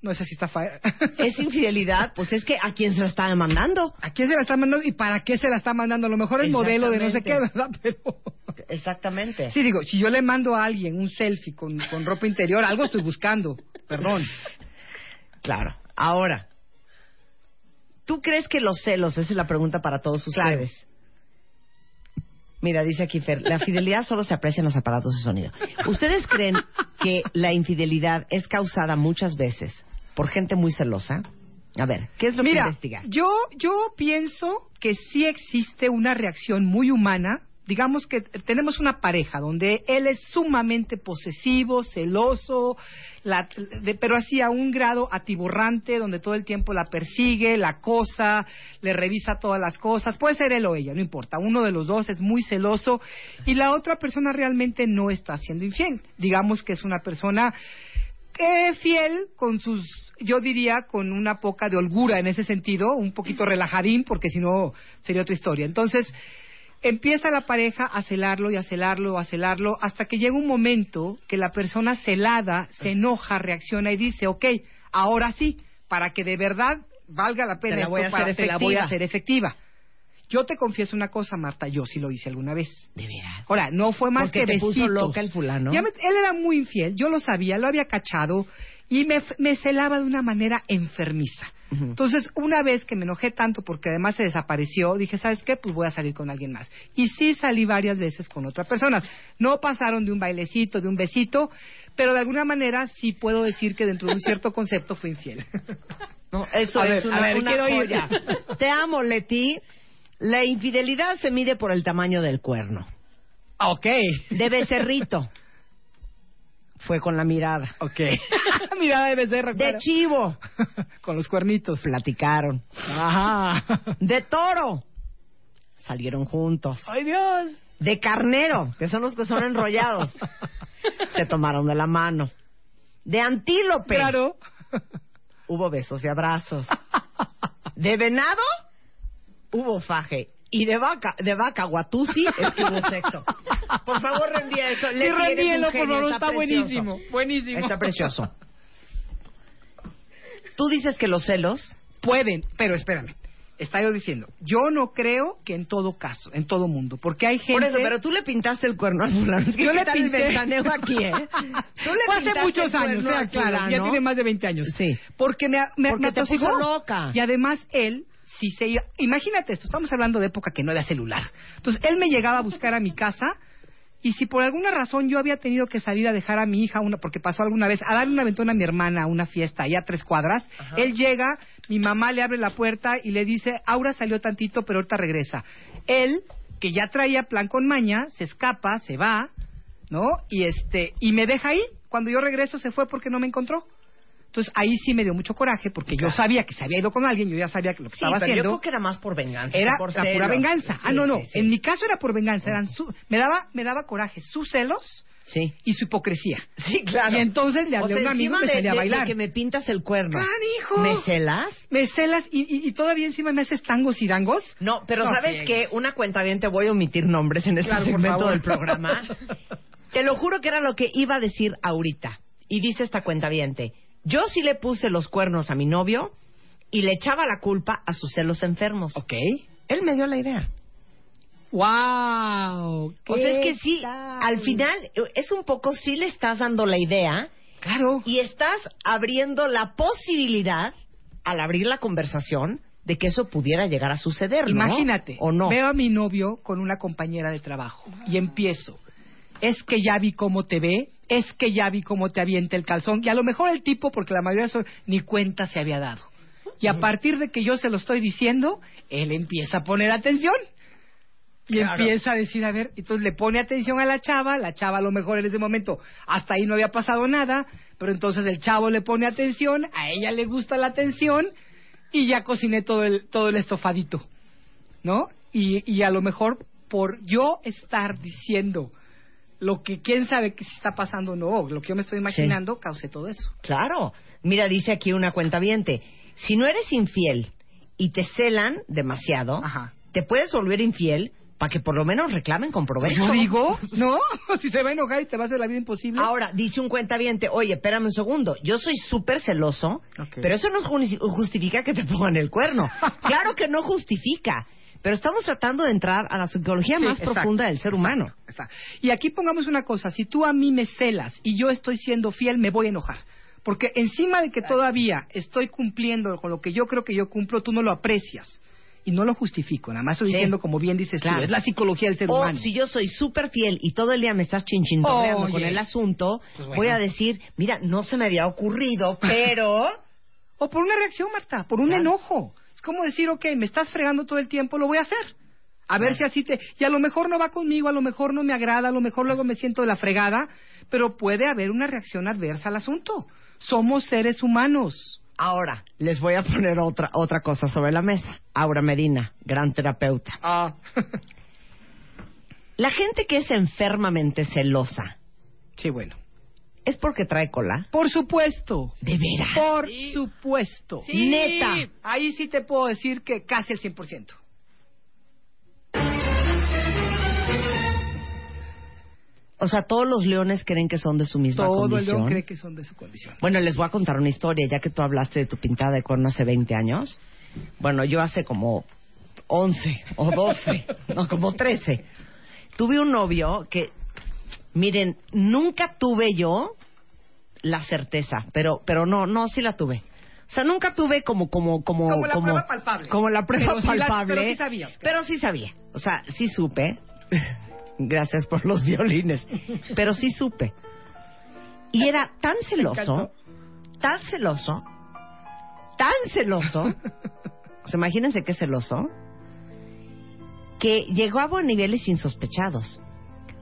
H: No sé si está fa-
B: Es infidelidad, pues es que a quién se la está demandando.
H: ¿A quién se la está mandando y para qué se la está mandando? A lo mejor el modelo de no sé qué, ¿verdad? Pero
B: Exactamente.
H: sí digo, si yo le mando a alguien un selfie con, con ropa interior, algo estoy buscando. Perdón.
B: Claro. Ahora, ¿tú crees que los celos, esa es la pregunta para todos
H: Claro.
B: ustedes? Mira, dice aquí Fer, la fidelidad solo se aprecia en los aparatos de sonido. ¿Ustedes creen que la infidelidad es causada muchas veces por gente muy celosa? A ver, ¿qué es lo que
H: Mira,
B: investiga?
H: yo, yo pienso que sí existe una reacción muy humana. Digamos que tenemos una pareja donde él es sumamente posesivo, celoso, la- de- pero así a un grado atiborrante, donde todo el tiempo la persigue, la acosa, le revisa todas las cosas. Puede ser él o ella, no importa. Uno de los dos es muy celoso y la otra persona realmente no está siendo infiel. Digamos que es una persona eh, fiel con sus, yo diría, con una poca de holgura en ese sentido, un poquito relajadín, porque si no sería otra historia. Entonces, empieza la pareja a celarlo y a celarlo, a celarlo, hasta que llega un momento que la persona celada se enoja, reacciona y dice, ok, ahora sí, para que de verdad valga la pena
B: la voy
H: esto,
B: a hacer
H: para- te la voy a
B: efectiva".
H: hacer efectiva. Yo te confieso una cosa, Marta, yo sí lo hice alguna vez.
B: De veras.
H: Ahora, no fue más
B: Porque
H: que
B: te puso
H: besitos.
B: loca el fulano.
H: Ya me- él era muy infiel, yo lo sabía, lo había cachado y me, me celaba de una manera enfermiza. Entonces, una vez que me enojé tanto porque además se desapareció, dije, ¿sabes qué? Pues voy a salir con alguien más. Y sí salí varias veces con otras personas. No pasaron de un bailecito, de un besito, pero de alguna manera sí puedo decir que dentro de un cierto concepto fui infiel.
B: No, eso
H: A
B: es
H: ver,
B: una,
H: a ver,
B: una
H: quiero ir.
B: joya. Te amo, Leti. La infidelidad se mide por el tamaño del cuerno.
H: ok.
B: De becerrito. Fue con la mirada.
H: Ok. Mirada de becerro.
B: De
H: claro.
B: chivo.
H: Con los cuernitos.
B: Platicaron.
H: Ajá.
B: De toro. Salieron juntos.
H: ¡Ay, Dios!
B: De carnero, que son los que son enrollados. Se tomaron de la mano. De antílope.
H: Claro.
B: Hubo besos y abrazos. De venado hubo faje. Y de vaca, de vaca guatusi es que hubo sexo. Por favor, reenvía eso.
H: Sí, reenvíelo, por favor, está buenísimo. Buenísimo.
B: Está precioso. Tú dices que los celos
H: Pueden, pero espérame. Está yo diciendo, yo no creo que en todo caso, en todo mundo, porque hay gente...
B: Por eso, pero tú le pintaste el cuerno al fulano. Es que
H: Yo
B: ¿qué
H: le
B: el
H: pinté.
B: ventaneo aquí, ¿eh? Tú le
H: Fue hace muchos
B: el
H: años, sea claro, ya tiene más de 20 años.
B: Sí.
H: Porque me, me,
B: Porque
H: me
B: te puso loca.
H: Y además él, si se iba... Imagínate esto, estamos hablando de época que no había celular. Entonces él me llegaba a buscar a mi casa y si por alguna razón yo había tenido que salir a dejar a mi hija, una porque pasó alguna vez, a darle una aventón a mi hermana a una fiesta allá a tres cuadras, él llega, mi mamá le abre la puerta y le dice, Aura salió tantito, pero ahorita regresa. Él, que ya traía plan con maña, se escapa, se va, ¿no? Y este, y me deja ahí. Cuando yo regreso se fue porque no me encontró. Entonces ahí sí me dio mucho coraje porque yo sabía que se había ido con alguien, yo ya sabía que lo que
B: Sí,
H: estaba
B: pero yo
H: haciendo
B: creo que era más por venganza.
H: era
B: por
H: la pura venganza. ah, no, no.
B: sí.
H: En mi caso era por venganza. Eran su- me daba me daba coraje sus celos
B: Sí.
H: y su hipocresía.
B: Sí, claro.
H: Y entonces le
B: O
H: hablé
B: sea,
H: a un amigo y me salí a bailar.
B: de que me pintas el cuerno.
H: ¡Canijo!
B: ¿Me celas?
H: Me celas y, y- y todavía encima me haces tangos y dangos.
B: No, pero
H: No
B: ¿sabes qué? Una cuenta bien, te voy a omitir nombres en este
H: Claro,
B: segmento del programa. te lo juro que era lo que iba a decir ahorita. Y dice esta cuenta Yo sí le puse los cuernos a mi novio y le echaba la culpa a sus celos enfermos.
H: Ok.
B: Él me dio la idea.
H: ¡Wow!
B: O sea, es que sí, al final eh, es un poco, sí le estás dando la idea
H: Claro.
B: y estás abriendo la posibilidad, al abrir la conversación, de que eso pudiera llegar a suceder, ¿no?
H: Imagínate,
B: ¿O no?
H: veo a mi novio con una compañera de trabajo y empiezo. Es que ya vi cómo te ve, es que ya vi cómo te avienta el calzón. Y a lo mejor el tipo, porque la mayoría son, ni cuenta se había dado. Y a partir de que yo se lo estoy diciendo, él empieza a poner atención. Y
B: Claro.
H: empieza a decir, a ver, entonces le pone atención a la chava, la chava a lo mejor en ese momento hasta ahí no había pasado nada, pero entonces el chavo le pone atención, a ella le gusta la atención y ya cociné todo el, todo el estofadito, ¿no? Y, y a lo mejor por yo estar diciendo lo que quién sabe que si está pasando o no, lo que yo me estoy imaginando, causé todo eso.
B: Claro. Mira, dice aquí una cuenta Si no eres infiel y te celan demasiado,
H: Ajá.
B: te puedes volver infiel para que por lo menos reclamen con provecho.
H: ¿No digo? ¿No? si se va a enojar y te va a hacer la vida imposible.
B: Ahora, dice un cuentaviente, oye, espérame un segundo, yo soy súper celoso, pero eso no ju- justifica que te pongan el cuerno. claro que no justifica, pero estamos tratando de entrar a la psicología
H: Sí,
B: más
H: exacto,
B: profunda del ser humano.
H: Exacto. Y aquí pongamos una cosa, si tú a mí me celas y yo estoy siendo fiel, me voy a enojar. Porque encima de que todavía estoy cumpliendo con lo que yo creo que yo cumplo, tú no lo aprecias. Y no lo justifico, nada más estoy
B: Sí.
H: diciendo como bien dices
B: Claro.
H: tú, es la psicología del ser
B: O
H: humano.
B: si yo soy súper fiel y todo el día me estás chinchintorreando
H: Oye.
B: con el asunto,
H: Pues bueno.
B: voy a decir, mira, no se me había ocurrido, pero...
H: O por una reacción, Marta, por un
B: Claro.
H: enojo. Es como decir, ok, me estás fregando todo el tiempo, lo voy a hacer. A ver si así te... Y a lo mejor no va conmigo, a lo mejor no me agrada, a lo mejor luego me siento de la fregada, pero puede haber una reacción adversa al asunto. Somos seres humanos.
B: Ahora, les voy a poner otra, otra cosa sobre la mesa. Aura Medina, gran terapeuta.
H: Ah.
B: La gente que es enfermamente celosa,
H: sí, bueno.
B: ¿Es porque trae cola?
H: Por supuesto.
B: ¿De veras?
H: Por supuesto.
I: Sí.
H: Neta. Ahí sí te puedo decir que casi el 100%.
B: O sea, todos los leones creen que son de su misma
H: Todo el
B: condición.
H: león cree que son de su condición.
B: Bueno, les voy a contar una historia, ya que tú hablaste de tu pintada de cuerno hace 20 años. Bueno, yo hace como 11 o 12, no, como 13. Tuve un novio que, miren, nunca tuve yo la certeza, pero, pero no, no, sí la tuve. O sea, nunca tuve como, como, como,
H: Como la prueba palpable.
B: Como la prueba
H: Pero sí la-
B: palpable.
H: pero sí claro.
B: Pero sí sabía. O sea, sí supe. Gracias por los violines. Pero sí supe. Y era tan celoso, tan celoso, tan celoso. O sea, imagínense qué celoso. Que llegó a niveles insospechados.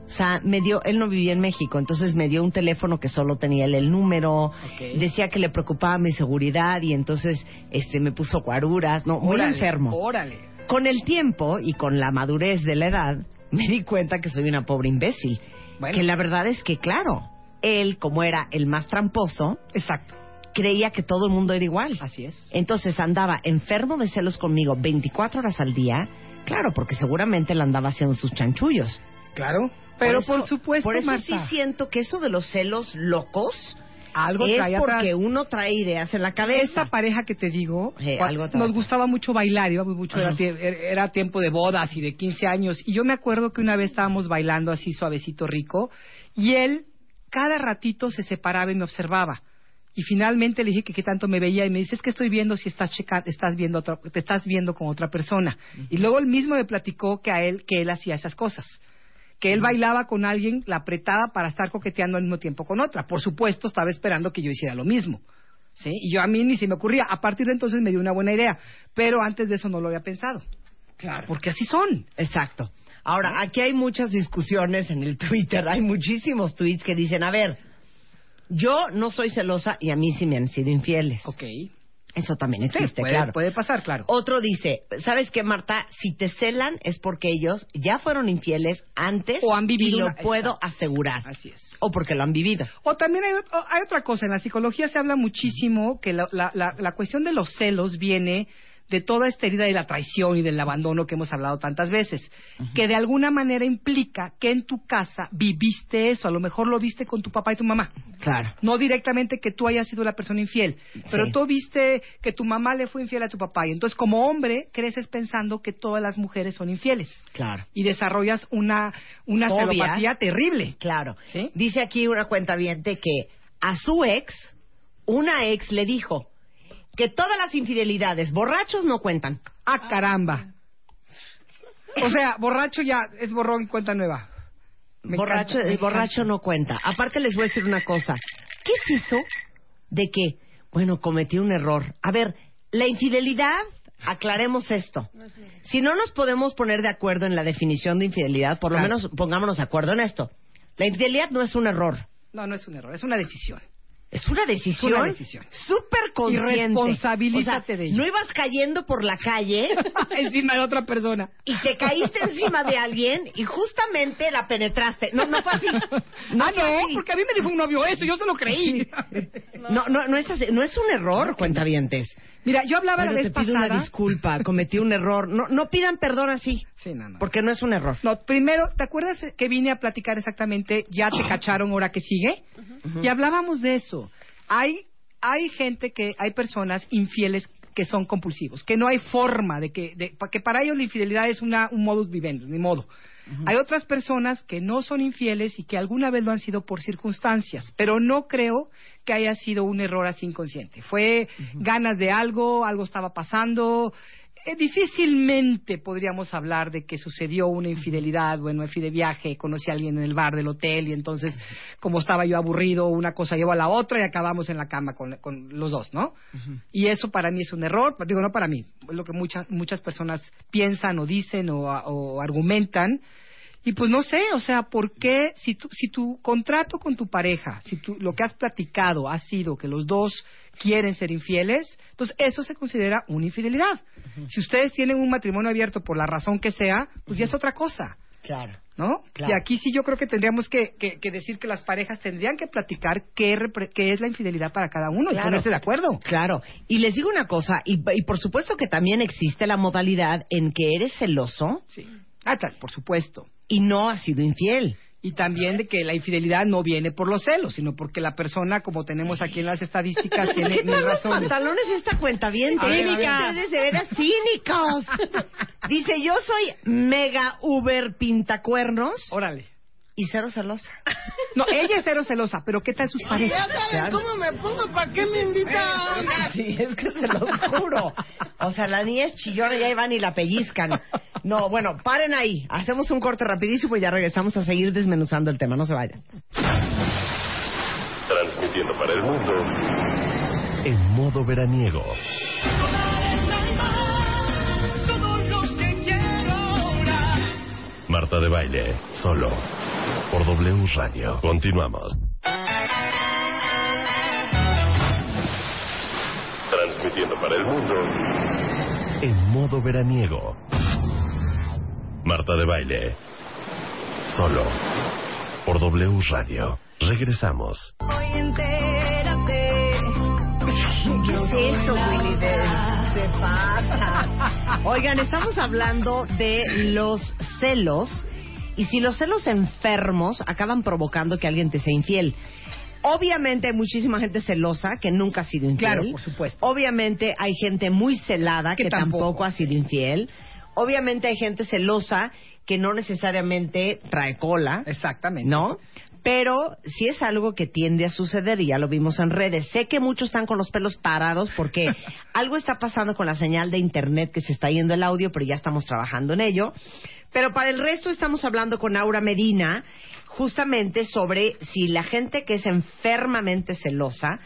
B: O sea, me dio, él no vivía en México, entonces me dio un teléfono que solo tenía él el número, decía que le preocupaba mi seguridad y entonces este me puso guaruras, no, muy
H: Órale,
B: enfermo.
H: Órale.
B: Con el tiempo y con la madurez de la edad, me di cuenta que soy una pobre imbécil.
H: Bueno.
B: Que la verdad es que, claro, él, como era el más tramposo,
H: Exacto.
B: creía que todo el mundo era igual.
H: Así es.
B: Entonces andaba enfermo de celos conmigo 24 horas al día, claro, porque seguramente él andaba haciendo sus chanchullos.
H: Claro. Pero por,
B: eso-
H: supuesto,
B: Por eso
H: Marta,
B: sí siento que eso de los celos locos
H: algo
B: es
H: trae
B: porque
H: atrás.
B: uno trae ideas en la cabeza.
H: Esa pareja que te digo,
B: Sí, algo
H: nos gustaba mucho bailar, íbamos mucho, era, tie- era tiempo de bodas y de 15 años. Y yo me acuerdo que una vez estábamos bailando así suavecito rico y él cada ratito se separaba y me observaba. Y finalmente le dije que qué tanto me veía y me dice, es que estoy viendo si estás checa estás viendo otra- te estás viendo con otra persona. Y luego él mismo me platicó que a él, que él hacía esas cosas. Que él bailaba con alguien, la apretaba para estar coqueteando al mismo tiempo con otra. Por supuesto, estaba esperando que yo hiciera lo mismo. ¿sí? Y yo a mí ni se me ocurría. A partir de entonces me dio una buena idea. Pero antes de eso no lo había pensado.
B: Claro.
H: Porque así son.
B: Exacto. Ahora, aquí hay muchas discusiones en el Twitter, hay muchísimos tweets que dicen, a ver, yo no soy celosa y a mí sí me han sido infieles.
H: Ok.
B: Eso también
H: Sí,
B: existe,
H: puede,
B: claro.
H: puede pasar, claro.
B: Otro dice, ¿sabes qué, Marta? Si te celan es porque ellos ya fueron infieles antes
H: O han vivido
B: y lo
H: una-
B: puedo
H: Exacto.
B: asegurar.
H: Así es.
B: O porque lo han vivido.
H: O también hay, hay otra cosa, en la psicología se habla muchísimo que la, la- la- la cuestión de los celos viene de toda esta herida de la traición y del abandono que hemos hablado tantas veces, que de alguna manera implica que en tu casa viviste eso, a lo mejor lo viste con tu papá y tu mamá.
B: Claro.
H: No directamente que tú hayas sido la persona infiel, pero
B: Sí.
H: tú viste que tu mamá le fue infiel a tu papá y entonces como hombre creces pensando que todas las mujeres son infieles
B: Claro.
H: y desarrollas una, una celopatía terrible.
B: Claro.
H: ¿Sí?
B: Dice aquí una cuenta que a su ex, una ex le dijo que todas las infidelidades, borrachos no cuentan.
H: Ah, caramba. O sea, borracho ya es borrón y cuenta nueva. Me
B: borracho,
H: encanta,
B: el borracho
H: encanta.
B: no cuenta. Aparte les voy a decir una cosa. ¿Qué es eso de que, bueno, cometí un error? A ver, la infidelidad, aclaremos esto. Si no nos podemos poner de acuerdo en la definición de infidelidad, por lo
H: Claro.
B: menos pongámonos de acuerdo en esto. La infidelidad no es un error.
H: No, no es un error, es una decisión.
B: Es una decisión.
H: Una decisión.
B: Súper consciente.
H: Y responsabilízate
B: O sea,
H: de ello.
B: No ibas cayendo por la calle
H: Encima de otra persona.
B: y te caíste encima de alguien y justamente la penetraste. No, no fue así.
H: ah,
B: fue
H: no,
B: así.
H: porque a mí me dijo un novio eso, yo se lo creí.
B: No, no, no es así, no es un error, cuentavientes.
H: Mira, yo hablaba la vez
B: te pido
H: pasada.
B: una disculpa, cometí un error. No, no pidan perdón así,
H: Sí, no, no.
B: porque no es un error.
H: No, primero, ¿te acuerdas que vine a platicar exactamente, ya te cacharon, ahora que sigue? Y hablábamos de eso. Hay, hay gente que, hay personas infieles que son compulsivos, que no hay forma de que, de, que para ellos la infidelidad es una, un modus vivendi, ni modo. Hay otras personas que no son infieles y que alguna vez lo han sido por circunstancias, pero no creo que haya sido un error así inconsciente. Fue ganas de algo, algo estaba pasando, difícilmente podríamos hablar de que sucedió una infidelidad, bueno, me fui de viaje, conocí a alguien en el bar del hotel y entonces, como estaba yo aburrido, una cosa llevó a la otra y acabamos en la cama con, con los dos, ¿no? Y eso para mí es un error, digo, no para mí, es lo que muchas muchas personas piensan o dicen o, o argumentan. Y pues no sé, o sea, ¿por qué si tu, si tu contrato con tu pareja, si tu, lo que has platicado ha sido que los dos quieren ser infieles, entonces eso se considera una infidelidad. Si ustedes tienen un matrimonio abierto por la razón que sea, pues ya es otra cosa,
B: Claro.
H: ¿no?
B: Claro.
H: Y aquí sí yo creo que tendríamos que, que- que decir que las parejas tendrían que platicar qué, qué es la infidelidad para cada uno y ponerse de acuerdo.
B: Claro. Y les digo una cosa, y, y por supuesto que también existe la modalidad en que eres celoso
H: Sí. Ah, tal, por supuesto.
B: Y no has sido infiel.
H: Y también de que la infidelidad no viene por los celos, sino porque la persona, como tenemos aquí en las estadísticas, tiene
B: ¿Qué
H: mil
B: tal los
H: razones.
B: pantalones esta cuenta bien?
H: A ver, a ver.
B: Ustedes de veras cínicos. Dice, yo soy mega uber pintacuernos
H: Órale.
B: Y cero celosa.
H: No, ella es cero celosa, pero ¿qué tal sus parejas?
B: Claro.
J: me pongo? ¿Para qué me invitan?
B: Sí, es que se los juro. O sea, la niña es chillona y ahí van y la pellizcan. No, bueno, paren ahí. Hacemos un corte rapidísimo y ya regresamos a seguir desmenuzando el tema. No se vayan.
A: Transmitiendo para el mundo en modo veraniego. Marta de baile, solo por W Radio. Continuamos. Transmitiendo para el mundo en modo veraniego. Marta de baile, solo por W Radio. Regresamos.
B: ¿Qué es esto, Willy? Se pasa. Oigan, estamos hablando de los celos y si los celos enfermos acaban provocando que alguien te sea infiel. Obviamente hay muchísima gente celosa que nunca ha sido infiel.
H: Claro, por supuesto.
B: Obviamente hay gente muy celada que,
H: Que
B: tampoco.
H: tampoco.
B: ha sido infiel. Obviamente hay gente celosa que no necesariamente trae cola.
H: Exactamente.
B: ¿no? Pero sí es algo que tiende a suceder y ya lo vimos en redes. Sé que muchos están con los pelos parados porque algo está pasando con la señal de internet que se está yendo el audio, pero ya estamos trabajando en ello. Pero para el resto estamos hablando con Aura Medina justamente sobre si la gente que es enfermamente celosa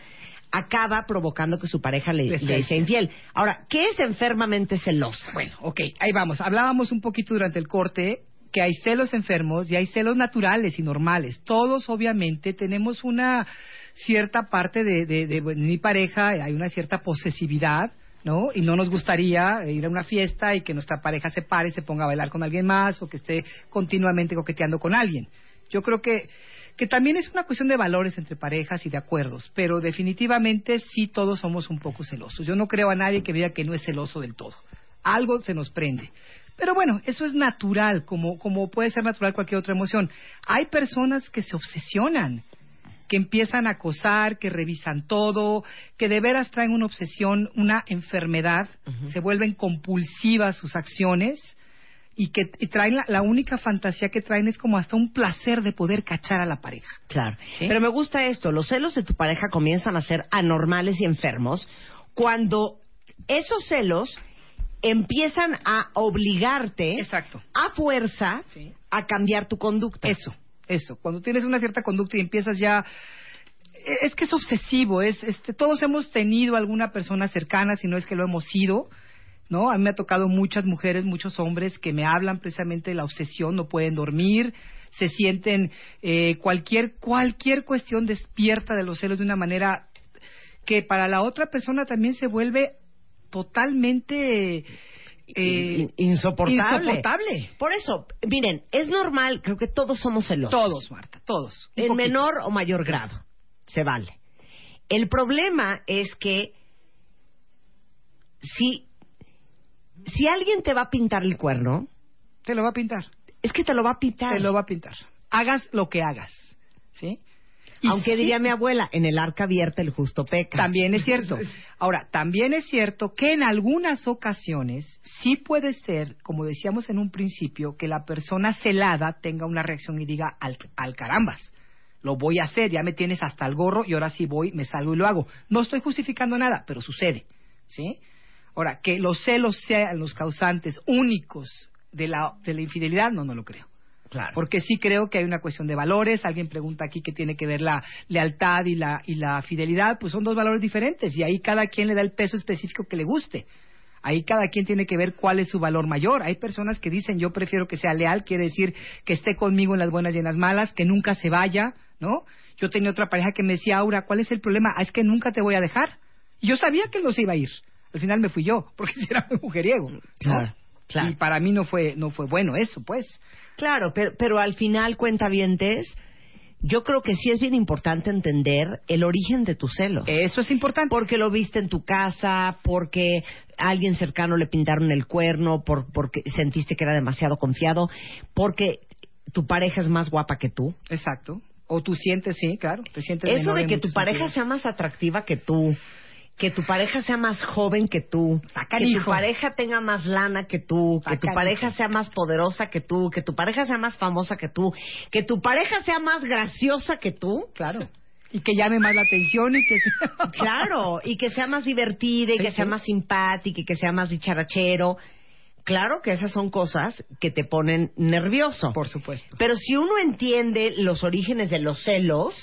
B: acaba provocando que su pareja le,
H: Le
B: le
H: sea
B: sea infiel. Ahora, ¿qué es enfermamente celosa?
H: Bueno, ok, ahí vamos. Hablábamos un poquito durante el corte que hay celos enfermos y hay celos naturales y normales. Todos, obviamente, tenemos una cierta parte de, de, de- mi pareja, hay una cierta posesividad, ¿no? Y no nos gustaría ir a una fiesta y que nuestra pareja se pare se ponga a bailar con alguien más o que esté continuamente coqueteando con alguien. Yo creo que, que también es una cuestión de valores entre parejas y de acuerdos, pero definitivamente sí todos somos un poco celosos. Yo no creo a nadie que diga que no es celoso del todo. Algo se nos prende. Pero bueno, eso es natural, como, como puede ser natural cualquier otra emoción. Hay personas que se obsesionan, que empiezan a acosar, que revisan todo, que de veras traen una obsesión, una enfermedad, se vuelven compulsivas sus acciones y que y traen la, la única fantasía que traen es como hasta un placer de poder cachar a la pareja.
B: Claro.
H: ¿Sí?
B: Pero me gusta esto. Los celos de tu pareja comienzan a ser anormales y enfermos cuando esos celos empiezan a obligarte
H: Exacto.
B: a fuerza
H: Sí.
B: a cambiar tu conducta.
H: Eso, eso. Cuando tienes una cierta conducta y empiezas ya e- es que es obsesivo, es este todos hemos tenido alguna persona cercana, si no es que lo hemos sido, ¿no? A mí me ha tocado muchas mujeres, muchos hombres que me hablan precisamente de la obsesión, no pueden dormir, se sienten eh, cualquier cualquier cuestión despierta de los celos de una manera que para la otra persona también se vuelve totalmente eh,
B: In- insoportable.
H: insoportable.
B: Por eso, miren, es normal, creo que todos somos celosos.
H: Todos, Marta, todos.
B: En
H: poquito.
B: menor o mayor grado. Se vale. El problema es que si, si alguien te va a pintar el cuerno,
H: Te lo va a pintar.
B: es que te lo va a pintar.
H: Te lo va a pintar. Hagas lo que hagas. ¿Sí?
B: Aunque
H: sí,
B: diría mi abuela, en el arca abierta el justo peca.
H: También es cierto. Ahora, también es cierto que en algunas ocasiones sí puede ser, como decíamos en un principio, que la persona celada tenga una reacción y diga al, al carambas. Lo voy a hacer, ya me tienes hasta el gorro y ahora sí voy, me salgo y lo hago. No estoy justificando nada, pero sucede. ¿Sí? Ahora, que los celos sean los causantes únicos de la, de la infidelidad, no, no lo creo.
B: Claro.
H: Porque sí creo que hay una cuestión de valores. Alguien pregunta aquí qué tiene que ver la lealtad y la, y la fidelidad. Pues son dos valores diferentes y ahí cada quien le da el peso específico que le guste. Ahí cada quien tiene que ver cuál es su valor mayor. Hay personas que dicen yo prefiero que sea leal, quiere decir que esté conmigo en las buenas y en las malas, que nunca se vaya, ¿no? Yo tenía otra pareja que me decía, Aura, ¿cuál es el problema? Ah, es que nunca te voy a dejar. Y yo sabía que él no se iba a ir. Al final me fui yo, porque si era muy mujeriego. ¿no?
B: Claro, claro.
H: Y para mí no fue, no fue bueno eso, pues.
B: Claro, pero, pero al final, cuentavientes, yo creo que sí es bien importante entender el origen de tus celos.
H: Eso es importante.
B: Porque lo viste en tu casa, porque a alguien cercano le pintaron el cuerno, por, porque sentiste que era demasiado confiado, porque tu pareja es más guapa que tú.
H: Exacto. O tú sientes, sí, claro. Te sientes
B: Eso de que tu pareja
H: sentidos.
B: sea más atractiva que tú, que tu pareja sea más joven que tú, que tu pareja tenga más lana que tú, que tu pareja sea más poderosa que tú, que tu pareja sea más famosa que tú, que tu pareja sea más graciosa que tú.
H: Claro. Y que llame más la atención y que...
B: Claro, y que sea más divertida y
H: Sí,
B: que sea más simpática y que sea más dicharachero. Claro que esas son cosas que te ponen nervioso.
H: Por supuesto.
B: Pero si uno entiende los orígenes de los celos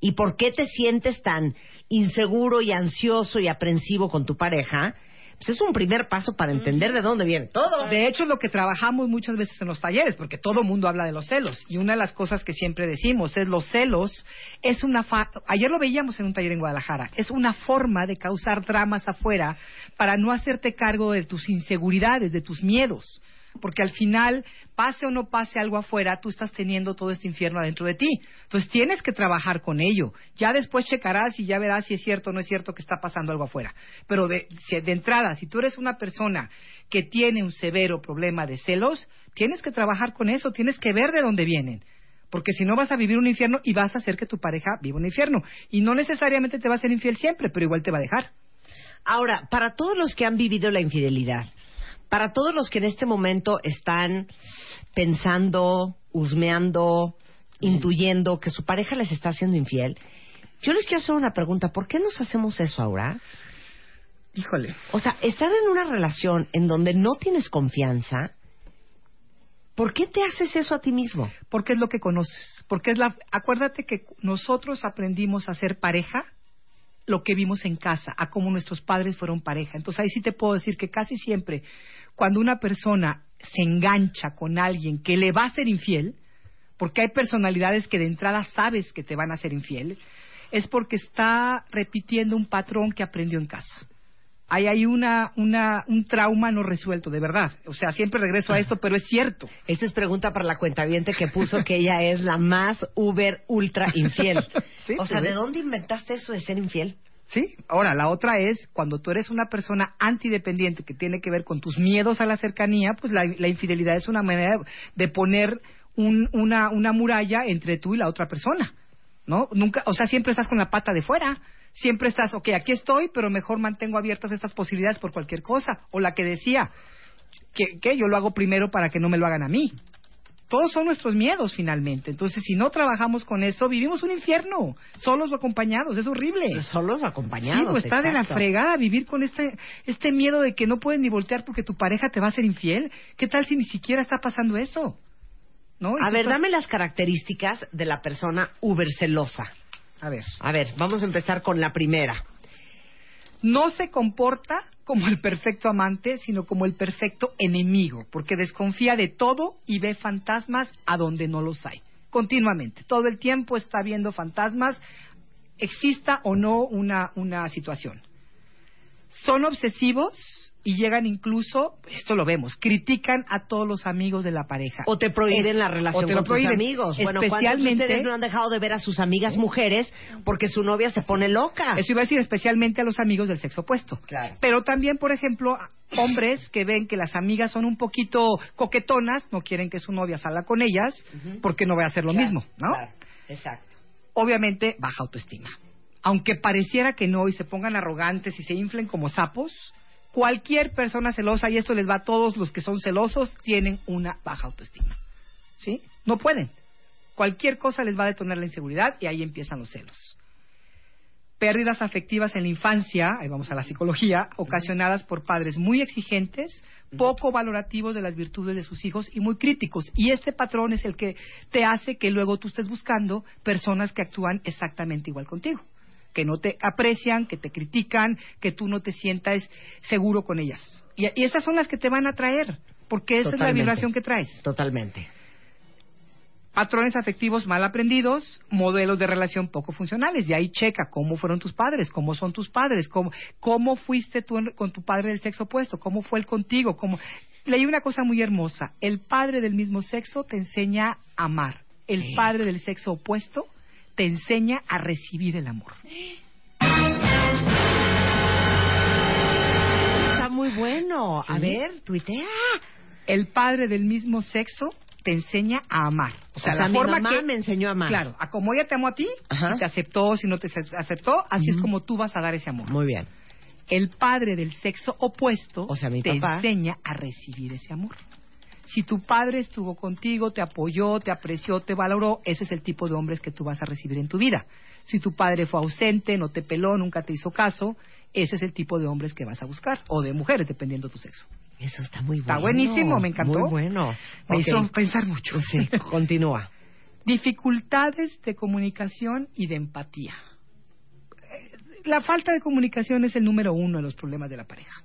B: y por qué te sientes tan inseguro y ansioso y aprensivo con tu pareja, pues es un primer paso para entender de dónde viene todo.
H: De hecho, es lo que trabajamos muchas veces en los talleres, porque todo mundo habla de los celos. Y una de las cosas que siempre decimos es los celos es una... fa- Ayer lo veíamos en un taller en Guadalajara. Es una forma de causar dramas afuera para no hacerte cargo de tus inseguridades, de tus miedos. Porque al final, pase o no pase algo afuera, tú estás teniendo todo este infierno adentro de ti. Entonces tienes que trabajar con ello. Ya después checarás y ya verás si es cierto o no es cierto que está pasando algo afuera. Pero de, de entrada, si tú eres una persona que tiene un severo problema de celos, tienes que trabajar con eso, tienes que ver de dónde vienen. Porque si no vas a vivir un infierno y vas a hacer que tu pareja viva un infierno. Y no necesariamente te va a ser infiel siempre, pero igual te va a dejar.
B: Ahora, para todos los que han vivido la infidelidad, para todos los que en este momento están pensando, husmeando, intuyendo que su pareja les está haciendo infiel, yo les quiero hacer una pregunta. ¿Por qué nos hacemos eso ahora?
H: Híjole.
B: O sea, estar en una relación en donde no tienes confianza, ¿por qué te haces eso a ti mismo?
H: Porque es lo que conoces. Porque es la. Acuérdate que nosotros aprendimos a ser pareja lo que vimos en casa, a cómo nuestros padres fueron pareja. Entonces ahí sí te puedo decir que casi siempre, cuando una persona se engancha con alguien que le va a ser infiel, porque hay personalidades que de entrada sabes que te van a ser infiel, es porque está repitiendo un patrón que aprendió en casa. Ahí hay una, una, un trauma no resuelto, de verdad. O sea, siempre regreso a esto, pero es cierto.
B: Esta es pregunta para la cuentaviente que puso que ella es la más uber ultra infiel.
H: Sí,
B: o sea, ¿de dónde inventaste eso de ser infiel?
H: Sí, ahora la otra es cuando tú eres una persona antidependiente que tiene que ver con tus miedos a la cercanía, pues la, infidelidad es una manera de poner un- una, una muralla entre tú y la otra persona, ¿no? Nunca, o sea, siempre estás con la pata de fuera, siempre estás, ok, aquí estoy, pero mejor mantengo abiertas estas posibilidades por cualquier cosa, o la que decía, que, que yo lo hago primero para que no me lo hagan a mí. Todos son nuestros miedos finalmente. Entonces, si no trabajamos con eso, vivimos un infierno, solos o acompañados. Es horrible.
B: Solos o acompañados.
H: Sí, pues está de la
B: exacto.
H: fregada vivir con este, este miedo de que no puedes ni voltear porque tu pareja te va a ser infiel. ¿Qué tal si ni siquiera está pasando eso?
B: A ver,
H: estás-
B: dame las características de la persona uber celosa.
H: A ver.
B: A ver, vamos a empezar con la primera.
H: No se comporta como el perfecto amante, sino como el perfecto enemigo, porque desconfía de todo y ve fantasmas a donde no los hay. Continuamente. Todo el tiempo está viendo fantasmas, exista o no una, una situación. Son obsesivos y llegan incluso, esto lo vemos, critican a todos los amigos de la pareja.
B: O te prohíben
H: Es-
B: la
H: o
B: relación
H: te
B: con tus amigos. Bueno, ¿cuántos de
H: especialmente
B: ustedes no han dejado de ver a sus amigas mujeres porque su novia se pone loca?
H: Eso iba a decir especialmente a los amigos del sexo opuesto.
B: Claro.
H: Pero también, por ejemplo, hombres que ven que las amigas son un poquito coquetonas, no quieren que su novia salga con ellas, porque no va a hacer lo
B: Claro,
H: mismo, ¿no?
B: claro, exacto.
H: Obviamente, baja autoestima. Aunque pareciera que no y se pongan arrogantes y se inflen como sapos, cualquier persona celosa, y esto les va a todos los que son celosos, tienen una baja autoestima. ¿Sí? No pueden. Cualquier cosa les va a detonar la inseguridad y ahí empiezan los celos pérdidas afectivas en la infancia, ahí vamos a la psicología, ocasionadas por padres muy exigentes, poco valorativos de las virtudes de sus hijos y muy críticos. Y este patrón es el que te hace que luego tú estés buscando personas que actúan exactamente igual contigo, que no te aprecian, que te critican, que tú no te sientas seguro con ellas. Y, y esas son las que te van a traer, porque esa es la vibración que traes.
B: Totalmente.
H: Patrones afectivos mal aprendidos, modelos de relación poco funcionales. Y ahí checa cómo fueron tus padres, cómo son tus padres, cómo, cómo fuiste tú en- con tu padre del sexo opuesto, cómo fue él contigo. Cómo... Leí una cosa muy hermosa. El padre del mismo sexo te enseña a amar. El padre del sexo opuesto te enseña a recibir el amor.
B: Está muy bueno. A ver, tuitea.
H: El padre del mismo sexo te enseña a amar. O sea,
B: O sea,
H: la
B: mi
H: forma
B: mamá
H: que
B: me enseñó a amar.
H: Claro, a como ella te amó a ti,
B: Ajá.
H: si te aceptó, si no te ace- aceptó, así es como tú vas a dar ese amor.
B: Muy bien.
H: El padre del sexo opuesto
B: O sea, mi
H: te
B: papá.
H: enseña a recibir ese amor. Si tu padre estuvo contigo, te apoyó, te apreció, te valoró, ese es el tipo de hombres que tú vas a recibir en tu vida. Si tu padre fue ausente, no te peló, nunca te hizo caso, ese es el tipo de hombres que vas a buscar, o de mujeres, dependiendo de tu sexo.
B: Eso está muy bueno.
H: Está buenísimo, me encantó.
B: Muy bueno.
H: Me hizo pensar mucho.
B: Sí, continúa.
H: Dificultades de comunicación y de empatía. Eh, La falta de comunicación es el número uno de los problemas de la pareja.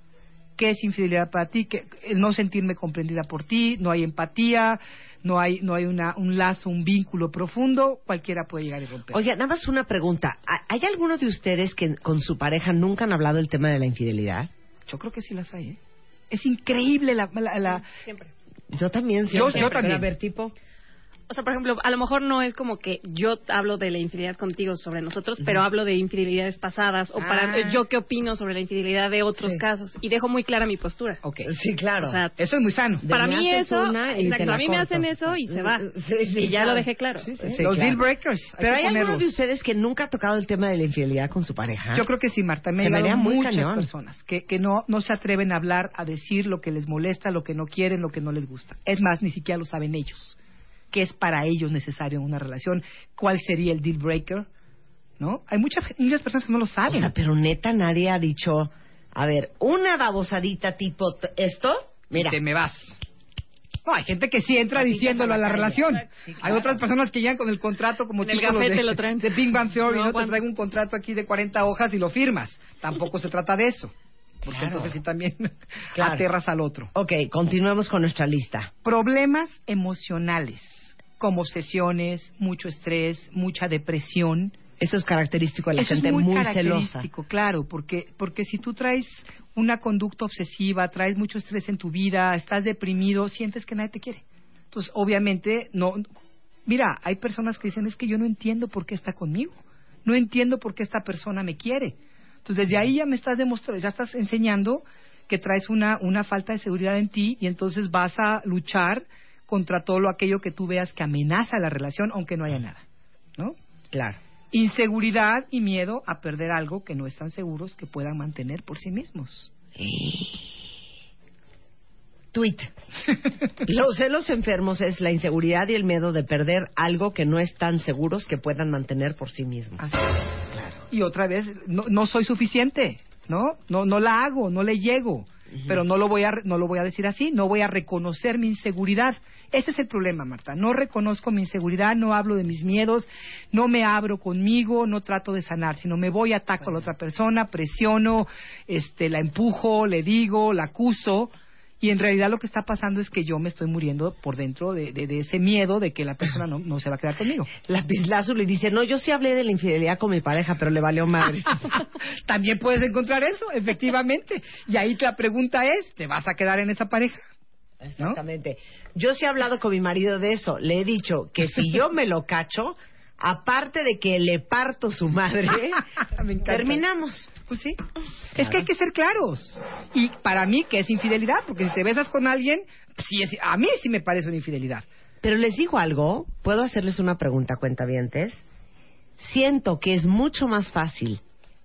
H: ¿Qué es infidelidad para ti? Que el no sentirme comprendida por ti, no hay empatía, no hay, no hay una, un lazo, un vínculo profundo, cualquiera puede llegar y romper.
B: Oye, nada más una pregunta. ¿Ha- ¿Hay alguno de ustedes que con su pareja nunca han hablado del tema de la infidelidad?
H: Yo creo que sí las hay, ¿eh? Es increíble la... la- la-
I: Siempre.
B: Yo también. Siempre.
H: yo también.
B: A ver, tipo.
I: O sea, por ejemplo, a lo mejor no es como que yo hablo de la infidelidad contigo sobre nosotros, pero hablo de infidelidades pasadas o para
H: Ah.
I: yo qué opino sobre la infidelidad de otros
H: Sí.
I: casos y dejo muy clara mi postura.
H: Ok.
B: Sí, claro.
I: O sea,
H: Eso es muy sano.
I: Para
B: me
I: mí eso, exacto, a mí me hacen eso y se va.
B: Sí, sí,
I: y ya
B: claro.
I: lo dejé claro.
H: Sí, sí,
B: Sí,
H: sí. Los
B: claro.
H: deal breakers. hay
B: ¿Pero hay alguno
H: ponerlos.
B: de ustedes que nunca ha tocado el tema de la infidelidad con su pareja?
H: Yo creo que sí, Marta. Me han
B: me
H: muchas
B: cañón.
H: personas que, que no, no se atreven a hablar, a decir lo que les molesta, lo que no quieren, lo que no les gusta. Es más, ni siquiera lo saben ellos. ¿Qué es para ellos necesario en una relación? ¿Cuál sería el deal breaker? ¿No? Hay muchas, muchas personas que no lo
B: O
H: saben.
B: sea, pero neta nadie ha dicho, a ver, una babosadita tipo esto, mira.
H: Te me vas. No, hay gente que sí entra diciéndolo a la relación.
B: Sí,
H: Hay otras personas que llegan con el contrato como
I: En el
H: de,
I: lo traen.
H: de Big Bang Theory,
I: No
H: ¿no? Te traigo un contrato aquí de 40 hojas y lo firmas. Tampoco se trata de eso. Porque
B: Claro.
H: entonces sí también
B: Claro.
H: aterras al otro.
B: Ok, continuemos con nuestra lista.
H: Problemas emocionales, como obsesiones, mucho estrés, mucha depresión.
B: Eso es característico de la
H: Eso
B: gente
H: es muy,
B: celosa.
H: característico, claro, porque, porque si tú traes una conducta obsesiva, traes mucho estrés en tu vida, estás deprimido, sientes que nadie te quiere. Entonces, obviamente, no. Mira, hay personas que dicen, es que yo no entiendo por qué está conmigo. No entiendo por qué esta persona me quiere. Entonces, desde ahí ya me estás demostrando, ya estás enseñando que traes una, una falta de seguridad en ti y entonces vas a luchar contra todo lo aquello que tú veas que amenaza la relación, aunque no haya nada. ¿No?
B: Claro.
H: Inseguridad y miedo a perder algo que no están seguros que puedan mantener por sí mismos.
B: Tweet. Los celos enfermos es la inseguridad y el miedo de perder algo que no están seguros que puedan mantener por sí mismos.
H: Así es. Y otra vez, no, no soy suficiente, ¿no? No, no la hago, no le llego. Pero no lo voy a no lo voy a decir así, no voy a reconocer mi inseguridad. Ese es el problema, Marta. No reconozco mi inseguridad, no hablo de mis miedos, no me abro conmigo, no trato de sanar, sino me voy ataco a la otra persona, presiono, este la empujo, le digo, la acuso Y en realidad lo que está pasando es que yo me estoy muriendo por dentro de, de- de ese miedo de que la persona no, no se va a quedar conmigo.
B: La Lazuli dice, no, yo sí hablé de la infidelidad con mi pareja, pero le valió madre.
H: También puedes encontrar eso, efectivamente. Y ahí la pregunta es, ¿te vas a quedar en esa pareja?
B: Exactamente. Yo sí he hablado con mi marido de eso. Le he dicho que si yo me lo cacho, aparte de que le parto su madre,
H: Me encanta.
B: terminamos.
H: Pues sí. Es que hay que ser claros. Y para mí, que es infidelidad? Porque si te besas con alguien, sí es, a mí sí me parece una infidelidad.
B: Pero les digo algo, ¿puedo hacerles una pregunta, cuentavientes? Siento que es mucho más fácil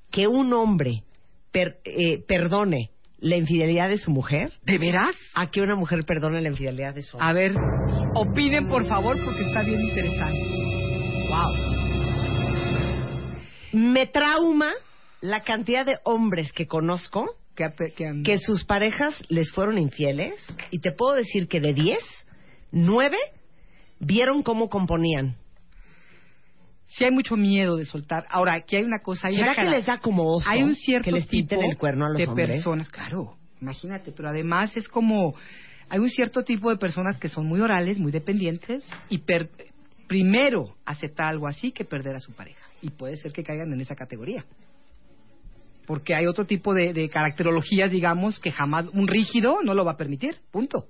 B: que un hombre per- eh, perdone la infidelidad de su mujer
H: ¿De veras?
B: a que una mujer perdone la infidelidad de su hombre.
H: A ver, opinen por favor porque está bien interesante. Wow.
B: Me trauma la cantidad de hombres que conozco
H: Que, que-
B: que sus parejas les fueron infieles y te puedo decir que de 10, 9 vieron cómo componían.
H: sí hay mucho miedo de soltar. Ahora, aquí hay una cosa. Hay
B: ¿Será
H: una
B: que les da como oso
H: Hay un cierto
B: que les pinten
H: tipo
B: el cuerno a los
H: de
B: hombres?
H: personas, claro, imagínate, pero además es como hay un cierto tipo de personas que son muy orales, muy dependientes y per- primero aceptar algo así que perder a su pareja y puede ser que caigan en esa categoría. Porque hay otro tipo de, de caracterologías, digamos, que jamás un rígido no lo va a permitir, punto.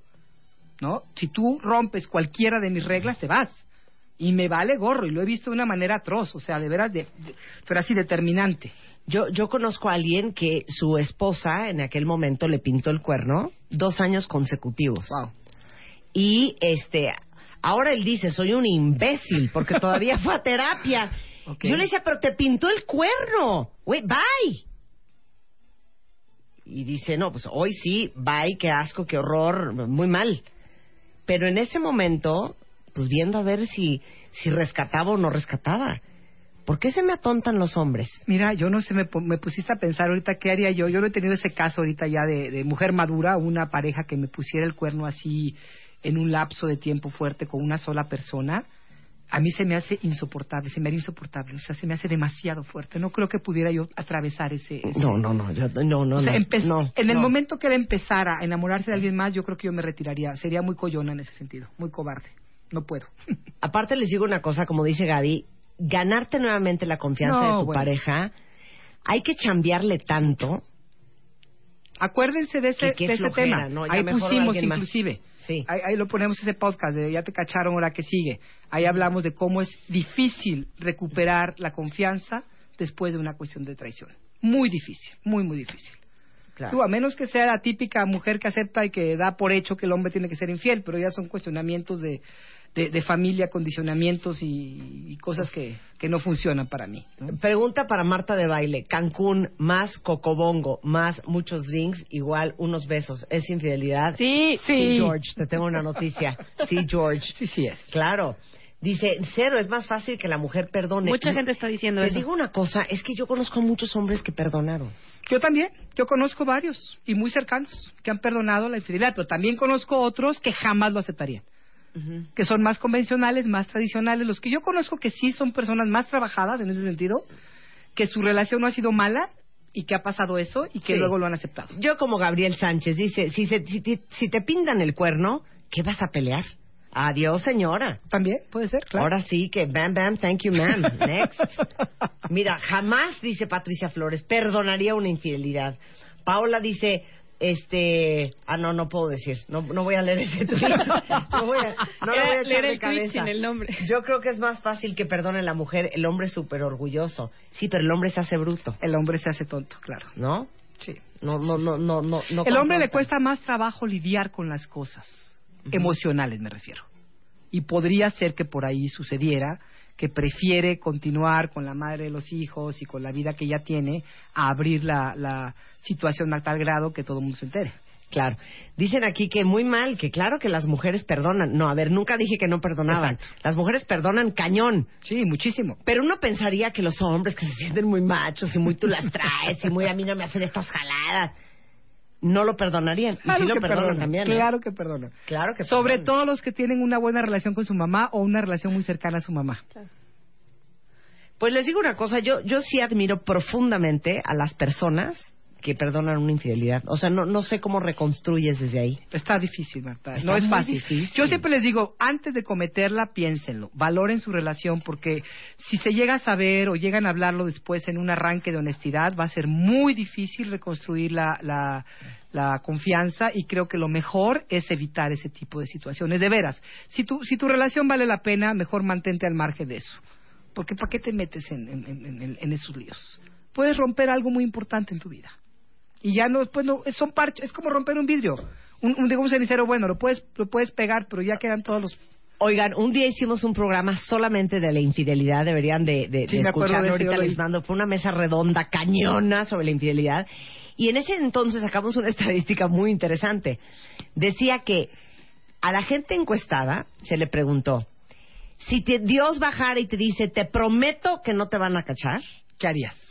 H: ¿No? Si tú rompes cualquiera de mis reglas, te vas. Y me vale gorro, y lo he visto de una manera atroz, o sea, de veras, de, de- pero así determinante.
B: Yo, yo conozco a alguien que su esposa en aquel momento le pintó el cuerno dos años consecutivos.
H: Wow.
B: Y este, ahora él dice, soy un imbécil porque todavía fue a terapia. Yo le decía, pero te pintó el cuerno. Bye. Y dice, no, pues hoy sí, bye, qué asco, qué horror, muy mal. Pero en ese momento, pues viendo a ver si, si rescataba o no rescataba. ¿Por qué se me atontan los hombres?
H: Mira, yo no sé, me, me pusiste a pensar ahorita qué haría yo. Yo no he tenido ese caso ahorita ya de, de mujer madura, una pareja que me pusiera el cuerno así en un lapso de tiempo fuerte con una sola persona. A mí se me hace insoportable, se me haría insoportable, o sea, se me hace demasiado fuerte. No creo que pudiera yo atravesar ese... ese-
B: No, no, no, yo- no, no,
H: o sea,
B: no,
H: en el
B: no.
H: momento que él empezara a enamorarse de alguien más, yo creo que yo me retiraría. Sería muy coyona en ese sentido, muy cobarde. No puedo.
B: Aparte les digo una cosa, como dice Gaby, ganarte nuevamente la confianza
H: No,
B: de tu
H: bueno.
B: pareja, hay que chambearle tanto.
H: Acuérdense de ese,
B: Que qué
H: de ese
B: flojera,
H: tema.
B: ¿no? Ya
H: Ahí pusimos
B: alguien más. Sí.
H: Ahí, ahí lo ponemos ese podcast de Ya te cacharon, ahora que sigue. Ahí hablamos de cómo es difícil recuperar la confianza después de una cuestión de traición. Muy difícil, muy, muy difícil.
B: Claro.
H: Tú, a menos que sea la típica mujer que acepta y que da por hecho que el hombre tiene que ser infiel, pero ya son cuestionamientos de, de, de familia, condicionamientos y, y cosas que, que no funcionan para mí. ¿no?
B: Pregunta para Marta de baile. Cancún más cocobongo más muchos drinks igual unos besos. ¿Es infidelidad?
I: Sí,
B: Sí, George, te tengo una noticia. Sí, George.
H: Sí, sí es.
B: Claro. Dice, cero, es más fácil que la mujer perdone.
I: Mucha
B: Y-
I: gente está diciendo
B: Les
I: eso.
B: digo una cosa, es que yo conozco a muchos hombres que perdonaron.
H: Yo también, yo conozco varios y muy cercanos que han perdonado la infidelidad, pero también conozco otros que jamás lo aceptarían, que son más convencionales, más tradicionales. Los que yo conozco que sí son personas más trabajadas en ese sentido, que su relación no ha sido mala y que ha pasado eso y que
B: Sí.
H: luego lo han aceptado.
B: Yo como Gabriel Sánchez dice, si, se- si, te- si te pintan el cuerno, ¿qué vas a pelear? Adiós, señora.
H: También puede ser, claro.
B: Ahora sí que bam, bam, thank you, ma'am. Next. Mira, jamás, dice Patricia Flores, perdonaría una infidelidad. Paola dice, este... Ah, no, no puedo decir. No, no voy a leer ese tweet. No, voy a, no le voy a echar
I: leer
B: de cabeza.
I: sin el nombre.
B: Yo creo que es más fácil que perdone la mujer. El hombre es súper orgulloso. Sí, pero el hombre se hace bruto,
H: El hombre se hace tonto, claro.
B: ¿no?
H: Sí.
B: No, no, no, no, no. no
H: el hombre le cuesta más trabajo lidiar con las cosas emocionales, me refiero. Y podría ser que por ahí sucediera que prefiere continuar con la madre de los hijos y con la vida que ya tiene a abrir la, la situación a tal grado que todo el mundo se entere.
B: Claro. Dicen aquí que muy mal, que claro que las mujeres perdonan. No, a ver, nunca dije que no perdonaban.
H: Exacto.
B: Las mujeres perdonan cañón.
H: Sí, muchísimo.
B: Pero uno pensaría que los hombres que se sienten muy machos y muy tú las traes y muy a mí no me hacen estas jaladas, no lo perdonarían. Y sí lo perdonan, también. ¿eh?
H: Claro que perdonan.
B: Claro que
H: Sobre
B: perdonan.
H: todo los que tienen una buena relación con su mamá o una relación muy cercana a su mamá.
B: Pues les digo una cosa, yo, yo sí admiro profundamente a las personas que perdonan una infidelidad. O sea, no, no sé cómo reconstruyes desde ahí.
H: Está difícil, Marta.
B: Está
H: no es fácil.
B: difícil.
H: Yo siempre les digo, antes de cometerla, piénsenlo. Valoren su relación porque si se llega a saber o llegan a hablarlo después en un arranque de honestidad, va a ser muy difícil reconstruir la, la, la confianza y creo que lo mejor es evitar ese tipo de situaciones. De veras, si tu, si tu relación vale la pena, mejor mantente al margen de eso. Porque ¿para qué te metes en- en- en esos líos? Puedes romper algo muy importante en tu vida. Y ya no, después no, son parches, es como romper un vidrio. Un, un, digo, un cenicero, bueno, lo puedes, lo puedes pegar, pero ya quedan todos los...
B: Oigan, un día hicimos un programa solamente de la infidelidad, deberían de, de,
H: Sí,
B: de escucharlo.
H: de
B: Ahorita les mando, fue una mesa redonda, cañona sobre la infidelidad. Y en ese entonces sacamos una estadística muy interesante. Decía que a la gente encuestada se le preguntó, si te- Dios bajara y te dice, te prometo que no te van a cachar,
H: ¿Qué harías?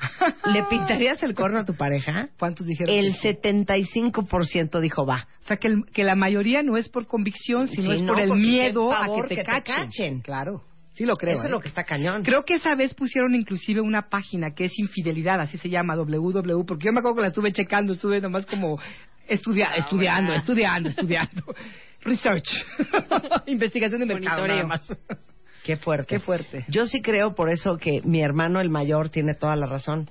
B: ¿le pintarías el corno a tu pareja?
H: ¿Cuántos dijeron?
B: El
H: que sí?
B: 75% dijo va.
H: O sea, que, el- que la mayoría no es por convicción, sino
B: Sí,
H: es
B: no,
H: por el miedo a que te,
B: que te
H: cachen. Claro, sí lo creo.
B: Eso es
H: ¿eh?
B: lo que está cañón.
H: Creo que esa vez pusieron inclusive una página que es infidelidad, así se llama, www, porque yo me acuerdo que la estuve checando, estuve nomás como estudia- estudiando, estudiando, estudiando. Research. Investigación de mercado, nada más.
B: Qué fuerte.
H: Qué fuerte.
B: Yo sí creo por eso que mi hermano el mayor tiene toda la razón.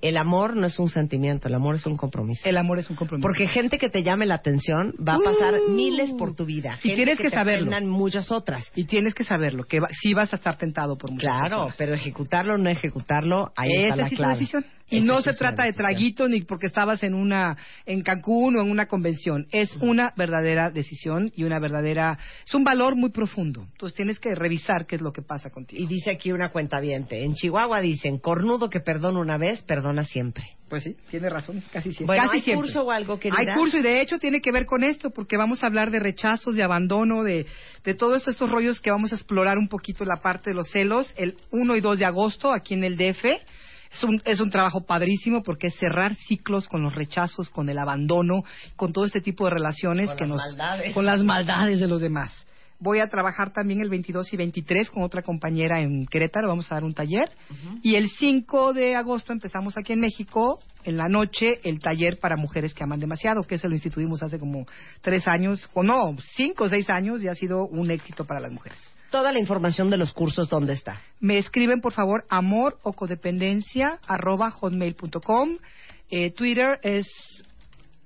B: El amor no es un sentimiento, el amor es un compromiso.
H: El amor es un compromiso.
B: Porque gente que te llame la atención va a pasar
H: Uh.
B: miles por tu vida.
H: Y tienes que
B: te
H: saberlo.
B: muchas otras.
H: Y tienes que saberlo, que va- sí vas a estar tentado por muchas
B: Claro,
H: personas.
B: pero ejecutarlo o no ejecutarlo, ahí está
H: Esa
B: la
H: sí es
B: clave.
H: una decisión. Y
B: Esa
H: no se
B: es
H: trata de traguito ni porque estabas en una en Cancún o en una convención. Es una verdadera decisión y una verdadera es un valor muy profundo. Entonces tienes que revisar qué es lo que pasa contigo.
B: Y dice aquí una cuenta En Chihuahua dicen, cornudo que perdona una vez, perdona siempre.
H: Pues sí, tiene razón, casi siempre.
B: Bueno,
H: Casi
B: ¿hay
H: siempre.
B: curso o algo, querida?
H: Hay curso y de hecho tiene que ver con esto porque vamos a hablar de rechazos, de abandono, de, de todos estos rollos que vamos a explorar un poquito la parte de los celos el 1 y 2 de agosto aquí en el DF. Es un, es un trabajo padrísimo porque es cerrar ciclos con los rechazos, con el abandono, con todo este tipo de relaciones
B: Con
H: que
B: las
H: nos
B: maldades.
H: con las maldades de los demás. Voy a trabajar también el 22 y 23 con otra compañera en Querétaro, vamos a dar un taller. Y el 5 de agosto empezamos aquí en México, en la noche, el taller para mujeres que aman demasiado, que se lo instituimos hace como tres años, o no, cinco o seis años, y ha sido un éxito para las mujeres.
B: Toda la información de los cursos, ¿dónde está?
H: Me escriben, por favor, amor o codependencia, arroba hotmail.com. Eh, Twitter es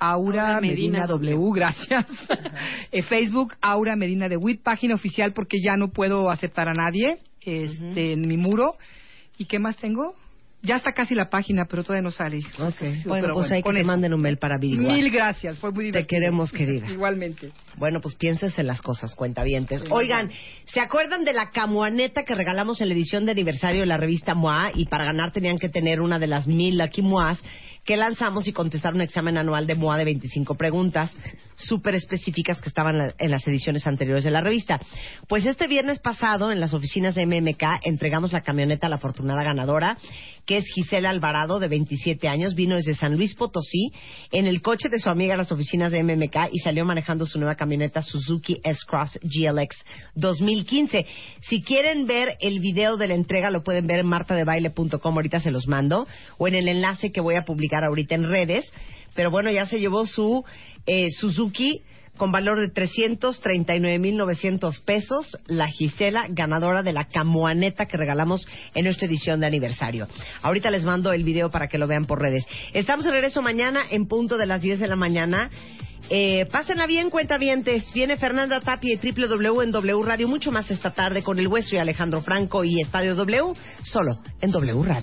H: Aura
I: Aura
H: Medina,
I: Medina
H: W, gracias. Eh, Facebook, Aura Medina de WIT, página oficial porque ya no puedo aceptar a nadie este, en mi muro. ¿Y qué más tengo? Ya está casi la página, pero todavía no sale.
B: Ok.
H: Sí,
B: Bueno,
H: pero
B: pues hay que te manden un mail para averiguar.
H: Mil gracias, fue muy
B: Te
H: divertido.
B: queremos, querida.
H: Igualmente.
B: Bueno, pues piénsense en las cosas, cuentavientes.
H: Sí,
B: Oigan, ¿se acuerdan de la camuaneta que regalamos en la edición de aniversario de la revista MOA? Y para ganar tenían que tener una de las mil Lucky MOAs que lanzamos y contestar un examen anual de MOA de 25 preguntas súper específicas que estaban en la- en las ediciones anteriores de la revista. Pues este viernes pasado, en las oficinas de MMK, entregamos la camioneta a la afortunada ganadora, que es Gisela Alvarado, de 27 años. Vino desde San Luis Potosí en el coche de su amiga a las oficinas de MMK y salió manejando su nueva camioneta Suzuki S-Cross GLX 2015. Si quieren ver el video de la entrega, lo pueden ver en martadebaile.com, ahorita se los mando, o en el enlace que voy a publicar ahorita en redes. Pero bueno, ya se llevó su eh, Suzuki con valor de 339.900 pesos, la Gisela, ganadora de la camuaneta que regalamos en nuestra edición de aniversario. Ahorita les mando el video para que lo vean por redes. Estamos de regreso mañana en punto de las 10 de la mañana. Eh, pásenla bien, cuentavientes. Viene Fernanda Tapia y W en W Radio, mucho más esta tarde con El Hueso y Alejandro Franco y Estadio W, solo en W Radio.